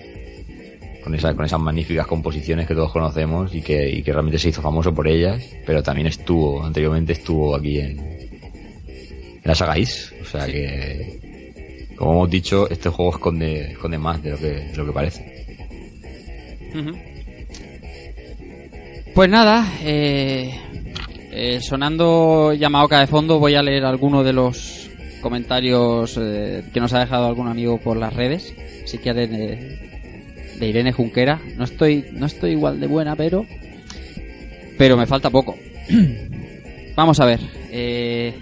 Con, esa, con esas magníficas composiciones que todos conocemos y que, y que realmente se hizo famoso por ellas, pero también estuvo, anteriormente estuvo aquí en, en la saga Is, o sea que, como hemos dicho, este juego esconde, esconde más de lo que, lo que parece. Pues nada, eh, eh, sonando Yamaoka de fondo, voy a leer alguno de los comentarios eh, que nos ha dejado algún amigo por las redes. Si quieren, de Irene Junquera. No estoy, no estoy igual de buena, pero, pero me falta poco. Vamos a ver. eh,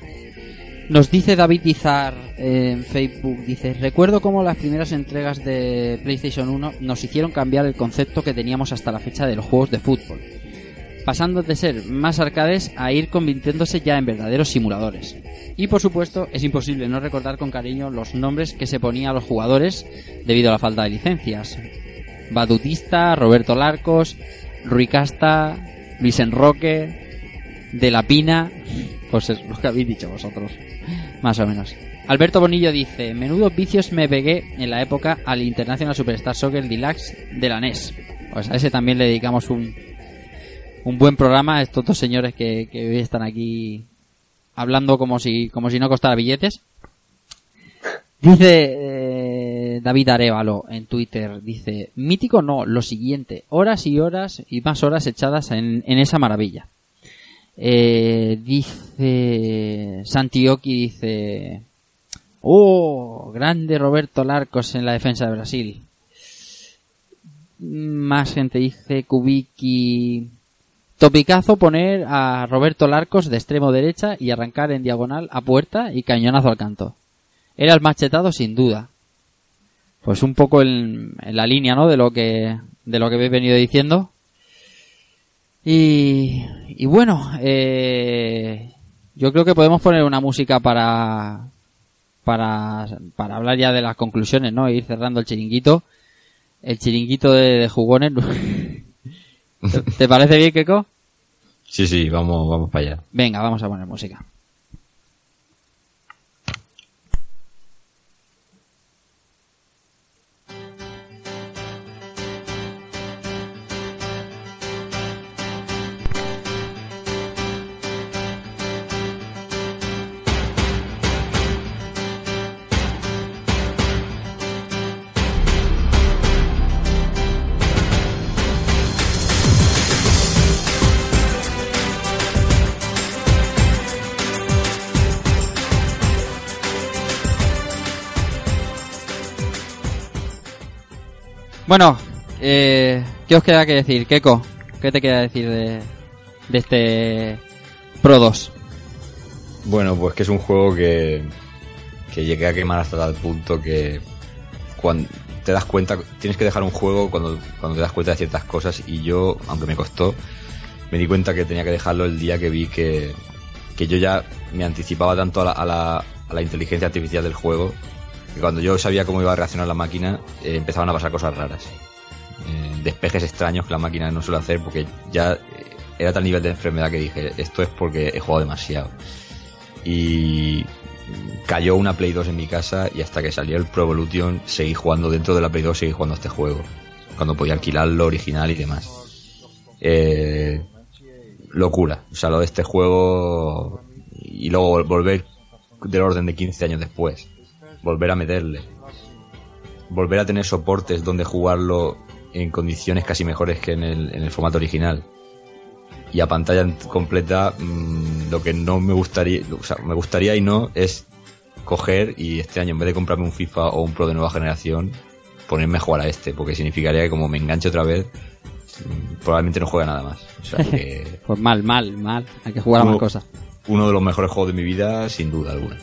nos dice David Izar en Facebook, dice, recuerdo cómo las primeras entregas de PlayStation 1 nos hicieron cambiar el concepto que teníamos hasta la fecha de los juegos de fútbol. pasando de ser más arcades a ir convirtiéndose ya en verdaderos simuladores. Y por supuesto, es imposible no recordar con cariño los nombres que se ponía a los jugadores debido a la falta de licencias. Badutista, Roberto Larcos, Rui Casta, Luis Enroque, De la Pina, pues es lo que habéis dicho vosotros, más o menos. Alberto Bonillo dice, menudos vicios me pegué en la época al International Superstar Soccer Deluxe de la NES. Pues a ese también le dedicamos un, un buen programa a estos dos señores que, que hoy están aquí hablando como si, como si no costara billetes. Dice eh, David Arevalo en Twitter, dice, mítico no, lo siguiente, horas y horas y más horas echadas en, en esa maravilla. Eh, dice Santioki, dice, oh, grande Roberto Larcos en la defensa de Brasil. Más gente dice Kubiki. Topicazo poner a Roberto Larcos de extremo derecha y arrancar en diagonal a puerta y cañonazo al canto. Era el machetado sin duda. Pues un poco en, en la línea, ¿no? De lo que, de lo que habéis venido diciendo. Y, y bueno, eh, yo creo que podemos poner una música para, para, para hablar ya de las conclusiones, ¿no? E ir cerrando el chiringuito. El chiringuito de, de jugones. ¿Te, te parece bien, Keko? Sí, sí, vamos, vamos para allá. Venga, vamos a poner música. Bueno, eh, ¿qué os queda que decir? Keko, ¿qué te queda decir de, de este Pro 2? Bueno, pues que es un juego que, que llegué a quemar hasta tal punto que cuando te das cuenta, tienes que dejar un juego cuando, cuando te das cuenta de ciertas cosas y yo, aunque me costó, me di cuenta que tenía que dejarlo el día que vi que, que yo ya me anticipaba tanto a la, a la, a la inteligencia artificial del juego cuando yo sabía cómo iba a reaccionar la máquina eh, empezaban a pasar cosas raras. Eh, despejes extraños que la máquina no suele hacer porque ya eh, era tal nivel de enfermedad que dije, esto es porque he jugado demasiado. Y cayó una Play 2 en mi casa y hasta que salió el Pro Evolution seguí jugando dentro de la Play 2, seguí jugando este juego. Cuando podía alquilarlo original y demás. Eh, locura. O sea, lo de este juego y luego vol- volver del orden de 15 años después. Volver a meterle. Volver a tener soportes donde jugarlo en condiciones casi mejores que en el, en el formato original. Y a pantalla completa, mm, lo que no me gustaría, o sea, me gustaría y no es coger y este año en vez de comprarme un FIFA o un Pro de nueva generación, ponerme a jugar a este, porque significaría que como me enganche otra vez, mm, probablemente no juegue nada más. O sea que Pues mal, mal, mal. Hay que jugar a más cosas. uno de los mejores juegos de mi vida, sin duda alguna.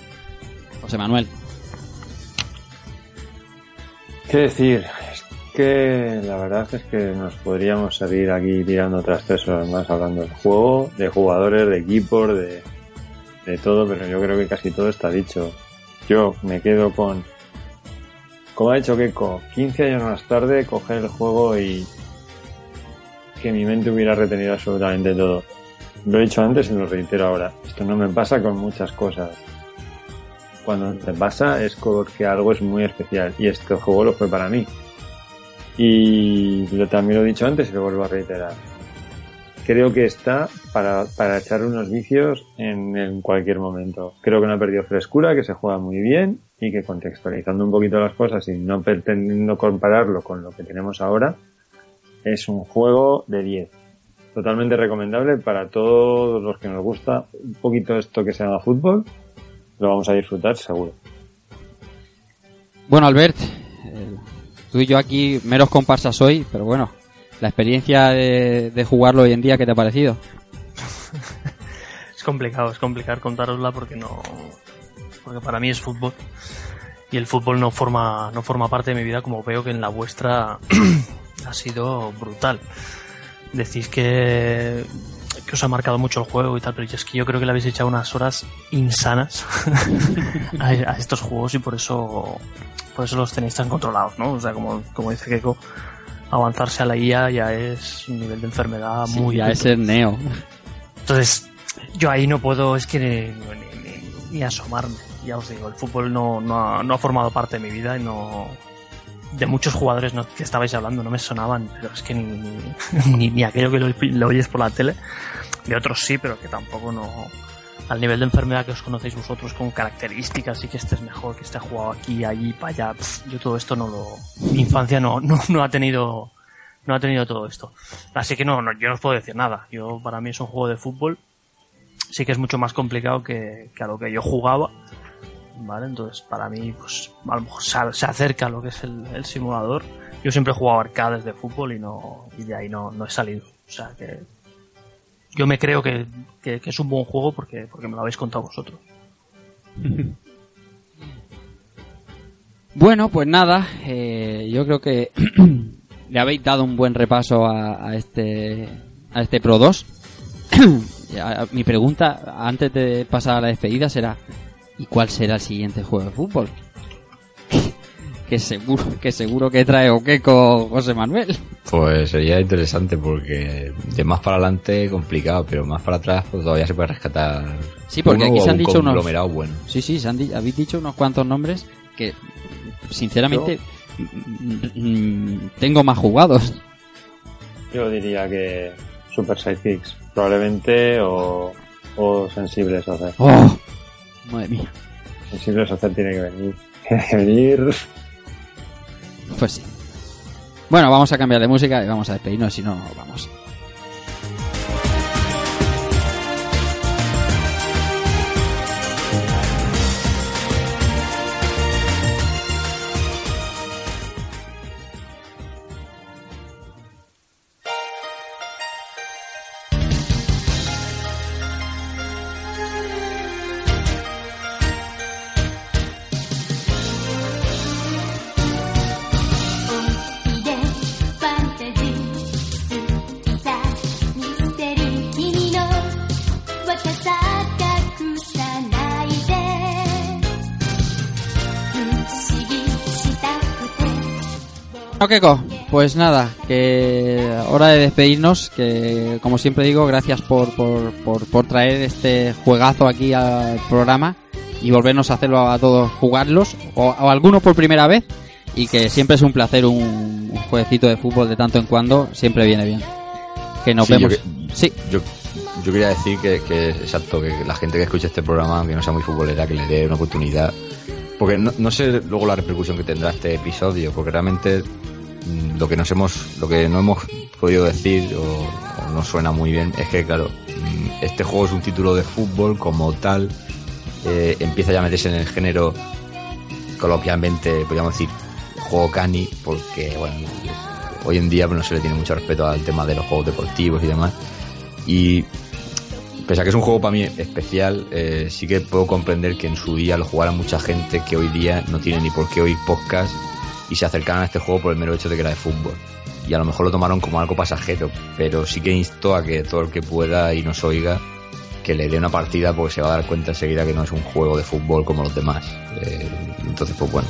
José Manuel. ¿Qué decir? Es que la verdad es que nos podríamos seguir aquí tirando tres horas más hablando del juego, de jugadores, de equipos, de, de todo, pero yo creo que casi todo está dicho. Yo me quedo con, como ha dicho Keiko, 15 años más tarde, coger el juego y que mi mente hubiera retenido absolutamente todo. Lo he dicho antes y lo reitero ahora. Esto no me pasa con muchas cosas cuando te pasa es porque algo es muy especial y este juego lo fue para mí. Y lo, también lo he dicho antes y lo vuelvo a reiterar. Creo que está para, para echar unos vicios en, en cualquier momento. Creo que no ha perdido frescura, que se juega muy bien y que contextualizando un poquito las cosas y no pretendiendo compararlo con lo que tenemos ahora, es un juego de 10. Totalmente recomendable para todos los que nos gusta un poquito esto que se llama fútbol lo vamos a disfrutar seguro. Bueno, Albert, eh, tú y yo aquí meros comparsas hoy, pero bueno, la experiencia de, de jugarlo hoy en día, ¿qué te ha parecido? Es complicado, es complicado contarosla porque no. Porque para mí es fútbol. Y el fútbol no forma, no forma parte de mi vida como veo que en la vuestra ha sido brutal. decís que, que os ha marcado mucho el juego y tal, pero es que yo creo que le habéis echado unas horas insanas a, a estos juegos y por eso por eso los tenéis tan controlados, ¿no? O sea, como, como dice Keiko, avanzarse a la IA ya es un nivel de enfermedad Sí, muy ya alto. es el neo. Entonces, yo ahí no puedo, es que ni, ni- ni- ni asomarme. Ya os digo, el fútbol no, no, ha, no ha formado parte de mi vida y no. De muchos jugadores no- que estabais hablando no me sonaban, pero es que ni, ni, ni- ni aquello que lo, lo oyes por la tele. De otros sí, pero que tampoco no. Al nivel de enfermedad que os conocéis vosotros con características y que este es mejor, que este ha jugado aquí, allí, para allá. yo todo esto no lo. Mi infancia no, no, no ha tenido. No ha tenido todo esto. Así que no, no, yo no os puedo decir nada. Yo, para mí es un juego de fútbol. Sí que es mucho más complicado que, que a lo que yo jugaba. ¿Vale? Entonces, para mí, pues, a lo mejor se, acerca a lo que es el, simulador. Yo siempre he jugado arcades de fútbol y no, y de ahí no, no he salido. O sea que, yo me creo que, que- es un buen juego porque, porque me lo habéis contado vosotros. Bueno, pues nada, eh, yo creo que le habéis dado un buen repaso a, este a este Pro 2. Ya, Mi pregunta antes de pasar a la despedida será ¿y cuál será el siguiente juego de fútbol? que seguro que seguro que trae Oqueco José Manuel. Pues sería interesante porque de más para adelante complicado, pero más para atrás pues todavía se puede rescatar. Sí, porque uno aquí o se han un dicho unos bueno. Sí, sí, se han di- habéis dicho unos cuantos nombres que sinceramente mm, mm, tengo más jugados. Yo diría que Super Sidekicks, probablemente, o, o Sensibles hacer. Oh, madre mía. Sensibles hacer tiene que venir. Tiene que venir. Pues sí. Bueno, vamos a cambiar de música y vamos a despedirnos, si no vamos. Keko, pues nada, que hora de despedirnos, que como siempre digo, gracias por, por, por, por traer este juegazo aquí al programa y volvernos a hacerlo a todos jugarlos, o, o algunos por primera vez, y que siempre es un placer un, un jueguecito de fútbol de tanto en cuando, siempre viene bien. Que nos Sí, yo vemos. que- Sí, Yo, yo quería decir que, que exacto, que la gente que escuche este programa, aunque no sea muy futbolera, que le dé una oportunidad. Porque no, no sé luego la repercusión que tendrá este episodio, porque realmente lo que nos hemos, lo que no hemos podido decir o, no suena muy bien es que claro, mm, este juego es un título de fútbol como tal, eh, empieza ya a meterse en el género coloquialmente, podríamos decir, juego cani, porque bueno, hoy en día pues, no se le tiene mucho respeto al tema de los juegos deportivos y demás. Y pese a que es un juego para mí especial, eh, sí que puedo comprender que en su día lo jugara mucha gente que hoy día no tiene ni por qué oír podcast y se acercaran a este juego por el mero hecho de que era de fútbol. Y a lo mejor lo tomaron como algo pasajero, pero sí que insto a que todo el que pueda y nos oiga que le dé una partida porque se va a dar cuenta enseguida que no es un juego de fútbol como los demás. Eh, entonces, pues bueno,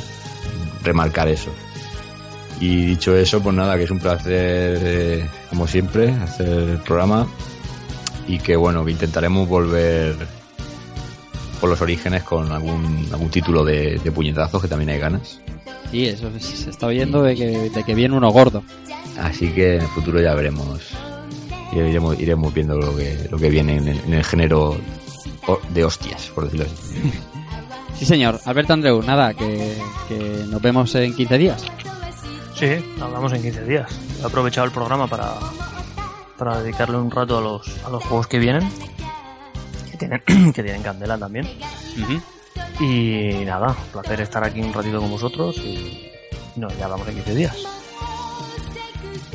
remarcar eso. Y dicho eso, pues nada, que es un placer, eh, como siempre, hacer el programa y que bueno, intentaremos volver por los orígenes con algún, algún título de, de puñetazos que también hay ganas. Sí, eso se está oyendo de que, de que viene uno gordo. Así que en el futuro ya veremos, ya iremos, iremos viendo lo que, lo que viene en el, en el género de hostias, por decirlo así. Sí, señor. Alberto Andreu, nada, que, que nos vemos en 15 días. Sí, hablamos en 15 días. He aprovechado el programa para, para dedicarle un rato a los, a los juegos que vienen, que tienen, que tienen candela también. Y nada, placer estar aquí un ratito con vosotros y no, ya hablamos en 15 días.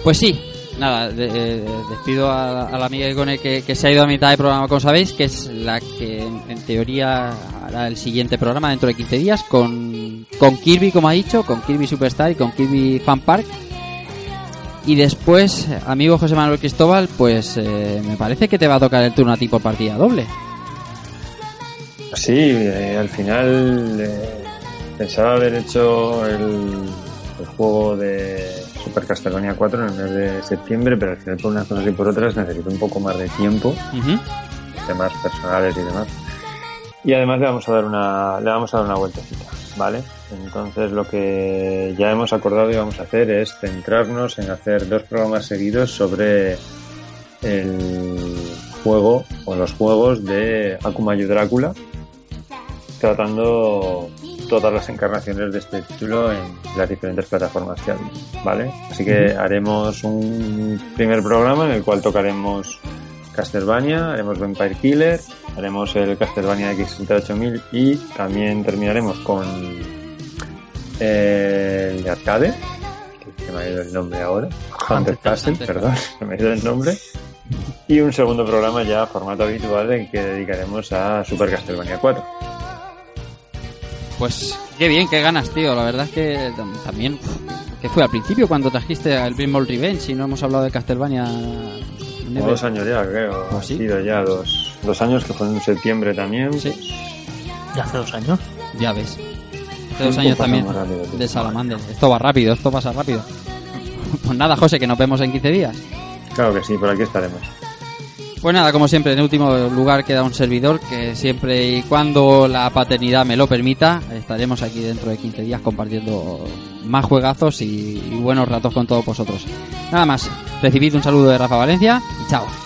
Pues sí, nada, de- eh, despido a, la amiga Icone que, que se ha ido a mitad del programa, como sabéis, que es la que en, en teoría hará el siguiente programa dentro de 15 días con, con Kirby, como ha dicho, con Kirby Superstar y con Kirby Fan Park. Y después, amigo José Manuel Cristóbal, pues eh, me parece que te va a tocar el turno a tipo partida doble. Sí, eh, al final eh, pensaba haber hecho el, el juego de Super Castlevania 4 en el mes de septiembre, pero al final por unas cosas y por otras necesito un poco más de tiempo, temas personales y demás. Y además le vamos a dar una, le vamos a dar una vueltecita, ¿vale? Entonces lo que ya hemos acordado y vamos a hacer es centrarnos en hacer dos programas seguidos sobre el juego o los juegos de Akuma y Drácula, tratando todas las encarnaciones de este título en las diferentes plataformas que hay, ¿vale? Así que haremos un primer programa en el cual tocaremos Castlevania, haremos Vampire Killer, haremos el Castlevania X68000 y también terminaremos con el de arcade, que me ha ido el nombre ahora, Hunter Castle, perdón, se me ha ido el nombre. Y un segundo programa ya formato habitual en que dedicaremos a Super Castlevania 4. Pues qué bien, qué ganas, tío. La verdad es que tam- también... que fue al principio cuando trajiste el Brimble Revenge y no hemos hablado de Castlevania? Como dos años ya, creo. ¿Ah, Ha sido ya dos, dos años, que fue en septiembre también. Sí, Ya hace dos años. ya ves. Hace dos años también rápido, de Salamander. Esto va rápido, esto pasa rápido. Pues nada, José, que nos vemos en 15 días. Claro que sí, por aquí estaremos. Pues nada, como siempre, en último lugar queda un servidor que siempre y cuando la paternidad me lo permita, estaremos aquí dentro de 15 días compartiendo más juegazos y, buenos ratos con todos vosotros. Nada más, recibid un saludo de Rafa Valencia y chao.